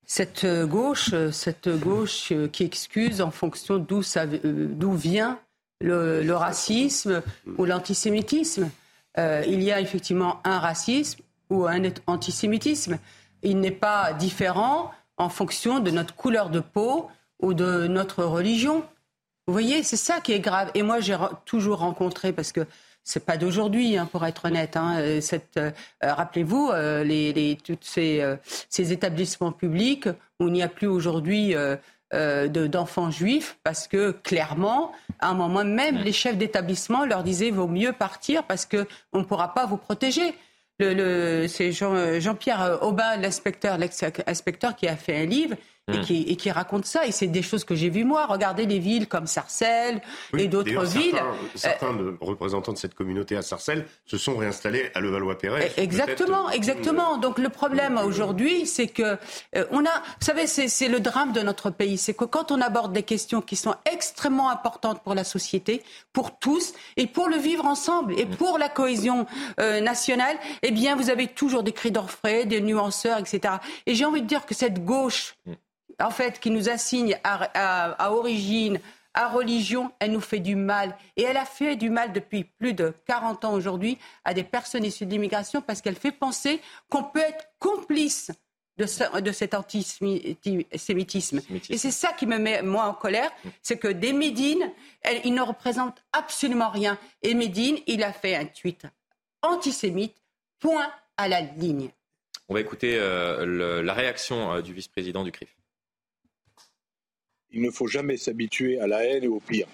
cette gauche, cette gauche qui excuse en fonction d'où d'où vient le, racisme ou l'antisémitisme. il y a effectivement un racisme ou un antisémitisme. Il n'est pas différent en fonction de notre couleur de peau ou de notre religion. Vous voyez, c'est ça qui est grave. Et moi, j'ai toujours rencontré, parce que c'est pas d'aujourd'hui, hein, pour être honnête. Hein, euh, euh, rappelez-vous, euh, les, les, tous ces, ces, établissements publics où il n'y a plus aujourd'hui d'enfants juifs parce que clairement, à un moment même, les chefs d'établissement leur disaient vaut mieux partir parce qu'on ne pourra pas vous protéger. Le, c'est Jean, Jean-Pierre Aubin, l'inspecteur, l'ex-inspecteur, qui a fait un livre et, hmm. qui, et, qui, raconte ça. Et c'est des choses que j'ai vues moi. Regardez les villes comme Sarcelles et d'autres villes. Certains, euh, représentants de cette communauté à Sarcelles se sont réinstallés à Levallois-Perret. Exactement, exactement. Donc le problème aujourd'hui, c'est que euh, on a, vous savez, c'est le drame de notre pays, c'est que quand on aborde des questions qui sont extrêmement importantes pour la société, pour tous et pour le vivre ensemble et pour la cohésion euh, nationale, eh bien vous avez toujours des cris d'orfraie, des nuanceurs, etc. Et j'ai envie de dire que cette gauche en fait, qui nous assigne à, origine, à religion, elle nous fait du mal. Et elle a fait du mal depuis plus de 40 ans aujourd'hui à des personnes issues de l'immigration parce qu'elle fait penser qu'on peut être complice de, cet antisémitisme. Et c'est ça qui me met, moi, en colère, c'est que des Médines, ils ne représentent absolument rien. Et Médine, il a fait un tweet antisémite, point à la ligne. On va écouter euh, la réaction euh, du vice-président du CRIF. Il ne faut jamais s'habituer à la haine et au pire.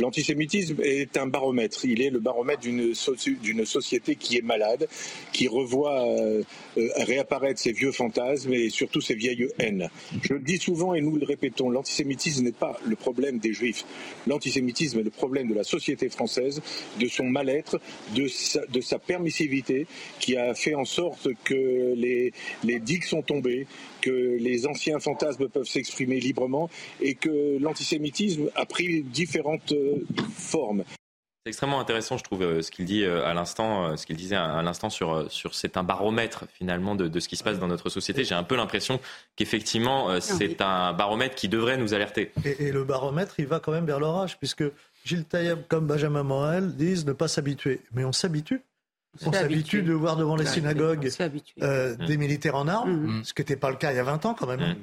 L'antisémitisme est un baromètre. Il est le baromètre d'une société qui est malade, qui revoit euh, réapparaître ses vieux fantasmes et surtout ses vieilles haines. Je le dis souvent et nous le répétons, l'antisémitisme n'est pas le problème des juifs. L'antisémitisme est le problème de la société française, de son mal-être, de sa, permissivité qui a fait en sorte que les digues sont tombées, que les anciens fantasmes peuvent s'exprimer librement et que l'antisémitisme a pris différentes euh, formes. C'est extrêmement intéressant, je trouve, euh, ce qu'il dit euh, à l'instant, ce qu'il disait à l'instant sur, sur c'est un baromètre finalement de, ce qui se passe dans notre société. J'ai un peu l'impression qu'effectivement c'est un baromètre qui devrait nous alerter. Et, le baromètre, il va quand même vers l'orage, puisque Gilles Taïeb comme Benjamin Morel disent ne pas s'habituer. Mais on s'habitue. On s'habitue de voir devant les synagogues euh, des militaires en armes, mm-hmm. ce qui n'était pas le cas il y a 20 ans quand même. Hein.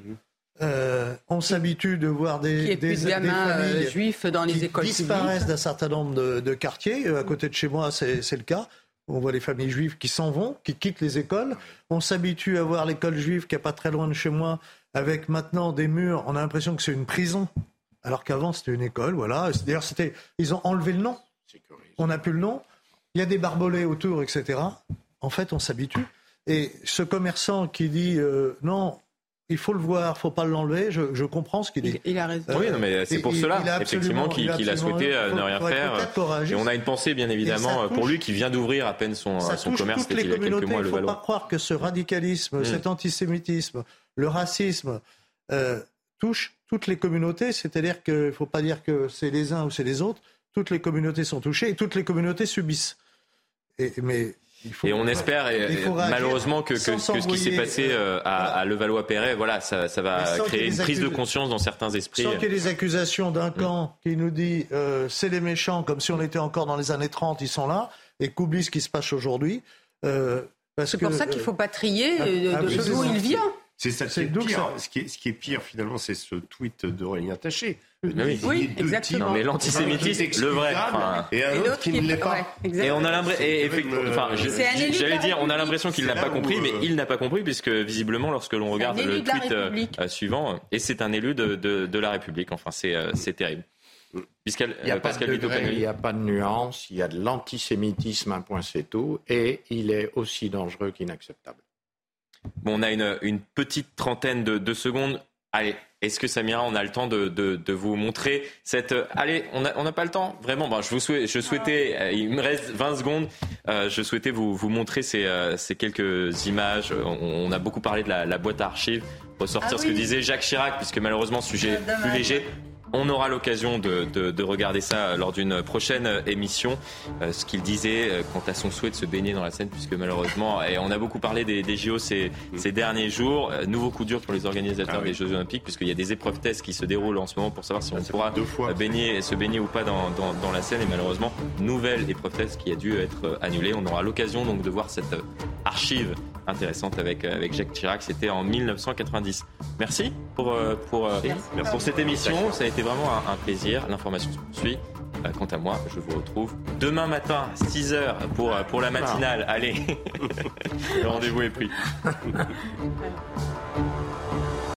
Euh, on s'habitue de voir des, des, gamins euh, familles juifs dans les écoles disparaissent d'un certain nombre de, quartiers. À côté de chez moi, c'est le cas. On voit les familles juives qui s'en vont, qui quittent les écoles. On s'habitue à voir l'école juive qui n'est pas très loin de chez moi, avec maintenant des murs. On a l'impression que c'est une prison, alors qu'avant c'était une école. Voilà. D'ailleurs, c'était, ils ont enlevé le nom. On n'a plus le nom il y a des barbelés autour, etc. En fait, on s'habitue. Et ce commerçant qui dit euh, non, il faut le voir, il faut pas l'enlever. Je, comprends ce qu'il dit. Il, a raison. oui, mais c'est pour cela, effectivement, qu'il a, souhaité euh, ne rien faire. Et on a une pensée, bien évidemment, pour lui qui vient d'ouvrir à peine son, son commerce. Toutes les il communautés. Il ne faut pas croire que ce radicalisme, mm. cet antisémitisme, le racisme euh, touche toutes les communautés. C'est-à-dire qu'il ne faut pas dire que c'est les uns ou c'est les autres toutes les communautés sont touchées et toutes les communautés subissent. Et, mais et on espère, malheureusement, que, ce qui s'est passé euh, à, Levallois-Perret, voilà, ça, va créer une prise de conscience dans certains esprits. Sans qu'il y ait des accusations d'un camp qui nous dit euh, c'est les méchants, comme si on était encore dans les années 30, ils sont là, et qu'oublie ce qui se passe aujourd'hui. Euh, c'est pour ça qu'il ne faut pas trier d'où il vient. C'est ça qui est pire. Ce, qui est, ce qui est pire, finalement, c'est ce tweet d'Aurélien Taché. Oui, exactement. mais l'antisémitisme, le vrai. et un autre qui ne l'est pas. et on a l'impression, enfin, j'allais dire, on a l'impression qu'il n'a pas compris, mais il n'a pas compris puisque visiblement, lorsque l'on regarde le tweet euh, suivant, et c'est un élu de, de, la République. Enfin, c'est euh, terrible. il n'y a, pas de nuance, il y a de l'antisémitisme, un point c'est tout, et il est aussi dangereux qu'inacceptable. Bon, on a une, une petite trentaine de, de secondes. Allez, est-ce que Samira, on a le temps de, de, de vous montrer cette... Allez, on n'a on a pas le temps Vraiment ben, je, vous souhait, je souhaitais, euh, il me reste 20 secondes, euh, je souhaitais vous, vous montrer ces, euh, ces quelques images. On, a beaucoup parlé de la, la boîte à archives, ressortir ah ce que disait Jacques Chirac, puisque malheureusement, sujet plus léger. On aura l'occasion de, regarder ça lors d'une prochaine émission. Euh, ce qu'il disait euh, quant à son souhait de se baigner dans la Seine, puisque malheureusement, et on a beaucoup parlé des, des JO ces, derniers jours. Euh, nouveau coup dur pour les organisateurs ah des Jeux Olympiques, puisqu'il y a des épreuves tests qui se déroulent en ce moment pour savoir si on pourra baigner, se baigner ou pas dans, la Seine. Et malheureusement, nouvelle épreuve test qui a dû être annulée. On aura l'occasion donc de voir cette archive intéressante avec, avec Jacques Chirac. C'était en 1990. Merci pour, pour, pour cette émission. Ça a été vraiment un, plaisir. L'information se poursuit. Euh, quant à moi, je vous retrouve demain matin, 6h pour, euh, pour la matinale. Allez, le rendez-vous est pris.